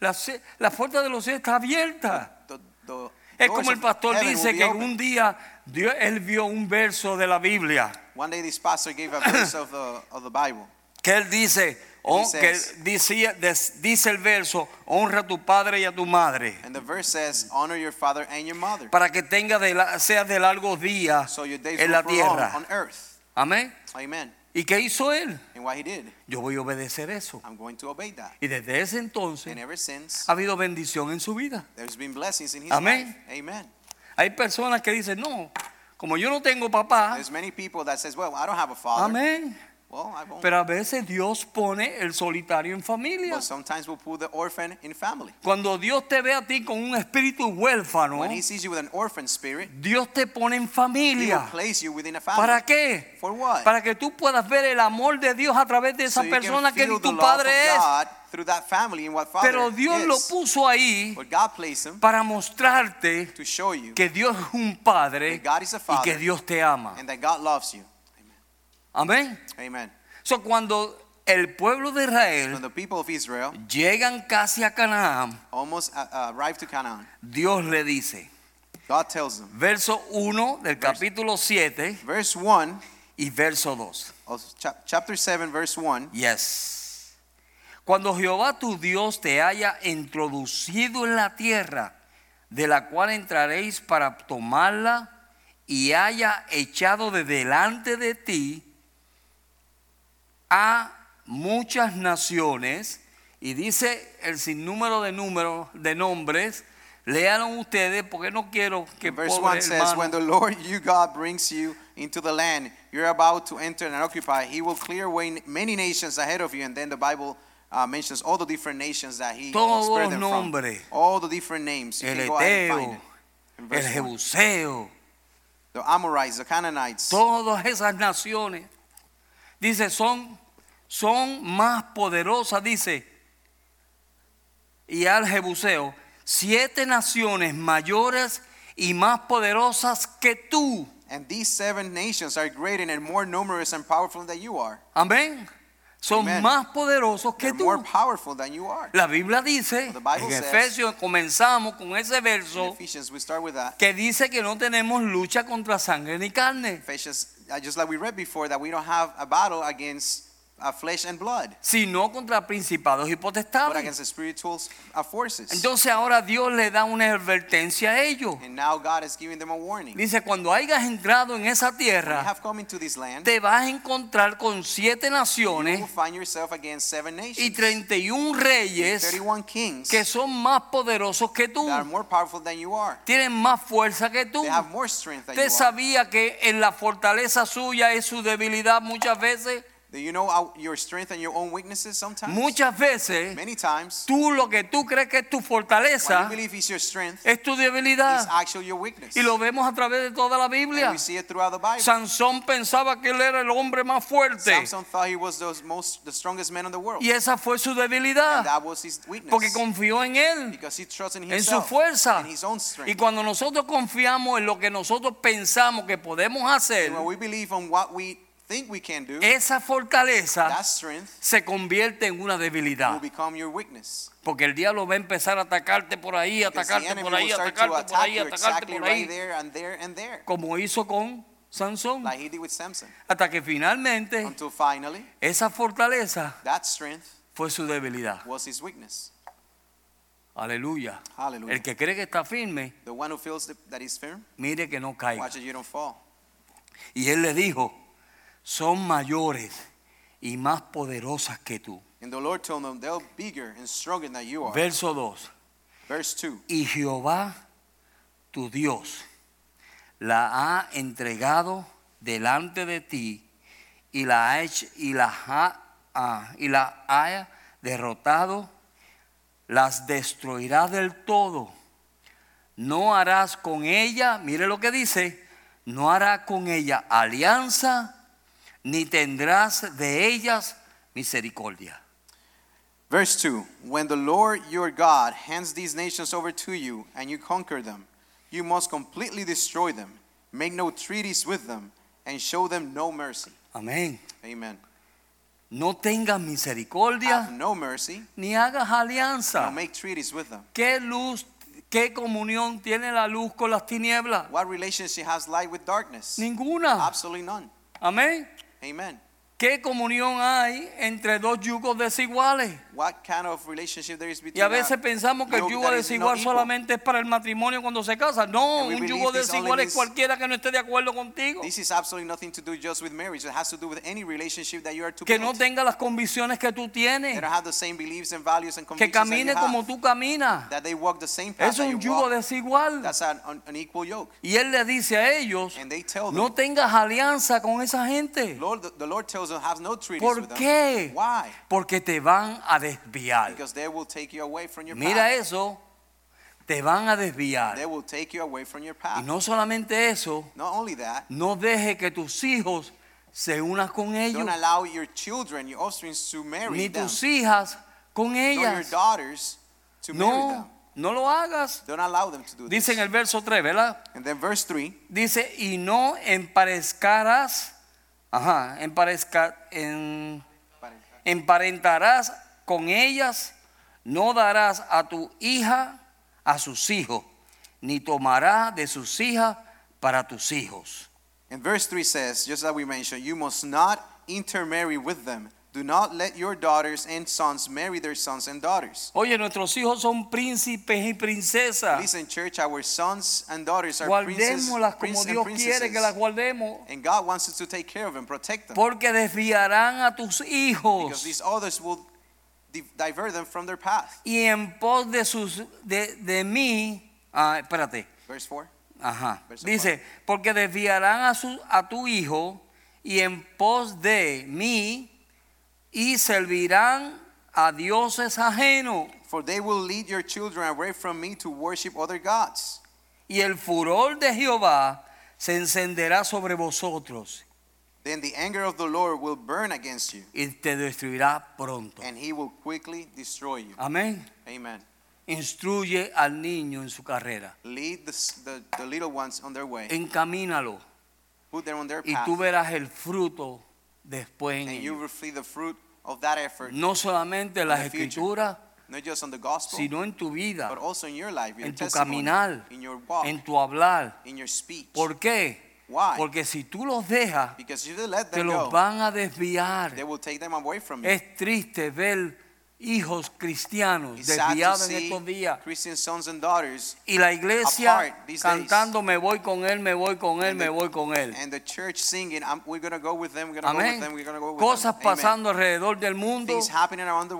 [SPEAKER 1] La, ce- la puerta de los cielos está abierta.
[SPEAKER 2] The, the
[SPEAKER 1] Es como el pastor dice que un día Dios, él vio un verso de la Biblia
[SPEAKER 2] One day this pastor gave a verse of the, of the Bible.
[SPEAKER 1] que él dice, oh, que decía- dice el verso, honra a tu padre y a tu madre
[SPEAKER 2] And the verse says, honor your father and your mother.
[SPEAKER 1] para que tenga de la, sea de largos días
[SPEAKER 2] So
[SPEAKER 1] en la tierra.
[SPEAKER 2] on earth.
[SPEAKER 1] Amén.
[SPEAKER 2] Amen.
[SPEAKER 1] ¿Y qué hizo él?
[SPEAKER 2] And what he did,
[SPEAKER 1] Yo voy a obedecer eso.
[SPEAKER 2] I'm going to obey that.
[SPEAKER 1] Y desde ese entonces
[SPEAKER 2] And ever since,
[SPEAKER 1] ha habido bendición en su vida.
[SPEAKER 2] there's been blessings in his
[SPEAKER 1] Amén.
[SPEAKER 2] life. Amen.
[SPEAKER 1] Hay personas que dicen, no, como yo no tengo papá,
[SPEAKER 2] There's many people that says, well, I don't have a father.
[SPEAKER 1] amén.
[SPEAKER 2] Well, I won't.
[SPEAKER 1] Pero a veces Dios pone el solitario en familia.
[SPEAKER 2] But sometimes we'll put the orphan in family.
[SPEAKER 1] Cuando Dios te ve a ti con un espíritu huérfano,
[SPEAKER 2] When he sees you with an orphan spirit,
[SPEAKER 1] Dios te pone en
[SPEAKER 2] he will
[SPEAKER 1] familia.
[SPEAKER 2] place you within a family.
[SPEAKER 1] ¿Para qué?
[SPEAKER 2] For what?
[SPEAKER 1] Para que tú puedas ver el amor de Dios a través de esa
[SPEAKER 2] so you can
[SPEAKER 1] persona que
[SPEAKER 2] feel
[SPEAKER 1] ni
[SPEAKER 2] the
[SPEAKER 1] tu
[SPEAKER 2] love
[SPEAKER 1] padre
[SPEAKER 2] of
[SPEAKER 1] es.
[SPEAKER 2] God through that family and what father
[SPEAKER 1] Pero Dios
[SPEAKER 2] is.
[SPEAKER 1] lo puso ahí
[SPEAKER 2] But God placed him
[SPEAKER 1] para mostrarte
[SPEAKER 2] to show you
[SPEAKER 1] que Dios es un padre
[SPEAKER 2] that God is a
[SPEAKER 1] y
[SPEAKER 2] father
[SPEAKER 1] que Dios te ama.
[SPEAKER 2] and that God loves you.
[SPEAKER 1] Amén.
[SPEAKER 2] Amen.
[SPEAKER 1] So, cuando el pueblo de Israel
[SPEAKER 2] the people of Israel
[SPEAKER 1] llegan casi a Canaán,
[SPEAKER 2] almost uh, uh, arrived to Canaan,
[SPEAKER 1] Dios le dice,
[SPEAKER 2] God tells them,
[SPEAKER 1] verso 1 del capítulo 7
[SPEAKER 2] verse 1
[SPEAKER 1] y verso 2.
[SPEAKER 2] of chap- chapter 7, verse 1.
[SPEAKER 1] Yes. Cuando Jehová tu Dios te haya introducido en la tierra de la cual entraréis para tomarla y haya echado de delante de ti a muchas naciones y dice el sinnúmero de números de nombres léanlo ustedes porque no quiero que
[SPEAKER 2] Verse
[SPEAKER 1] pobre
[SPEAKER 2] 1 says, When the Lord you God brings you into the land you're about to enter and occupy, he will clear away many nations ahead of you. And then the Bible uh, mentions all the different nations that he
[SPEAKER 1] Todos
[SPEAKER 2] them from. All the different names. You
[SPEAKER 1] el
[SPEAKER 2] can go ahead and find it.
[SPEAKER 1] El Jebuseo
[SPEAKER 2] The Amorites, the Canaanites.
[SPEAKER 1] todas esas naciones dice son son más poderosas dice y al Jebuseo siete naciones mayores y más poderosas que tú
[SPEAKER 2] And these seven nations are greater and more numerous and powerful than you are.
[SPEAKER 1] amén son
[SPEAKER 2] Amen.
[SPEAKER 1] más poderosos que
[SPEAKER 2] They're more
[SPEAKER 1] tú
[SPEAKER 2] powerful than you are.
[SPEAKER 1] la Biblia dice
[SPEAKER 2] The Bible
[SPEAKER 1] en
[SPEAKER 2] says-
[SPEAKER 1] Efesios comenzamos con ese verso
[SPEAKER 2] Ephesians, we start with that.
[SPEAKER 1] que dice que no tenemos lucha contra sangre ni carne
[SPEAKER 2] Ephesians, just like we read before, that we don't have a battle against uh, flesh and blood,
[SPEAKER 1] sino contra principados y
[SPEAKER 2] but
[SPEAKER 1] potestades
[SPEAKER 2] against the spiritual uh, forces.
[SPEAKER 1] Entonces ahora Dios le da una advertencia a ellos.
[SPEAKER 2] And now God is giving them a warning.
[SPEAKER 1] Dice, cuando hayas entrado en esa tierra,
[SPEAKER 2] have come into this land,
[SPEAKER 1] te vas a encontrar con siete
[SPEAKER 2] you will
[SPEAKER 1] naciones
[SPEAKER 2] find yourself against seven
[SPEAKER 1] y
[SPEAKER 2] nations,
[SPEAKER 1] 31 reyes
[SPEAKER 2] 31 kings
[SPEAKER 1] que son más poderosos que tú.
[SPEAKER 2] that are more powerful than you are.
[SPEAKER 1] Tienen más fuerza que tú.
[SPEAKER 2] They have more strength than
[SPEAKER 1] Usted
[SPEAKER 2] you are.
[SPEAKER 1] sabía que en la fortaleza suya es su debilidad muchas veces.
[SPEAKER 2] Do you know our- your strength and your own weaknesses sometimes?
[SPEAKER 1] Muchas veces
[SPEAKER 2] Many times,
[SPEAKER 1] tú lo que tú crees que es tu
[SPEAKER 2] what you
[SPEAKER 1] fortaleza
[SPEAKER 2] believe is your strength
[SPEAKER 1] es tu
[SPEAKER 2] is
[SPEAKER 1] debilidad.
[SPEAKER 2] actually your weakness.
[SPEAKER 1] Y lo vemos a través de toda la
[SPEAKER 2] And
[SPEAKER 1] Biblia.
[SPEAKER 2] we see it throughout the Bible.
[SPEAKER 1] Sansón pensaba que él era el hombre más fuerte.
[SPEAKER 2] Samson thought he was the most, the strongest man in the world.
[SPEAKER 1] Y esa fue su
[SPEAKER 2] And
[SPEAKER 1] debilidad.
[SPEAKER 2] that was his weakness.
[SPEAKER 1] Porque confió en él,
[SPEAKER 2] Because he trusted in
[SPEAKER 1] en su
[SPEAKER 2] himself,
[SPEAKER 1] fuerza.
[SPEAKER 2] in his own
[SPEAKER 1] Y
[SPEAKER 2] strength.
[SPEAKER 1] cuando nosotros confiamos en lo que nosotros pensamos que podemos hacer,
[SPEAKER 2] And when we believe on what we think we can do,
[SPEAKER 1] esa fortaleza
[SPEAKER 2] that strength
[SPEAKER 1] se convierte en una
[SPEAKER 2] will
[SPEAKER 1] debilidad.
[SPEAKER 2] become your weakness.
[SPEAKER 1] Porque el diablo va a empezar a atacarte por ahí, atacarte por ahí, atacarte por ahí, atacarte
[SPEAKER 2] exactly
[SPEAKER 1] por
[SPEAKER 2] right
[SPEAKER 1] ahí,
[SPEAKER 2] there and there and there,
[SPEAKER 1] como hizo con Sansón.
[SPEAKER 2] like he did with Samson.
[SPEAKER 1] Hasta que finalmente
[SPEAKER 2] Until finally,
[SPEAKER 1] esa fortaleza
[SPEAKER 2] that strength
[SPEAKER 1] fue su debilidad.
[SPEAKER 2] was his weakness.
[SPEAKER 1] Aleluya.
[SPEAKER 2] Hallelujah.
[SPEAKER 1] El que cree que está firme,
[SPEAKER 2] The one who feels that he's firm,
[SPEAKER 1] mire que no caiga.
[SPEAKER 2] watch that you don't fall.
[SPEAKER 1] Y él le dijo, son mayores y más poderosas que tú.
[SPEAKER 2] And the Lord told them, they're bigger and stronger than you are.
[SPEAKER 1] Verso 2.
[SPEAKER 2] Verse 2.
[SPEAKER 1] Y Jehová, tu Dios, la ha entregado delante de ti y la ha, hecho- y la ha, ah, y la ha derrotado, las destruirá del todo. No harás con ella, mire lo que dice, no hará con ella alianza, ni tendrás de ellas misericordia.
[SPEAKER 2] Verse 2 When the Lord your God hands these nations over to you and you conquer them, you must completely destroy them, make no treaties with them, and show them no mercy.
[SPEAKER 1] Amén.
[SPEAKER 2] Amen.
[SPEAKER 1] No tengas
[SPEAKER 2] Have
[SPEAKER 1] misericordia
[SPEAKER 2] no mercy,
[SPEAKER 1] ni hagas alianza.
[SPEAKER 2] no make treaties with them.
[SPEAKER 1] ¿Qué luz, qué comunión tiene la luz con las tinieblas?
[SPEAKER 2] What relationship has light with darkness?
[SPEAKER 1] Ninguna.
[SPEAKER 2] Absolutely none.
[SPEAKER 1] Amén.
[SPEAKER 2] Amen.
[SPEAKER 1] ¿Qué comunión hay entre dos yugos desiguales?
[SPEAKER 2] What kind of relationship there is
[SPEAKER 1] Y
[SPEAKER 2] between
[SPEAKER 1] a veces pensamos que el yugo desigual solamente es para el matrimonio cuando se casan. No, un yugo desigual es cualquiera que no esté de acuerdo contigo.
[SPEAKER 2] This is absolutely nothing to do just with marriage. It has to do with any relationship that you are to
[SPEAKER 1] Que no tenga las convicciones que tú
[SPEAKER 2] They
[SPEAKER 1] tienes.
[SPEAKER 2] don't have the same beliefs and values and
[SPEAKER 1] Que
[SPEAKER 2] convictions that you
[SPEAKER 1] camine como tú caminas.
[SPEAKER 2] That they walk the same path
[SPEAKER 1] Eso es un yugo desigual.
[SPEAKER 2] That's an, an, an equal yoke.
[SPEAKER 1] Y él le dice a ellos,
[SPEAKER 2] And they tell them,
[SPEAKER 1] no tengas alianza con esa gente.
[SPEAKER 2] Lord, the, the Lord tells have no treaties
[SPEAKER 1] ¿Por
[SPEAKER 2] with them.
[SPEAKER 1] qué?
[SPEAKER 2] Why?
[SPEAKER 1] Porque te van a desviar.
[SPEAKER 2] Because they will take you away from your
[SPEAKER 1] Mira
[SPEAKER 2] path.
[SPEAKER 1] eso, te van a desviar.
[SPEAKER 2] They will take you away from your
[SPEAKER 1] Y
[SPEAKER 2] path.
[SPEAKER 1] no solamente eso,
[SPEAKER 2] Not only that,
[SPEAKER 1] no deje que tus hijos se unan con ellos,
[SPEAKER 2] don't allow your children, your offspring, to marry
[SPEAKER 1] ni
[SPEAKER 2] them.
[SPEAKER 1] tus hijas con
[SPEAKER 2] Nor your
[SPEAKER 1] ellas.
[SPEAKER 2] daughters to marry them.
[SPEAKER 1] No, no lo hagas.
[SPEAKER 2] Don't allow them to do
[SPEAKER 1] Dice en
[SPEAKER 2] this.
[SPEAKER 1] el verso 3, ¿verdad?
[SPEAKER 2] And then verse 3,
[SPEAKER 1] Dice, y no emparezcarás, ajá, emparezca, en, emparentarás con ellas, no darás a tu hija a sus hijos, ni tomarás de sus hijas para tus hijos.
[SPEAKER 2] And verse 3 says, just as we mentioned, you must not intermarry with them. Do not let your daughters and sons marry their sons and daughters.
[SPEAKER 1] Oye, nuestros hijos son príncipes y princesas.
[SPEAKER 2] Listen, church, our sons and daughters are princes,
[SPEAKER 1] Guardémoslas como
[SPEAKER 2] prince and
[SPEAKER 1] Dios quiere que las guardemos,
[SPEAKER 2] And God wants us to take care of them, protect them.
[SPEAKER 1] porque desviarán a tus
[SPEAKER 2] Because
[SPEAKER 1] hijos
[SPEAKER 2] these others will di- divert them from their path.
[SPEAKER 1] y en pos de sus de, de mí, ah, espérate,
[SPEAKER 2] Verse 4.
[SPEAKER 1] Ajá.
[SPEAKER 2] Verso
[SPEAKER 1] Dice, porque desviarán a, su, a tu hijo y en pos de mí y servirán a dioses ajenos.
[SPEAKER 2] For they will lead your children away from me to worship other gods.
[SPEAKER 1] Y el furor de Jehová se encenderá sobre vosotros
[SPEAKER 2] Then the anger of the Lord will burn against you,
[SPEAKER 1] y te destruirá pronto.
[SPEAKER 2] and he will quickly destroy you.
[SPEAKER 1] Amén.
[SPEAKER 2] Amen.
[SPEAKER 1] Instruye al niño en su carrera.
[SPEAKER 2] Lead the, the, the little ones on their way.
[SPEAKER 1] Encamínalo
[SPEAKER 2] Put them on their
[SPEAKER 1] y
[SPEAKER 2] path.
[SPEAKER 1] tú verás el fruto después en
[SPEAKER 2] And you
[SPEAKER 1] ellos.
[SPEAKER 2] will see the fruit of that effort,
[SPEAKER 1] No solamente en las
[SPEAKER 2] the future.
[SPEAKER 1] escrituras,
[SPEAKER 2] not just on the gospel,
[SPEAKER 1] sino en tu vida,
[SPEAKER 2] but also in your life, your
[SPEAKER 1] en tu
[SPEAKER 2] testimony,
[SPEAKER 1] caminar,
[SPEAKER 2] in your walk,
[SPEAKER 1] en tu hablar.
[SPEAKER 2] in your speech.
[SPEAKER 1] ¿Por qué?
[SPEAKER 2] Why?
[SPEAKER 1] Porque si tú los dejas,
[SPEAKER 2] Because if you let
[SPEAKER 1] te
[SPEAKER 2] them
[SPEAKER 1] los
[SPEAKER 2] go,
[SPEAKER 1] van a desviar.
[SPEAKER 2] they will take them away from you.
[SPEAKER 1] Es triste ver hijos cristianos desviados en estos días.
[SPEAKER 2] Christian sons and daughters
[SPEAKER 1] Y la iglesia cantando, me voy con él, me voy con él,
[SPEAKER 2] And
[SPEAKER 1] me
[SPEAKER 2] the-
[SPEAKER 1] voy con él.
[SPEAKER 2] and the church singing, I'm, we're going to go with them, we're going to go with
[SPEAKER 1] Amén.
[SPEAKER 2] them, we're going to go with
[SPEAKER 1] Cosas pasando alrededor del mundo,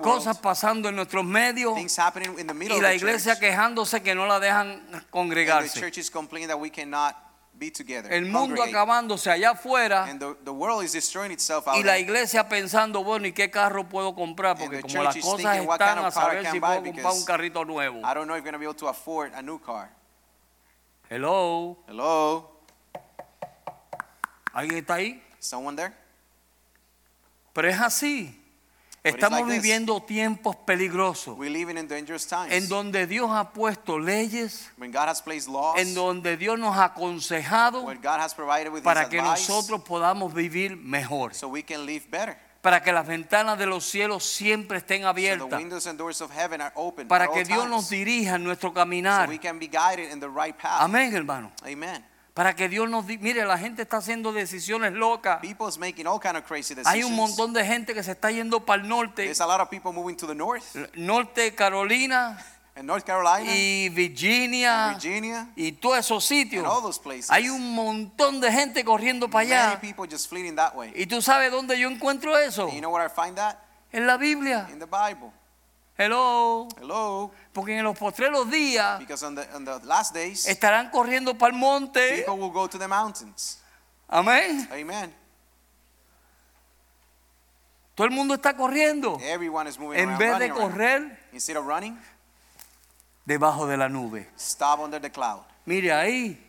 [SPEAKER 1] cosas pasando en nuestros medios y la iglesia
[SPEAKER 2] church.
[SPEAKER 1] quejándose que no la dejan congregarse.
[SPEAKER 2] Be together.
[SPEAKER 1] El mundo acabándose allá afuera
[SPEAKER 2] And the, the world is destroying itself out
[SPEAKER 1] y la iglesia pensando, bueno, ¿y qué carro puedo comprar?
[SPEAKER 2] And
[SPEAKER 1] Porque
[SPEAKER 2] the
[SPEAKER 1] como
[SPEAKER 2] church
[SPEAKER 1] las
[SPEAKER 2] is
[SPEAKER 1] cosas
[SPEAKER 2] thinking, what
[SPEAKER 1] están
[SPEAKER 2] kind
[SPEAKER 1] a
[SPEAKER 2] of car I
[SPEAKER 1] saber
[SPEAKER 2] can
[SPEAKER 1] si
[SPEAKER 2] buy
[SPEAKER 1] puedo comprar un
[SPEAKER 2] because
[SPEAKER 1] carrito nuevo.
[SPEAKER 2] I don't know if you're going to be able to afford a new car.
[SPEAKER 1] Hello,
[SPEAKER 2] Hello?
[SPEAKER 1] ¿alguien está ahí?
[SPEAKER 2] Someone there?
[SPEAKER 1] Pero es así. Estamos
[SPEAKER 2] like
[SPEAKER 1] viviendo tiempos peligrosos
[SPEAKER 2] We're living in dangerous times.
[SPEAKER 1] en donde Dios ha puesto leyes,
[SPEAKER 2] laws,
[SPEAKER 1] en donde Dios nos ha aconsejado para que
[SPEAKER 2] advice,
[SPEAKER 1] nosotros podamos vivir mejor,
[SPEAKER 2] so we can live better.
[SPEAKER 1] para que las ventanas de los cielos siempre estén
[SPEAKER 2] So
[SPEAKER 1] abiertas,
[SPEAKER 2] open
[SPEAKER 1] para que Dios
[SPEAKER 2] times,
[SPEAKER 1] nos dirija en nuestro
[SPEAKER 2] so
[SPEAKER 1] caminar.
[SPEAKER 2] the right.
[SPEAKER 1] Amén, hermano.
[SPEAKER 2] Amen.
[SPEAKER 1] Para que Dios nos di- mire, la gente está haciendo decisiones locas.
[SPEAKER 2] People's making all kind of crazy decisions.
[SPEAKER 1] Hay un montón de gente que se está yendo para el norte,
[SPEAKER 2] There's a lot of people moving to the north
[SPEAKER 1] norte Carolina
[SPEAKER 2] and North Carolina
[SPEAKER 1] y Virginia
[SPEAKER 2] and Virginia
[SPEAKER 1] y todos esos sitios.
[SPEAKER 2] and all those places.
[SPEAKER 1] Hay un montón de gente corriendo para allá.
[SPEAKER 2] people just fleeing that way.
[SPEAKER 1] ¿Y tú sabes dónde yo encuentro eso?
[SPEAKER 2] You know where I find that?
[SPEAKER 1] En la Biblia.
[SPEAKER 2] In the Bible.
[SPEAKER 1] Hello.
[SPEAKER 2] Hello.
[SPEAKER 1] Porque en los postreros días
[SPEAKER 2] Because on the, on the last days,
[SPEAKER 1] estarán corriendo para el monte.
[SPEAKER 2] people will go to the mountains.
[SPEAKER 1] Amén.
[SPEAKER 2] Amen.
[SPEAKER 1] Todo el mundo está corriendo.
[SPEAKER 2] Everyone is moving
[SPEAKER 1] En
[SPEAKER 2] around,
[SPEAKER 1] vez de
[SPEAKER 2] running around.
[SPEAKER 1] correr
[SPEAKER 2] Instead of running,
[SPEAKER 1] debajo de la nube.
[SPEAKER 2] stop under the cloud.
[SPEAKER 1] Mire ahí,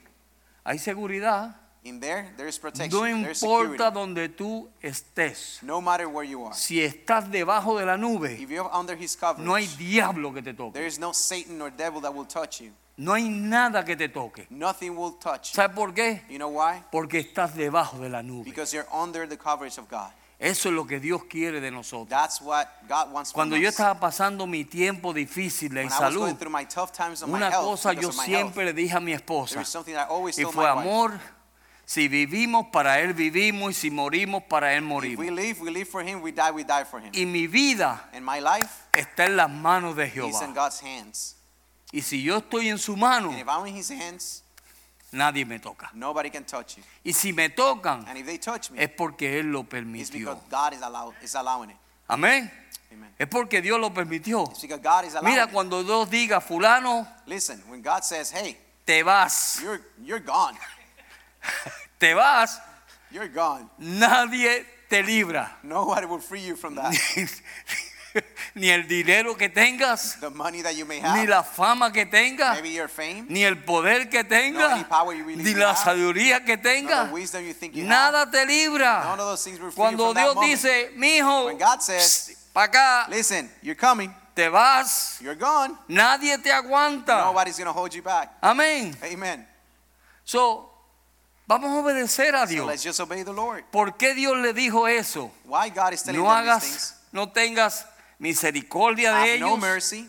[SPEAKER 1] hay seguridad.
[SPEAKER 2] In there, there is protection.
[SPEAKER 1] No importa donde tú estés.
[SPEAKER 2] No matter where you are.
[SPEAKER 1] Si estás debajo de la nube,
[SPEAKER 2] If you're under his coverage,
[SPEAKER 1] no hay diablo que te
[SPEAKER 2] there
[SPEAKER 1] toque.
[SPEAKER 2] is no Satan or devil that will touch you.
[SPEAKER 1] No hay nada que te toque.
[SPEAKER 2] Nothing will touch you.
[SPEAKER 1] ¿Sabes por qué?
[SPEAKER 2] You know why?
[SPEAKER 1] Porque estás debajo de la nube.
[SPEAKER 2] Because you're under the coverage of God.
[SPEAKER 1] Eso es lo que Dios quiere de nosotros.
[SPEAKER 2] That's what God wants
[SPEAKER 1] Cuando yo
[SPEAKER 2] us.
[SPEAKER 1] estaba pasando mi tiempo difícil
[SPEAKER 2] was
[SPEAKER 1] salud,
[SPEAKER 2] going through my tough times of my
[SPEAKER 1] una cosa yo siempre le dije a mi
[SPEAKER 2] there
[SPEAKER 1] esposa,
[SPEAKER 2] is something that I always
[SPEAKER 1] y
[SPEAKER 2] told
[SPEAKER 1] fue amor, Si vivimos, para Él vivimos y si morimos, para Él
[SPEAKER 2] If
[SPEAKER 1] morimos.
[SPEAKER 2] we live, we live for Him. We die, we die for Him.
[SPEAKER 1] Y mi vida
[SPEAKER 2] And my life
[SPEAKER 1] está en las manos de
[SPEAKER 2] is in
[SPEAKER 1] Jehová.
[SPEAKER 2] God's hands.
[SPEAKER 1] Y si yo estoy en su mano,
[SPEAKER 2] And if I'm in His hands,
[SPEAKER 1] nadie me toca.
[SPEAKER 2] nobody can touch you.
[SPEAKER 1] Y si me tocan,
[SPEAKER 2] And if they touch me,
[SPEAKER 1] es porque Él lo
[SPEAKER 2] it's
[SPEAKER 1] permitió.
[SPEAKER 2] because God is, allow, is allowing it.
[SPEAKER 1] Amén.
[SPEAKER 2] Amen.
[SPEAKER 1] Es porque Dios lo permitió.
[SPEAKER 2] It's God is
[SPEAKER 1] Mira,
[SPEAKER 2] it.
[SPEAKER 1] cuando Dios diga, fulano,
[SPEAKER 2] Listen, when God says, hey,
[SPEAKER 1] te vas,
[SPEAKER 2] you're, you're gone,
[SPEAKER 1] te vas,
[SPEAKER 2] you're gone,
[SPEAKER 1] nadie te libra.
[SPEAKER 2] nobody will free you from that.
[SPEAKER 1] Ni el dinero que tengas,
[SPEAKER 2] The money that you may
[SPEAKER 1] ni
[SPEAKER 2] have,
[SPEAKER 1] la fama que tengas,
[SPEAKER 2] maybe your fame,
[SPEAKER 1] ni el poder que tengas,
[SPEAKER 2] any power you really
[SPEAKER 1] ni la
[SPEAKER 2] have.
[SPEAKER 1] sabiduría que tengas,
[SPEAKER 2] the wisdom you think you have.
[SPEAKER 1] nada te libra.
[SPEAKER 2] None of those things will free
[SPEAKER 1] Cuando
[SPEAKER 2] you from
[SPEAKER 1] Dios
[SPEAKER 2] that moment.
[SPEAKER 1] dice, mi hijo,
[SPEAKER 2] When God says,
[SPEAKER 1] para acá,
[SPEAKER 2] listen, you're coming,
[SPEAKER 1] te vas,
[SPEAKER 2] you're gone,
[SPEAKER 1] nadie te aguanta.
[SPEAKER 2] nobody's to hold you back.
[SPEAKER 1] Amén.
[SPEAKER 2] Amen.
[SPEAKER 1] So, vamos a obedecer a
[SPEAKER 2] So
[SPEAKER 1] Dios.
[SPEAKER 2] let's just obey the Lord.
[SPEAKER 1] ¿Por qué Dios le dijo eso?
[SPEAKER 2] Why God is telling
[SPEAKER 1] No
[SPEAKER 2] them these
[SPEAKER 1] hagas,
[SPEAKER 2] things.
[SPEAKER 1] no tengas misericordia de
[SPEAKER 2] Have no
[SPEAKER 1] ellos,
[SPEAKER 2] mercy,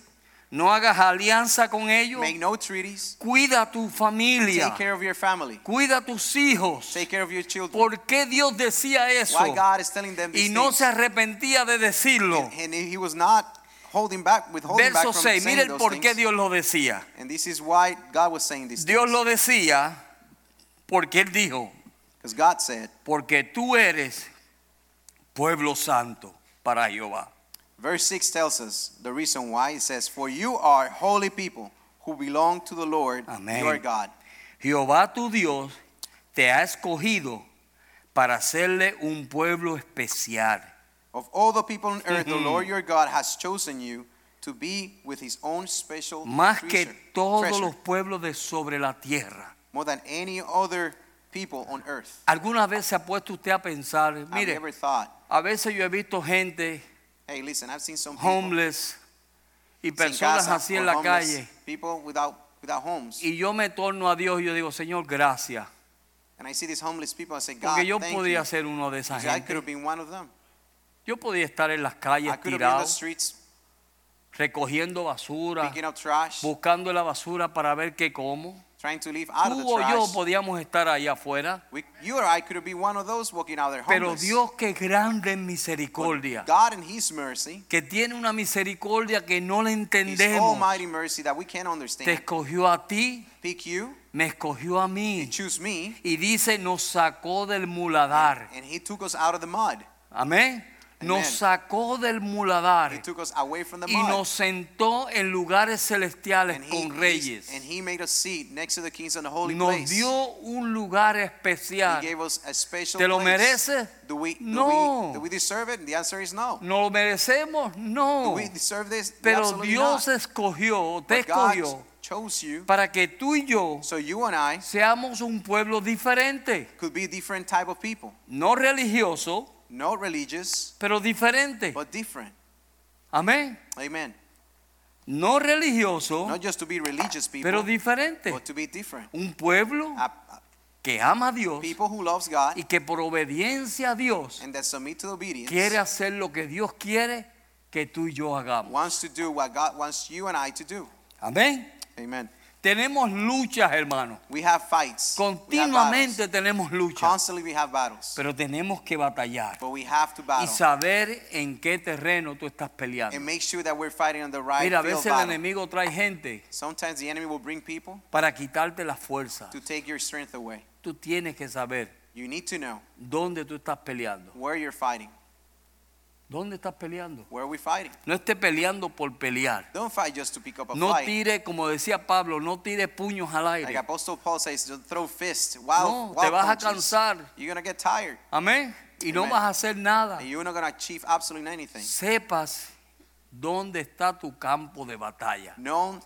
[SPEAKER 1] no hagas alianza con ellos,
[SPEAKER 2] make no treaties,
[SPEAKER 1] cuida tu familia,
[SPEAKER 2] take care of your family,
[SPEAKER 1] cuida tus hijos.
[SPEAKER 2] take care of your children.
[SPEAKER 1] ¿Por qué Dios decía eso?
[SPEAKER 2] Why God is telling them
[SPEAKER 1] Y
[SPEAKER 2] these
[SPEAKER 1] no
[SPEAKER 2] things.
[SPEAKER 1] se arrepentía de decirlo.
[SPEAKER 2] And, and he was not holding back, withholding back
[SPEAKER 1] Verso
[SPEAKER 2] from
[SPEAKER 1] 6,
[SPEAKER 2] saying
[SPEAKER 1] mire el por qué. Dios lo decía.
[SPEAKER 2] And this is why God was saying these
[SPEAKER 1] Dios
[SPEAKER 2] things.
[SPEAKER 1] lo decía porque Él dijo,
[SPEAKER 2] Because God said,
[SPEAKER 1] porque tú eres pueblo santo para Jehová.
[SPEAKER 2] verse 6 tells us the reason why. It says, For you are holy people who belong to the Lord
[SPEAKER 1] Amén.
[SPEAKER 2] your God.
[SPEAKER 1] Jehová tu Dios te ha escogido para hacerle un pueblo especial.
[SPEAKER 2] Of all the people on earth, the
[SPEAKER 1] Ujú.
[SPEAKER 2] Lord your God has chosen you to be with his own special
[SPEAKER 1] Más que todos
[SPEAKER 2] treasure,
[SPEAKER 1] los pueblos de sobre la tierra.
[SPEAKER 2] More than any other people on earth.
[SPEAKER 1] ¿Alguna vez se ha puesto usted a pensar,
[SPEAKER 2] I've
[SPEAKER 1] mire,
[SPEAKER 2] never thought,
[SPEAKER 1] a veces yo he visto gente
[SPEAKER 2] hey, listen, I've seen some people
[SPEAKER 1] homeless y
[SPEAKER 2] sin
[SPEAKER 1] personas
[SPEAKER 2] casa
[SPEAKER 1] así
[SPEAKER 2] or
[SPEAKER 1] en la
[SPEAKER 2] homeless,
[SPEAKER 1] calle
[SPEAKER 2] people without, without homes.
[SPEAKER 1] y yo me torno a Dios y yo digo, Señor, gracias,
[SPEAKER 2] And I see these homeless people, I say, God,
[SPEAKER 1] porque yo
[SPEAKER 2] thank
[SPEAKER 1] podía
[SPEAKER 2] you.
[SPEAKER 1] ser uno de esa
[SPEAKER 2] I could
[SPEAKER 1] gente.
[SPEAKER 2] have been one of them.
[SPEAKER 1] Yo podía estar en las
[SPEAKER 2] I
[SPEAKER 1] calles
[SPEAKER 2] could have been in the
[SPEAKER 1] tirado,
[SPEAKER 2] streets
[SPEAKER 1] recogiendo basura,
[SPEAKER 2] picking up trash,
[SPEAKER 1] buscando la basura para ver qué como.
[SPEAKER 2] Trying to leave out of
[SPEAKER 1] Tú
[SPEAKER 2] the
[SPEAKER 1] o yo
[SPEAKER 2] trash.
[SPEAKER 1] podíamos estar ahí afuera,
[SPEAKER 2] We, you or I could been one of those walking out there
[SPEAKER 1] pero
[SPEAKER 2] homeless.
[SPEAKER 1] Dios que grande en
[SPEAKER 2] But
[SPEAKER 1] misericordia,
[SPEAKER 2] God in His mercy,
[SPEAKER 1] que tiene una misericordia que no
[SPEAKER 2] His
[SPEAKER 1] entendemos,
[SPEAKER 2] almighty mercy that we can't
[SPEAKER 1] te
[SPEAKER 2] understand,
[SPEAKER 1] escogió a ti,
[SPEAKER 2] pick you,
[SPEAKER 1] me escogió a mí.
[SPEAKER 2] choose me,
[SPEAKER 1] Y dice, nos sacó del muladar.
[SPEAKER 2] and He took us out of the mud.
[SPEAKER 1] Amén. Nos sacó del
[SPEAKER 2] He
[SPEAKER 1] muladar
[SPEAKER 2] took us away from the
[SPEAKER 1] y
[SPEAKER 2] mud.
[SPEAKER 1] nos sentó en lugares celestiales
[SPEAKER 2] And he,
[SPEAKER 1] con reyes.
[SPEAKER 2] and he made seat next to the kings in the holy
[SPEAKER 1] Nos
[SPEAKER 2] place.
[SPEAKER 1] dio un lugar
[SPEAKER 2] He
[SPEAKER 1] especial.
[SPEAKER 2] gave us a special
[SPEAKER 1] ¿Te lo
[SPEAKER 2] place.
[SPEAKER 1] mereces?
[SPEAKER 2] Do we, do,
[SPEAKER 1] No.
[SPEAKER 2] we, do we deserve it? And the answer is no.
[SPEAKER 1] ¿No lo merecemos?
[SPEAKER 2] Do
[SPEAKER 1] No.
[SPEAKER 2] we deserve this?
[SPEAKER 1] Pero
[SPEAKER 2] Absolutely
[SPEAKER 1] Dios
[SPEAKER 2] not.
[SPEAKER 1] escogió, te
[SPEAKER 2] But God
[SPEAKER 1] escogió
[SPEAKER 2] chose you
[SPEAKER 1] para que tú y yo
[SPEAKER 2] so you and I
[SPEAKER 1] seamos un pueblo diferente.
[SPEAKER 2] could be a different type of people.
[SPEAKER 1] No religioso,
[SPEAKER 2] Not religious,
[SPEAKER 1] pero diferente.
[SPEAKER 2] but different.
[SPEAKER 1] Amén.
[SPEAKER 2] Amen.
[SPEAKER 1] No religioso,
[SPEAKER 2] Not just to be religious people,
[SPEAKER 1] pero diferente.
[SPEAKER 2] but to be different.
[SPEAKER 1] Un pueblo
[SPEAKER 2] A- a-
[SPEAKER 1] que ama a Dios
[SPEAKER 2] people who loves God
[SPEAKER 1] y que por obediencia a Dios
[SPEAKER 2] and that submit to obedience
[SPEAKER 1] quiere hacer lo que Dios quiere que tú y yo hagamos.
[SPEAKER 2] wants to do what God wants you and I to do.
[SPEAKER 1] Amén.
[SPEAKER 2] Amen.
[SPEAKER 1] Tenemos luchas, hermano.
[SPEAKER 2] We have fights. We have
[SPEAKER 1] Continuamente tenemos luchas,
[SPEAKER 2] Constantly we have battles.
[SPEAKER 1] pero tenemos que batallar
[SPEAKER 2] But we have to
[SPEAKER 1] y
[SPEAKER 2] battle.
[SPEAKER 1] saber en qué terreno tú estás peleando.
[SPEAKER 2] And make sure that we're fighting on the right
[SPEAKER 1] Mira, a veces el enemigo trae gente
[SPEAKER 2] Sometimes the enemy will bring people
[SPEAKER 1] para quitarte la fuerza.
[SPEAKER 2] to take your strength away.
[SPEAKER 1] Tú tienes que saber
[SPEAKER 2] You need to know
[SPEAKER 1] dónde tú estás peleando.
[SPEAKER 2] where you're fighting.
[SPEAKER 1] ¿Dónde estás peleando?
[SPEAKER 2] Where are we fighting?
[SPEAKER 1] No esté peleando por pelear.
[SPEAKER 2] Don't fight just to pick up a
[SPEAKER 1] No
[SPEAKER 2] fight.
[SPEAKER 1] tire, como decía Pablo, no tire puños al
[SPEAKER 2] Like
[SPEAKER 1] aire.
[SPEAKER 2] Apostle Paul says, don't throw fists, wild,
[SPEAKER 1] No,
[SPEAKER 2] wild
[SPEAKER 1] te vas a
[SPEAKER 2] punches.
[SPEAKER 1] cansar.
[SPEAKER 2] You're to get tired.
[SPEAKER 1] Amén. Y no
[SPEAKER 2] Amen.
[SPEAKER 1] vas a hacer nada.
[SPEAKER 2] And you're not to achieve absolutely anything.
[SPEAKER 1] Sepas dónde está tu campo de batalla.
[SPEAKER 2] Know,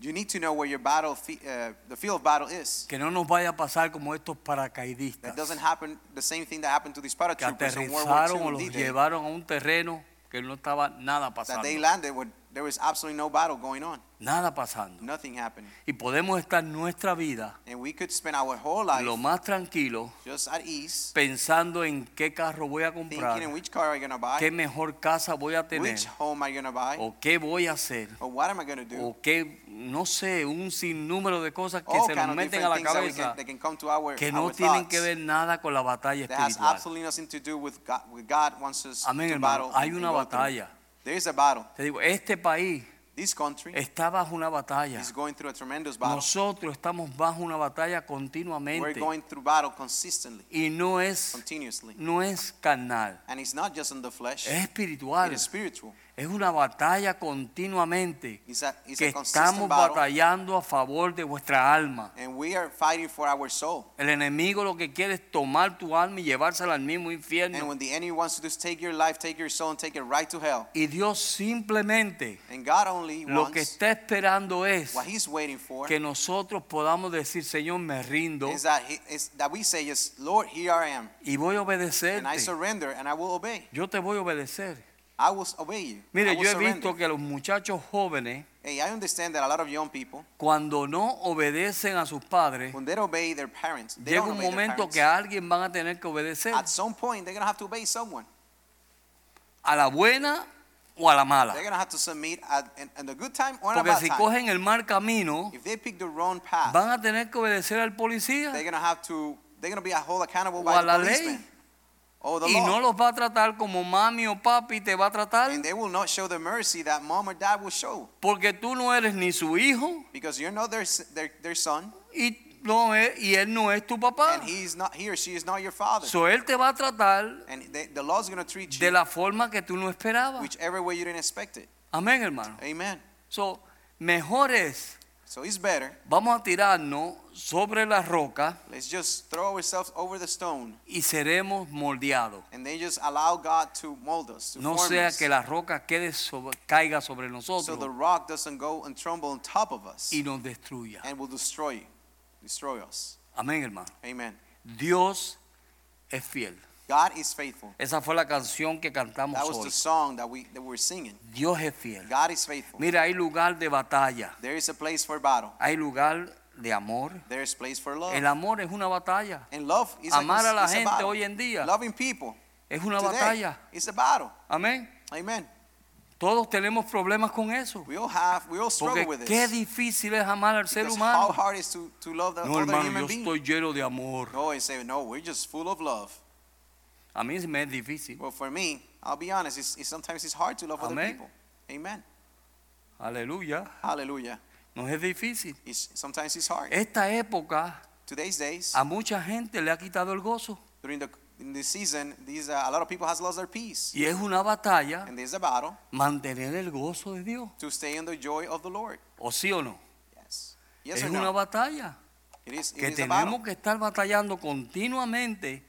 [SPEAKER 2] you need to know where your battle, uh, the field of battle is.
[SPEAKER 1] Que no nos vaya a pasar como estos
[SPEAKER 2] That
[SPEAKER 1] paracaidistas
[SPEAKER 2] doesn't happen, the same thing that happened to these
[SPEAKER 1] que
[SPEAKER 2] paratroopers in World War
[SPEAKER 1] aterrizaron o los llevaron a un terreno que no estaba nada
[SPEAKER 2] that they landed with there was absolutely no battle going on,
[SPEAKER 1] nada pasando.
[SPEAKER 2] nothing happening.
[SPEAKER 1] Y podemos estar nuestra vida
[SPEAKER 2] And we could spend our whole life
[SPEAKER 1] lo más tranquilo
[SPEAKER 2] just at ease,
[SPEAKER 1] pensando en qué carro voy a
[SPEAKER 2] thinking
[SPEAKER 1] comprar,
[SPEAKER 2] in which car are you to buy,
[SPEAKER 1] qué mejor casa voy a tener,
[SPEAKER 2] which home are you going to buy,
[SPEAKER 1] o qué voy a hacer,
[SPEAKER 2] or what am I going to do.
[SPEAKER 1] o qué, no sé, un sinnúmero de cosas que
[SPEAKER 2] All
[SPEAKER 1] se nos meten a la
[SPEAKER 2] things that,
[SPEAKER 1] cabeza
[SPEAKER 2] can, that can our,
[SPEAKER 1] que no tienen
[SPEAKER 2] thoughts
[SPEAKER 1] que ver nada con la batalla espiritual.
[SPEAKER 2] absolutely nothing to do with God, with God wants us
[SPEAKER 1] Amén. Hay una batalla.
[SPEAKER 2] There is a battle.
[SPEAKER 1] Te digo, este país
[SPEAKER 2] This country
[SPEAKER 1] está bajo una batalla.
[SPEAKER 2] is going through a tremendous battle.
[SPEAKER 1] Nosotros estamos bajo una batalla
[SPEAKER 2] We're
[SPEAKER 1] continuamente
[SPEAKER 2] going through battle consistently,
[SPEAKER 1] y no es
[SPEAKER 2] continuously.
[SPEAKER 1] no es carnal,
[SPEAKER 2] And it's not just in the flesh,
[SPEAKER 1] es
[SPEAKER 2] it
[SPEAKER 1] espiritual.
[SPEAKER 2] is spiritual.
[SPEAKER 1] Es una batalla continuamente
[SPEAKER 2] It's a, it's
[SPEAKER 1] que estamos batallando a favor de vuestra alma.
[SPEAKER 2] And we are fighting for our soul.
[SPEAKER 1] El enemigo lo que quiere es tomar tu alma y llevársela al mismo
[SPEAKER 2] And
[SPEAKER 1] infierno.
[SPEAKER 2] when the enemy wants to just take your life, take your soul, and take it right to hell.
[SPEAKER 1] Y Dios simplemente
[SPEAKER 2] And God only
[SPEAKER 1] lo que
[SPEAKER 2] wants,
[SPEAKER 1] está esperando es
[SPEAKER 2] what He's waiting for,
[SPEAKER 1] que nosotros podamos decir, Señor, me rindo
[SPEAKER 2] is that, he, is that we say, yes, Lord, here I am.
[SPEAKER 1] y voy a
[SPEAKER 2] And I
[SPEAKER 1] obedecerte.
[SPEAKER 2] surrender and I will obey.
[SPEAKER 1] Yo te voy a obedecer.
[SPEAKER 2] I will obey you. I
[SPEAKER 1] Mire,
[SPEAKER 2] will
[SPEAKER 1] yo he visto que los muchachos jóvenes,
[SPEAKER 2] Hey, I understand that a lot of young people,
[SPEAKER 1] cuando no obedecen a sus padres,
[SPEAKER 2] when they obey their parents, they
[SPEAKER 1] llega
[SPEAKER 2] don't
[SPEAKER 1] un
[SPEAKER 2] obey
[SPEAKER 1] momento que a alguien van a tener que obedecer.
[SPEAKER 2] At some point, they're going to have to obey someone.
[SPEAKER 1] A la buena o a la mala.
[SPEAKER 2] They're have to submit at, in, in the good time or
[SPEAKER 1] Porque
[SPEAKER 2] bad
[SPEAKER 1] si
[SPEAKER 2] time.
[SPEAKER 1] cogen el mal camino,
[SPEAKER 2] If they pick the wrong path,
[SPEAKER 1] van a tener que obedecer al policía
[SPEAKER 2] they're going to have to, they're going to be held accountable
[SPEAKER 1] o
[SPEAKER 2] by
[SPEAKER 1] a
[SPEAKER 2] the
[SPEAKER 1] ley.
[SPEAKER 2] policeman or the
[SPEAKER 1] Y
[SPEAKER 2] law.
[SPEAKER 1] no los va a tratar como mami o papi te va a tratar.
[SPEAKER 2] and they will not show the mercy that mom or dad will show
[SPEAKER 1] Porque tú no eres ni su hijo
[SPEAKER 2] because you're not their, s- their, their son
[SPEAKER 1] y, no es, y él no es tu papá.
[SPEAKER 2] and he's not he or she is not your father.
[SPEAKER 1] So él te va a tratar
[SPEAKER 2] and the law's going to treat
[SPEAKER 1] de
[SPEAKER 2] you
[SPEAKER 1] la forma que tú no esperabas.
[SPEAKER 2] whichever way you didn't expect it.
[SPEAKER 1] Amén, hermano.
[SPEAKER 2] Amen.
[SPEAKER 1] So, mejor es,
[SPEAKER 2] So it's better.
[SPEAKER 1] vamos a tirarnos sobre la roca
[SPEAKER 2] Let's just throw ourselves over the stone
[SPEAKER 1] y seremos moldeados.
[SPEAKER 2] and then just allow God to mold us, to
[SPEAKER 1] No
[SPEAKER 2] form
[SPEAKER 1] sea
[SPEAKER 2] us.
[SPEAKER 1] que la roca quede sobre- caiga sobre nosotros.
[SPEAKER 2] so the rock doesn't go and tremble on top of us
[SPEAKER 1] y nos destruya.
[SPEAKER 2] and will destroy destroy us.
[SPEAKER 1] Amén, hermano.
[SPEAKER 2] Amen.
[SPEAKER 1] Dios es fiel.
[SPEAKER 2] God is faithful.
[SPEAKER 1] Esa fue la canción que cantamos
[SPEAKER 2] That was
[SPEAKER 1] hoy.
[SPEAKER 2] the song that we that we're singing.
[SPEAKER 1] Dios es fiel.
[SPEAKER 2] God is faithful.
[SPEAKER 1] Mira, hay lugar de batalla,
[SPEAKER 2] There is a place for battle.
[SPEAKER 1] hay lugar de amor.
[SPEAKER 2] There is place for love.
[SPEAKER 1] El amor es una batalla,
[SPEAKER 2] And love is
[SPEAKER 1] Amar
[SPEAKER 2] a,
[SPEAKER 1] a la
[SPEAKER 2] is a
[SPEAKER 1] gente
[SPEAKER 2] battle.
[SPEAKER 1] hoy en día
[SPEAKER 2] Loving people
[SPEAKER 1] es una
[SPEAKER 2] today
[SPEAKER 1] batalla.
[SPEAKER 2] is a battle.
[SPEAKER 1] Amén.
[SPEAKER 2] Amen.
[SPEAKER 1] Todos tenemos problemas con eso.
[SPEAKER 2] We all have, we all struggle
[SPEAKER 1] Porque
[SPEAKER 2] with
[SPEAKER 1] qué
[SPEAKER 2] this.
[SPEAKER 1] difícil es amar al ser
[SPEAKER 2] Because how
[SPEAKER 1] humano.
[SPEAKER 2] hard is to, to love the
[SPEAKER 1] No,
[SPEAKER 2] other
[SPEAKER 1] hermano,
[SPEAKER 2] human
[SPEAKER 1] yo
[SPEAKER 2] being?
[SPEAKER 1] estoy lleno de amor.
[SPEAKER 2] No, say, no, we're just full of love.
[SPEAKER 1] A mí me es difícil.
[SPEAKER 2] Well, for me, I'll be honest, it's, it's sometimes it's hard to love other people. Amen.
[SPEAKER 1] Aleluya.
[SPEAKER 2] Hallelujah.
[SPEAKER 1] No es difícil.
[SPEAKER 2] It's, sometimes it's hard.
[SPEAKER 1] Esta época
[SPEAKER 2] Today's days,
[SPEAKER 1] a mucha gente le ha quitado el gozo.
[SPEAKER 2] during the in this season, these uh, a lot of people has lost their peace,
[SPEAKER 1] Y es una batalla
[SPEAKER 2] and there's a battle
[SPEAKER 1] mantener el gozo de Dios.
[SPEAKER 2] to stay in the joy of the Lord.
[SPEAKER 1] ¿O sí o no?
[SPEAKER 2] Yes. Yes
[SPEAKER 1] es
[SPEAKER 2] or
[SPEAKER 1] una batalla
[SPEAKER 2] It is, it
[SPEAKER 1] que
[SPEAKER 2] is a battle.
[SPEAKER 1] tenemos que estar batallando continuamente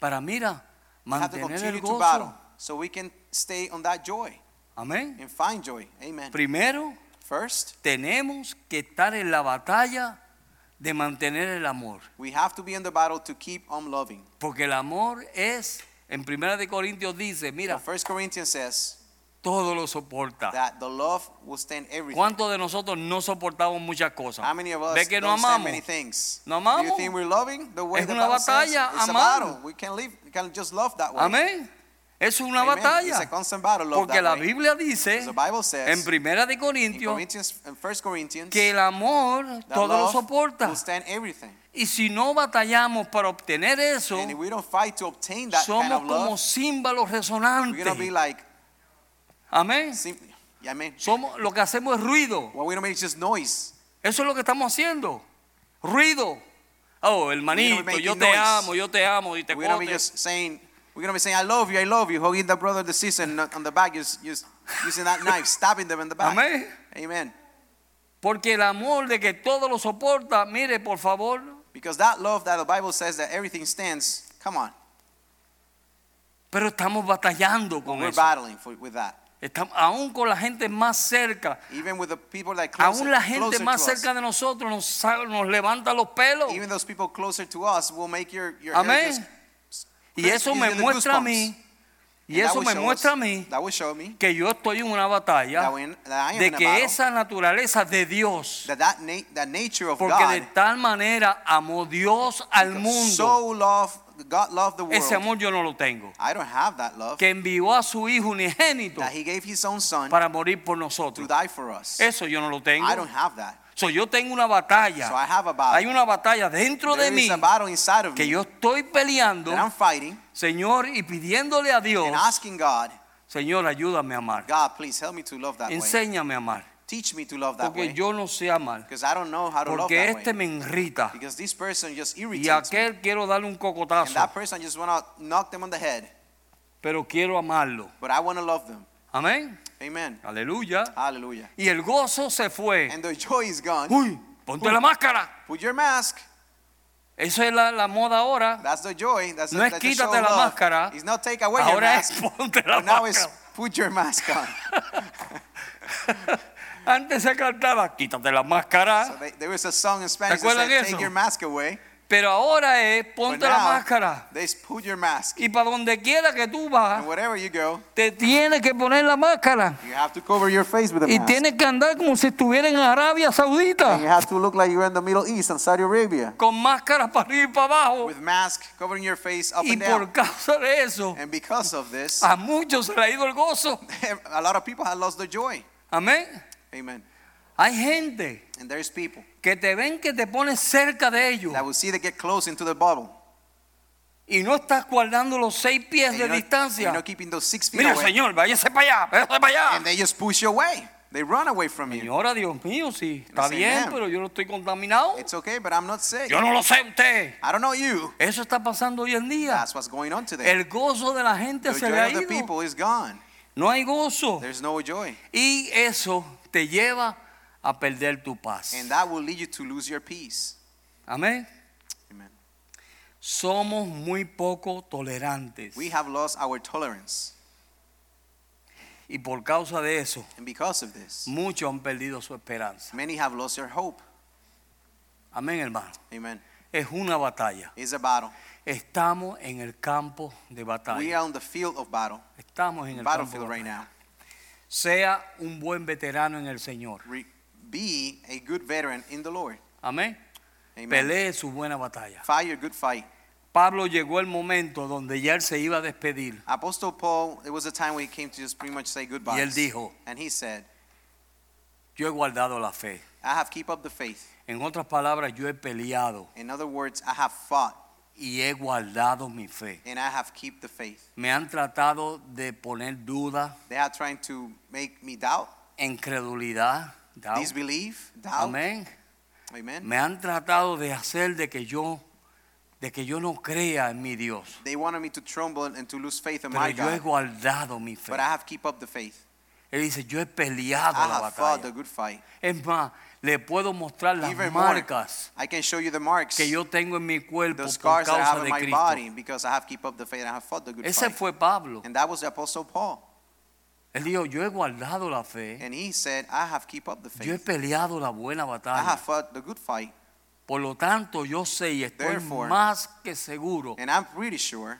[SPEAKER 1] para, mira,
[SPEAKER 2] We have to
[SPEAKER 1] mantener
[SPEAKER 2] continue
[SPEAKER 1] el
[SPEAKER 2] to battle
[SPEAKER 1] gozo.
[SPEAKER 2] so we can stay on that joy
[SPEAKER 1] Amén.
[SPEAKER 2] and find joy. Amen.
[SPEAKER 1] Primero,
[SPEAKER 2] First,
[SPEAKER 1] tenemos que estar en la batalla de mantener el amor.
[SPEAKER 2] we have to be in the battle to keep on loving.
[SPEAKER 1] Porque el amor es, en Primera de Corintios dice, mira,
[SPEAKER 2] First Corinthians says
[SPEAKER 1] todo lo soporta.
[SPEAKER 2] that the love will stand everything.
[SPEAKER 1] ¿Cuántos de nosotros no soportamos muchas cosas?
[SPEAKER 2] How many of us
[SPEAKER 1] ¿Ve que no amamos?
[SPEAKER 2] many things?
[SPEAKER 1] No
[SPEAKER 2] Do you
[SPEAKER 1] amamos.
[SPEAKER 2] think we're loving the way
[SPEAKER 1] Es
[SPEAKER 2] the
[SPEAKER 1] una
[SPEAKER 2] says?
[SPEAKER 1] batalla, amar.
[SPEAKER 2] We can live, we can just love that way.
[SPEAKER 1] Amén. Es una
[SPEAKER 2] Amen. It's a
[SPEAKER 1] batalla.
[SPEAKER 2] constant battle, love
[SPEAKER 1] Porque
[SPEAKER 2] that
[SPEAKER 1] la
[SPEAKER 2] way.
[SPEAKER 1] Biblia dice
[SPEAKER 2] The Bible says
[SPEAKER 1] en Primera de
[SPEAKER 2] in
[SPEAKER 1] Corintios que el amor todo lo soporta.
[SPEAKER 2] will stand everything.
[SPEAKER 1] Y si no batallamos para obtener eso,
[SPEAKER 2] kind
[SPEAKER 1] somos como címbalos resonantes. Amén.
[SPEAKER 2] sim- yeah, amen.
[SPEAKER 1] Somos, lo que hacemos es ruido.
[SPEAKER 2] Well, we don't make just noise.
[SPEAKER 1] Eso es lo que estamos haciendo. Ruido. Oh, hermanito, yo te
[SPEAKER 2] noise.
[SPEAKER 1] amo, yo te amo y te
[SPEAKER 2] We're gonna be just saying, we're gonna be saying, I love you, I love you, hugging the brother, the sister, and on the back, just, just using that knife, stabbing them in the back.
[SPEAKER 1] Amén.
[SPEAKER 2] Amen.
[SPEAKER 1] Porque el amor de que todo lo soporta, mire, por favor,
[SPEAKER 2] Because that love that the Bible says that everything stands, come on,
[SPEAKER 1] pero estamos batallando con
[SPEAKER 2] we're
[SPEAKER 1] eso.
[SPEAKER 2] battling for, with that.
[SPEAKER 1] Estamos, aún con la gente más cerca,
[SPEAKER 2] Even with the people that closer,
[SPEAKER 1] aún la gente más
[SPEAKER 2] to us,
[SPEAKER 1] cerca de nosotros nos, nos levanta los pelos.
[SPEAKER 2] even those people closer to us will make your, your
[SPEAKER 1] Amén.
[SPEAKER 2] hair just
[SPEAKER 1] Y eso me muestra a mí, Y eso me muestra a mí que yo estoy en una batalla de que esa naturaleza de Dios, porque de tal manera amó Dios al mundo,
[SPEAKER 2] God loved the world.
[SPEAKER 1] ese amor yo no lo tengo,
[SPEAKER 2] I don't have that love.
[SPEAKER 1] que envió a su Hijo unigénito
[SPEAKER 2] That He gave His own Son
[SPEAKER 1] para morir por
[SPEAKER 2] to
[SPEAKER 1] nosotros.
[SPEAKER 2] die for us.
[SPEAKER 1] Eso yo no lo tengo.
[SPEAKER 2] I don't have that.
[SPEAKER 1] So, yo tengo una
[SPEAKER 2] So
[SPEAKER 1] batalla.
[SPEAKER 2] I have a battle.
[SPEAKER 1] Hay una batalla dentro de
[SPEAKER 2] There is
[SPEAKER 1] mí
[SPEAKER 2] a battle inside of
[SPEAKER 1] que
[SPEAKER 2] me
[SPEAKER 1] yo estoy peleando,
[SPEAKER 2] that I'm fighting
[SPEAKER 1] Señor, y pidiéndole a Dios,
[SPEAKER 2] and asking God,
[SPEAKER 1] Señor, ayúdame a amar.
[SPEAKER 2] God, please help me to love that way.
[SPEAKER 1] Enséñame a amar.
[SPEAKER 2] Teach me to love that
[SPEAKER 1] Porque
[SPEAKER 2] way.
[SPEAKER 1] yo no sé amar.
[SPEAKER 2] Because I don't know how to love
[SPEAKER 1] Porque
[SPEAKER 2] that
[SPEAKER 1] este
[SPEAKER 2] way.
[SPEAKER 1] me irrita.
[SPEAKER 2] Because this person just
[SPEAKER 1] Y
[SPEAKER 2] irritates me.
[SPEAKER 1] aquel quiero darle un
[SPEAKER 2] And
[SPEAKER 1] cocotazo.
[SPEAKER 2] that person just want to knock them on the head.
[SPEAKER 1] Pero quiero amarlo.
[SPEAKER 2] But I want to love them.
[SPEAKER 1] Amén.
[SPEAKER 2] Amen.
[SPEAKER 1] Aleluya.
[SPEAKER 2] Hallelujah.
[SPEAKER 1] Y el gozo se fue.
[SPEAKER 2] And the joy is gone.
[SPEAKER 1] Uy, ponte la máscara.
[SPEAKER 2] Put your mask.
[SPEAKER 1] Es la, la moda ahora.
[SPEAKER 2] That's the joy. That's,
[SPEAKER 1] No
[SPEAKER 2] the,
[SPEAKER 1] es
[SPEAKER 2] that's the show
[SPEAKER 1] quítate la
[SPEAKER 2] love.
[SPEAKER 1] máscara.
[SPEAKER 2] It's not take away your
[SPEAKER 1] Ahora
[SPEAKER 2] mask.
[SPEAKER 1] es ponte la
[SPEAKER 2] But now it's
[SPEAKER 1] máscara.
[SPEAKER 2] put your mask on.
[SPEAKER 1] Antes se cantaba, quítate la máscara.
[SPEAKER 2] So they, there was a song in Spanish that said,
[SPEAKER 1] eso?
[SPEAKER 2] take your mask away.
[SPEAKER 1] Pero ahora es ponte la máscara.
[SPEAKER 2] they put your mask.
[SPEAKER 1] Y para donde quiera que tú vas,
[SPEAKER 2] go,
[SPEAKER 1] te tienes que poner la máscara.
[SPEAKER 2] you have to cover your face with a
[SPEAKER 1] Y
[SPEAKER 2] mask.
[SPEAKER 1] tienes que andar como si estuviera en Arabia Saudita.
[SPEAKER 2] have to look like you're in the Middle East and Saudi Arabia.
[SPEAKER 1] Con máscaras para arriba y para abajo.
[SPEAKER 2] With mask covering your face up
[SPEAKER 1] Y
[SPEAKER 2] and
[SPEAKER 1] por
[SPEAKER 2] down.
[SPEAKER 1] causa de eso,
[SPEAKER 2] And because of this,
[SPEAKER 1] a muchos se le ha ido el gozo.
[SPEAKER 2] a lot of people have lost their joy.
[SPEAKER 1] Amén.
[SPEAKER 2] Amen.
[SPEAKER 1] Hay gente
[SPEAKER 2] And there's people
[SPEAKER 1] que te ven que te pones cerca de ellos
[SPEAKER 2] that will see they get close into the bottle.
[SPEAKER 1] y no estás guardando los seis pies
[SPEAKER 2] And
[SPEAKER 1] de
[SPEAKER 2] you're not,
[SPEAKER 1] distancia.
[SPEAKER 2] you're not keeping those six feet
[SPEAKER 1] Mira,
[SPEAKER 2] away.
[SPEAKER 1] Señor, váyase para allá, váyase para allá.
[SPEAKER 2] And they just push you away. They run away from you.
[SPEAKER 1] Señora, Dios mío, sí, está
[SPEAKER 2] say,
[SPEAKER 1] bien,
[SPEAKER 2] "Ma'am,
[SPEAKER 1] pero yo no estoy contaminado.
[SPEAKER 2] It's okay, but I'm not sick.
[SPEAKER 1] Yo no lo sé usted.
[SPEAKER 2] I don't know you.
[SPEAKER 1] Eso está pasando hoy en día.
[SPEAKER 2] That's what's going on today.
[SPEAKER 1] El gozo de la gente
[SPEAKER 2] The
[SPEAKER 1] se le
[SPEAKER 2] joy
[SPEAKER 1] ha
[SPEAKER 2] of the
[SPEAKER 1] ido.
[SPEAKER 2] people is gone.
[SPEAKER 1] No hay gozo.
[SPEAKER 2] There's no joy.
[SPEAKER 1] Y eso te lleva a perder tu paz.
[SPEAKER 2] And that will lead you to lose your peace.
[SPEAKER 1] Amén.
[SPEAKER 2] Amen.
[SPEAKER 1] Somos muy poco tolerantes.
[SPEAKER 2] We have lost our tolerance.
[SPEAKER 1] Y por causa de eso,
[SPEAKER 2] And because of this,
[SPEAKER 1] muchos han perdido su esperanza.
[SPEAKER 2] many have lost their hope.
[SPEAKER 1] Amén, hermano.
[SPEAKER 2] Amen.
[SPEAKER 1] Es una batalla.
[SPEAKER 2] It's a battle.
[SPEAKER 1] Estamos en el campo de
[SPEAKER 2] We
[SPEAKER 1] batalla.
[SPEAKER 2] are on the field of battle,
[SPEAKER 1] Estamos en el campo de
[SPEAKER 2] right
[SPEAKER 1] batalla.
[SPEAKER 2] now.
[SPEAKER 1] Sea un buen veterano en el Señor.
[SPEAKER 2] Re- Be a good veteran in the Lord.
[SPEAKER 1] Amén.
[SPEAKER 2] Amen.
[SPEAKER 1] Pelee su buena batalla.
[SPEAKER 2] Fight your good fight.
[SPEAKER 1] Pablo llegó el momento donde ya él se iba a despedir.
[SPEAKER 2] Apostle Paul, it was a time when he came to just pretty much say goodbye.
[SPEAKER 1] Y él dijo,
[SPEAKER 2] And he said,
[SPEAKER 1] yo he guardado la fe.
[SPEAKER 2] I have keep up the faith.
[SPEAKER 1] En otras palabras, yo he peleado
[SPEAKER 2] In other words, I have fought
[SPEAKER 1] y he guardado mi fe.
[SPEAKER 2] and I have keep the faith.
[SPEAKER 1] Me han tratado de poner duda,
[SPEAKER 2] They are trying to make me doubt,
[SPEAKER 1] incredulidad, doubt.
[SPEAKER 2] disbelief, doubt.
[SPEAKER 1] Amén.
[SPEAKER 2] Amen.
[SPEAKER 1] Me han tratado de hacer de que yo de que yo no crea en mi Dios.
[SPEAKER 2] They wanted me to tremble and to lose faith in
[SPEAKER 1] Pero
[SPEAKER 2] my
[SPEAKER 1] yo he guardado mi fe.
[SPEAKER 2] But I have keep up the faith.
[SPEAKER 1] Él dice, yo he peleado
[SPEAKER 2] I
[SPEAKER 1] la
[SPEAKER 2] have fought the
[SPEAKER 1] batalla.
[SPEAKER 2] good fight.
[SPEAKER 1] Es más, le puedo mostrar las
[SPEAKER 2] Even more,
[SPEAKER 1] marcas
[SPEAKER 2] I can show you the marks,
[SPEAKER 1] que yo tengo en mi cuerpo
[SPEAKER 2] the
[SPEAKER 1] por
[SPEAKER 2] scars that I
[SPEAKER 1] causa
[SPEAKER 2] have in
[SPEAKER 1] de Cristo.
[SPEAKER 2] body because I have keep up the faith and I have fought the good
[SPEAKER 1] Ese
[SPEAKER 2] fight.
[SPEAKER 1] fue Pablo.
[SPEAKER 2] And that was the Apostle Paul.
[SPEAKER 1] Él dijo, yo he guardado la fe,
[SPEAKER 2] And he said, I have keep up the
[SPEAKER 1] yo he
[SPEAKER 2] faith.
[SPEAKER 1] peleado la buena
[SPEAKER 2] I
[SPEAKER 1] batalla.
[SPEAKER 2] have fought the good fight.
[SPEAKER 1] Por lo tanto, yo sé y estoy
[SPEAKER 2] Therefore,
[SPEAKER 1] más que seguro
[SPEAKER 2] And I'm pretty sure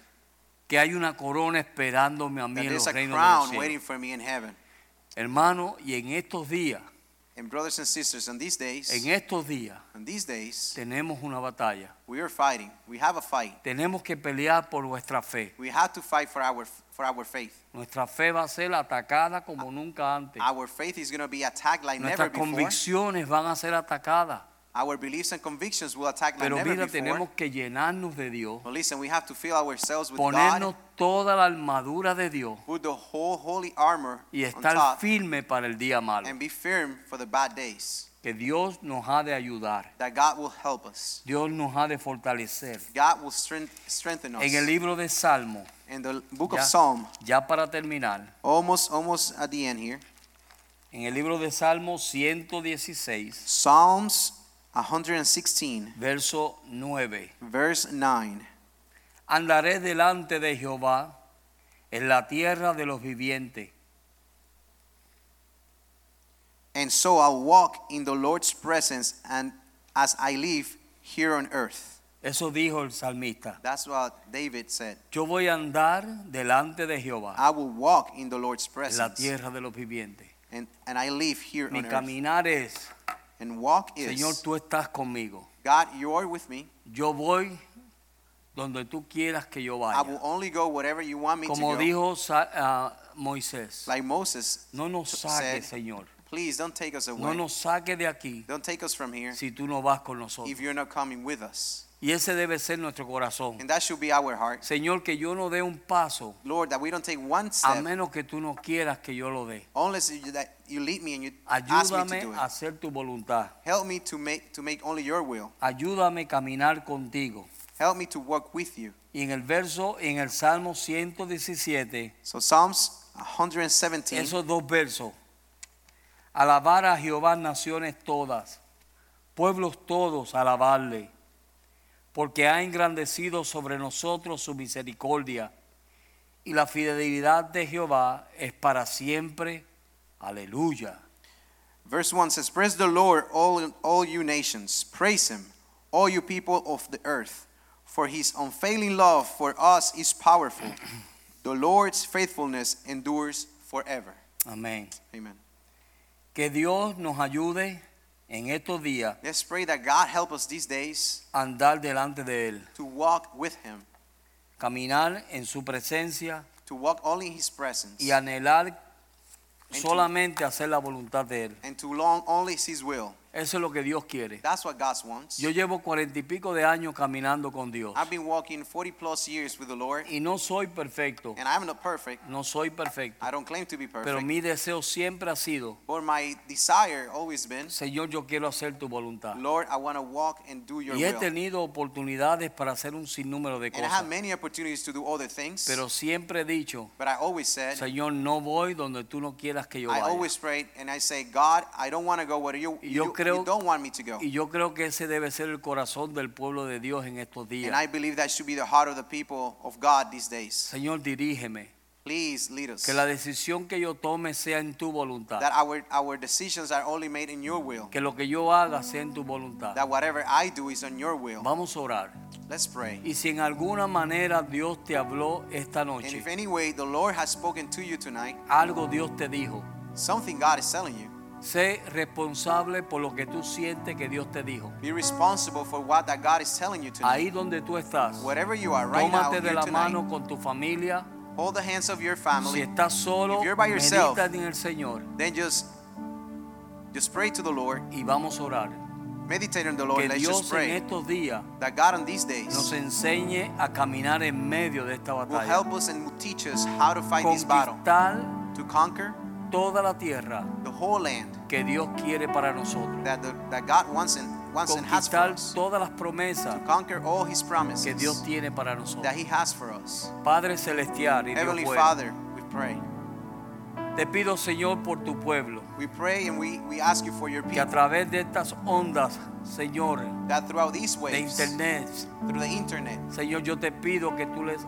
[SPEAKER 1] que hay una corona esperándome a mí
[SPEAKER 2] that
[SPEAKER 1] en
[SPEAKER 2] there's
[SPEAKER 1] los
[SPEAKER 2] a
[SPEAKER 1] reinos de los
[SPEAKER 2] crown
[SPEAKER 1] cielos.
[SPEAKER 2] waiting for me in heaven.
[SPEAKER 1] Hermano, y en estos días,
[SPEAKER 2] And brothers and sisters, on these days,
[SPEAKER 1] en estos días,
[SPEAKER 2] on these days,
[SPEAKER 1] tenemos una batalla.
[SPEAKER 2] we are fighting. We have a fight.
[SPEAKER 1] Tenemos que pelear por nuestra fe.
[SPEAKER 2] We have to fight for our for our faith.
[SPEAKER 1] Nuestra fe va a ser atacada como nunca antes.
[SPEAKER 2] Our faith is going to be attacked like never
[SPEAKER 1] Nuestras
[SPEAKER 2] before.
[SPEAKER 1] convicciones van a ser atacadas.
[SPEAKER 2] Our beliefs and convictions will attack like
[SPEAKER 1] Pero
[SPEAKER 2] never
[SPEAKER 1] mira,
[SPEAKER 2] before.
[SPEAKER 1] tenemos que llenarnos de Dios,
[SPEAKER 2] But listen, we have to fill ourselves with
[SPEAKER 1] ponernos
[SPEAKER 2] God,
[SPEAKER 1] toda la armadura de Dios
[SPEAKER 2] put the whole holy armor
[SPEAKER 1] y
[SPEAKER 2] on
[SPEAKER 1] estar
[SPEAKER 2] top,
[SPEAKER 1] firme para el día malo.
[SPEAKER 2] and be firm for the bad days.
[SPEAKER 1] Que Dios nos ha de ayudar.
[SPEAKER 2] That God will help us.
[SPEAKER 1] Dios nos ha de fortalecer.
[SPEAKER 2] God will strength, strengthen us.
[SPEAKER 1] En el libro de Salmo,
[SPEAKER 2] In the book
[SPEAKER 1] ya,
[SPEAKER 2] of Psalm,
[SPEAKER 1] ya para terminar,
[SPEAKER 2] almost almost at the end here,
[SPEAKER 1] en el libro de Salmo 116,
[SPEAKER 2] Psalms 116,
[SPEAKER 1] verso 9.
[SPEAKER 2] verse 9.
[SPEAKER 1] Andaré delante de Jehová en la tierra de los vivientes.
[SPEAKER 2] And so I'll walk in the Lord's presence and as I live here on earth.
[SPEAKER 1] Eso dijo el salmista.
[SPEAKER 2] That's what David said.
[SPEAKER 1] Yo voy a andar delante de Jehová
[SPEAKER 2] I will walk in the Lord's
[SPEAKER 1] en la tierra de los vivientes.
[SPEAKER 2] And, and I live here
[SPEAKER 1] Mi
[SPEAKER 2] on earth.
[SPEAKER 1] caminar es,
[SPEAKER 2] And walk
[SPEAKER 1] Señor,
[SPEAKER 2] is,
[SPEAKER 1] tú estás conmigo.
[SPEAKER 2] God, you are with me.
[SPEAKER 1] Yo voy donde tú quieras que yo
[SPEAKER 2] I will
[SPEAKER 1] vaya.
[SPEAKER 2] only go wherever you want me to
[SPEAKER 1] Como
[SPEAKER 2] go.
[SPEAKER 1] dijo ah, Moisés,
[SPEAKER 2] Like Moses
[SPEAKER 1] no nos saques, Señor.
[SPEAKER 2] please don't take us
[SPEAKER 1] No
[SPEAKER 2] away.
[SPEAKER 1] nos saques de aquí
[SPEAKER 2] Don't take us from here
[SPEAKER 1] si tú no vas con nosotros.
[SPEAKER 2] if you're not coming with us.
[SPEAKER 1] Y ese debe ser nuestro corazón.
[SPEAKER 2] And that should be our heart.
[SPEAKER 1] Señor, que yo no dé un paso
[SPEAKER 2] Lord, that we don't take one
[SPEAKER 1] a
[SPEAKER 2] step
[SPEAKER 1] menos que tú no quieras que yo lo dé.
[SPEAKER 2] unless you, that you lead me and you ask me to
[SPEAKER 1] Ayúdame
[SPEAKER 2] do
[SPEAKER 1] a hacer tu voluntad.
[SPEAKER 2] Help me to make to make only your will.
[SPEAKER 1] Ayúdame a caminar contigo.
[SPEAKER 2] Help me to walk with you.
[SPEAKER 1] Y en el verso, en el Salmo 117,
[SPEAKER 2] So Psalms 117,
[SPEAKER 1] esos dos versos. Alabar a Jehová naciones todas, pueblos todos, alabarle, porque ha engrandecido sobre nosotros su misericordia, y la fidelidad de Jehová es para siempre. Aleluya.
[SPEAKER 2] verse 1 says, Praise the Lord, all, all you nations. Praise him, all you people of the earth. For his unfailing love for us is powerful. The Lord's faithfulness endures forever.
[SPEAKER 1] Amén.
[SPEAKER 2] Amen.
[SPEAKER 1] Que Dios nos ayude en estos días
[SPEAKER 2] Let's pray that God help us these days
[SPEAKER 1] andar delante de Él,
[SPEAKER 2] to walk with him,
[SPEAKER 1] caminar en su presencia
[SPEAKER 2] to walk only in his presence,
[SPEAKER 1] y anhelar
[SPEAKER 2] to-
[SPEAKER 1] solamente hacer la voluntad de Él.
[SPEAKER 2] and to long only his will.
[SPEAKER 1] Eso es lo que Dios quiere.
[SPEAKER 2] That's what God wants.
[SPEAKER 1] Yo llevo cuarenta y pico de años caminando con Dios
[SPEAKER 2] I've been walking 40 plus years with the Lord,
[SPEAKER 1] y no soy perfecto,
[SPEAKER 2] and I'm not perfect.
[SPEAKER 1] no soy perfecto,
[SPEAKER 2] I don't claim to be
[SPEAKER 1] pero
[SPEAKER 2] perfect.
[SPEAKER 1] mi deseo siempre ha sido,
[SPEAKER 2] But my desire always been,
[SPEAKER 1] Señor, yo quiero hacer tu voluntad.
[SPEAKER 2] Lord, I want to walk and do your
[SPEAKER 1] Y he
[SPEAKER 2] will.
[SPEAKER 1] tenido oportunidades para hacer un sinnúmero de
[SPEAKER 2] And I
[SPEAKER 1] cosas,
[SPEAKER 2] have many opportunities to do other things,
[SPEAKER 1] pero siempre he dicho,
[SPEAKER 2] but I always said,
[SPEAKER 1] Señor, no voy donde tú no quieras que yo
[SPEAKER 2] I
[SPEAKER 1] vaya.
[SPEAKER 2] always prayed, and I say, God, I don't want to go where you, you,
[SPEAKER 1] creo-
[SPEAKER 2] you don't want me to go.
[SPEAKER 1] Y yo creo que ese debe ser el corazón del pueblo de Dios en estos
[SPEAKER 2] And
[SPEAKER 1] días.
[SPEAKER 2] I believe that should be the heart of the people of God these days.
[SPEAKER 1] Señor, dirígeme.
[SPEAKER 2] Please lead us.
[SPEAKER 1] Que la decisión que yo tome sea en tu voluntad.
[SPEAKER 2] That our, our decisions are only made in your will.
[SPEAKER 1] Que lo que yo haga sea en tu voluntad.
[SPEAKER 2] That whatever I do is on your will.
[SPEAKER 1] Vamos a orar.
[SPEAKER 2] Let's pray.
[SPEAKER 1] Y si en alguna manera Dios te habló esta
[SPEAKER 2] And
[SPEAKER 1] noche,
[SPEAKER 2] if any way the Lord has spoken to you tonight,
[SPEAKER 1] algo Dios te dijo,
[SPEAKER 2] something God is telling you,
[SPEAKER 1] sé responsable por lo que tú sientes que Dios te dijo.
[SPEAKER 2] be responsible for what that God is telling you tonight.
[SPEAKER 1] Ahí donde tú estás,
[SPEAKER 2] Wherever you are right now,
[SPEAKER 1] de la
[SPEAKER 2] tonight,
[SPEAKER 1] mano con tu familia.
[SPEAKER 2] hold the hands of your
[SPEAKER 1] Si
[SPEAKER 2] family.
[SPEAKER 1] estás solo,
[SPEAKER 2] If you're by yourself,
[SPEAKER 1] medita en el Señor
[SPEAKER 2] Then just, just pray to the Lord.
[SPEAKER 1] y vamos a orar.
[SPEAKER 2] Meditate on the Lord.
[SPEAKER 1] Que
[SPEAKER 2] Let's
[SPEAKER 1] Dios
[SPEAKER 2] just
[SPEAKER 1] en estos días
[SPEAKER 2] that God on these
[SPEAKER 1] nos
[SPEAKER 2] days
[SPEAKER 1] enseñe a caminar en medio de esta
[SPEAKER 2] will
[SPEAKER 1] batalla.
[SPEAKER 2] help us and will teach us how to fight this battle, to conquer
[SPEAKER 1] toda la tierra
[SPEAKER 2] the whole land
[SPEAKER 1] que Dios quiere para nosotros.
[SPEAKER 2] that, the, that God wants and, wants and has for
[SPEAKER 1] Conquistar
[SPEAKER 2] us,
[SPEAKER 1] todas las promesas
[SPEAKER 2] to conquer all His promises
[SPEAKER 1] que Dios tiene para nosotros.
[SPEAKER 2] that He has for us.
[SPEAKER 1] Padre celestial y Dios
[SPEAKER 2] Heavenly
[SPEAKER 1] bueno,
[SPEAKER 2] Father, we pray.
[SPEAKER 1] te pido Señor por tu pueblo,
[SPEAKER 2] We pray and we, we ask you for your
[SPEAKER 1] que a
[SPEAKER 2] people
[SPEAKER 1] través de estas ondas, Señor,
[SPEAKER 2] that throughout these
[SPEAKER 1] de
[SPEAKER 2] waves,
[SPEAKER 1] internet,
[SPEAKER 2] through the internet,
[SPEAKER 1] Señor, yo te pido que tú les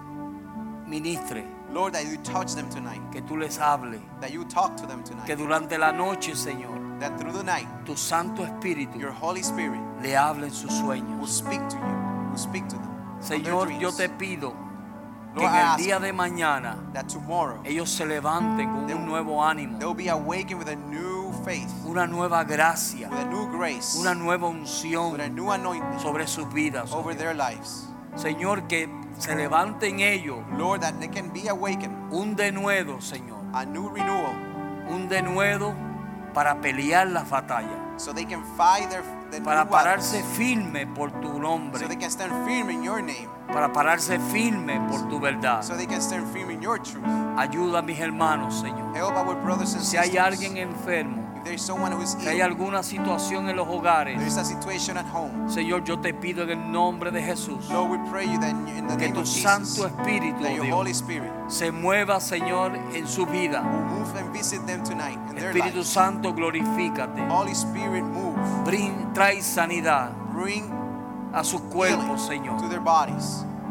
[SPEAKER 1] ministres,
[SPEAKER 2] Lord, that you touch them tonight,
[SPEAKER 1] que tú les hables,
[SPEAKER 2] that you talk to them
[SPEAKER 1] que
[SPEAKER 2] tonight,
[SPEAKER 1] durante la noche, Señor,
[SPEAKER 2] that through the night,
[SPEAKER 1] tu Santo Espíritu
[SPEAKER 2] your Holy Spirit
[SPEAKER 1] le hable en sus
[SPEAKER 2] will
[SPEAKER 1] sueños.
[SPEAKER 2] speak to you, will speak to them.
[SPEAKER 1] Señor, yo te pido que en el día de mañana ellos se levanten con un nuevo ánimo,
[SPEAKER 2] they will be awakened with a new faith,
[SPEAKER 1] una nueva gracia,
[SPEAKER 2] with a new grace,
[SPEAKER 1] una nueva unción
[SPEAKER 2] new anointing
[SPEAKER 1] sobre sus vidas.
[SPEAKER 2] over their lives.
[SPEAKER 1] Señor, que se levanten ellos
[SPEAKER 2] Lord, that they can be awakened,
[SPEAKER 1] un denuedo, Señor,
[SPEAKER 2] a new renewal,
[SPEAKER 1] un denuedo para pelear las batallas,
[SPEAKER 2] so they can fight their, their
[SPEAKER 1] para pararse firme por tu
[SPEAKER 2] so they
[SPEAKER 1] nombre,
[SPEAKER 2] can stand firm in your name,
[SPEAKER 1] para pararse firme por tu verdad.
[SPEAKER 2] so they can stand firm in your truth.
[SPEAKER 1] Ayuda a mis hermanos, Señor.
[SPEAKER 2] Help our brothers and
[SPEAKER 1] Si hay
[SPEAKER 2] sisters.
[SPEAKER 1] alguien enfermo,
[SPEAKER 2] if there is someone who is
[SPEAKER 1] si hay alguna situación en los hogares,
[SPEAKER 2] is a situation at home.
[SPEAKER 1] Señor, yo te pido en el nombre de Jesús que tu Santo Espíritu, Dios, se mueva, Señor, en su vida. Espíritu. Santo, glorifícate.
[SPEAKER 2] Holy Spirit, move.
[SPEAKER 1] Brin- trae sanidad
[SPEAKER 2] Bring
[SPEAKER 1] a sus cuerpos, Señor.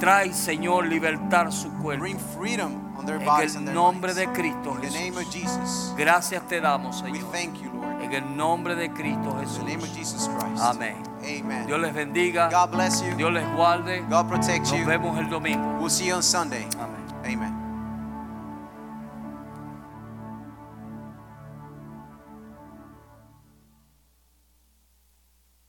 [SPEAKER 1] Trae, Señor, libertar su cuerpo.
[SPEAKER 2] Bring freedom on their
[SPEAKER 1] En
[SPEAKER 2] bodies
[SPEAKER 1] el nombre de Cristo
[SPEAKER 2] In the name of
[SPEAKER 1] Jesús.
[SPEAKER 2] Jesus,
[SPEAKER 1] Gracias te damos,
[SPEAKER 2] we
[SPEAKER 1] Señor.
[SPEAKER 2] thank you, Lord.
[SPEAKER 1] En el nombre de Cristo
[SPEAKER 2] In the name of
[SPEAKER 1] Jesús.
[SPEAKER 2] Jesus Christ.
[SPEAKER 1] Amén.
[SPEAKER 2] Amen.
[SPEAKER 1] Dios les bendiga.
[SPEAKER 2] God bless you.
[SPEAKER 1] Dios les guarde.
[SPEAKER 2] God protect
[SPEAKER 1] Nos
[SPEAKER 2] you.
[SPEAKER 1] vemos el domingo.
[SPEAKER 2] We'll see you on Sunday.
[SPEAKER 1] Amén.
[SPEAKER 2] Amen.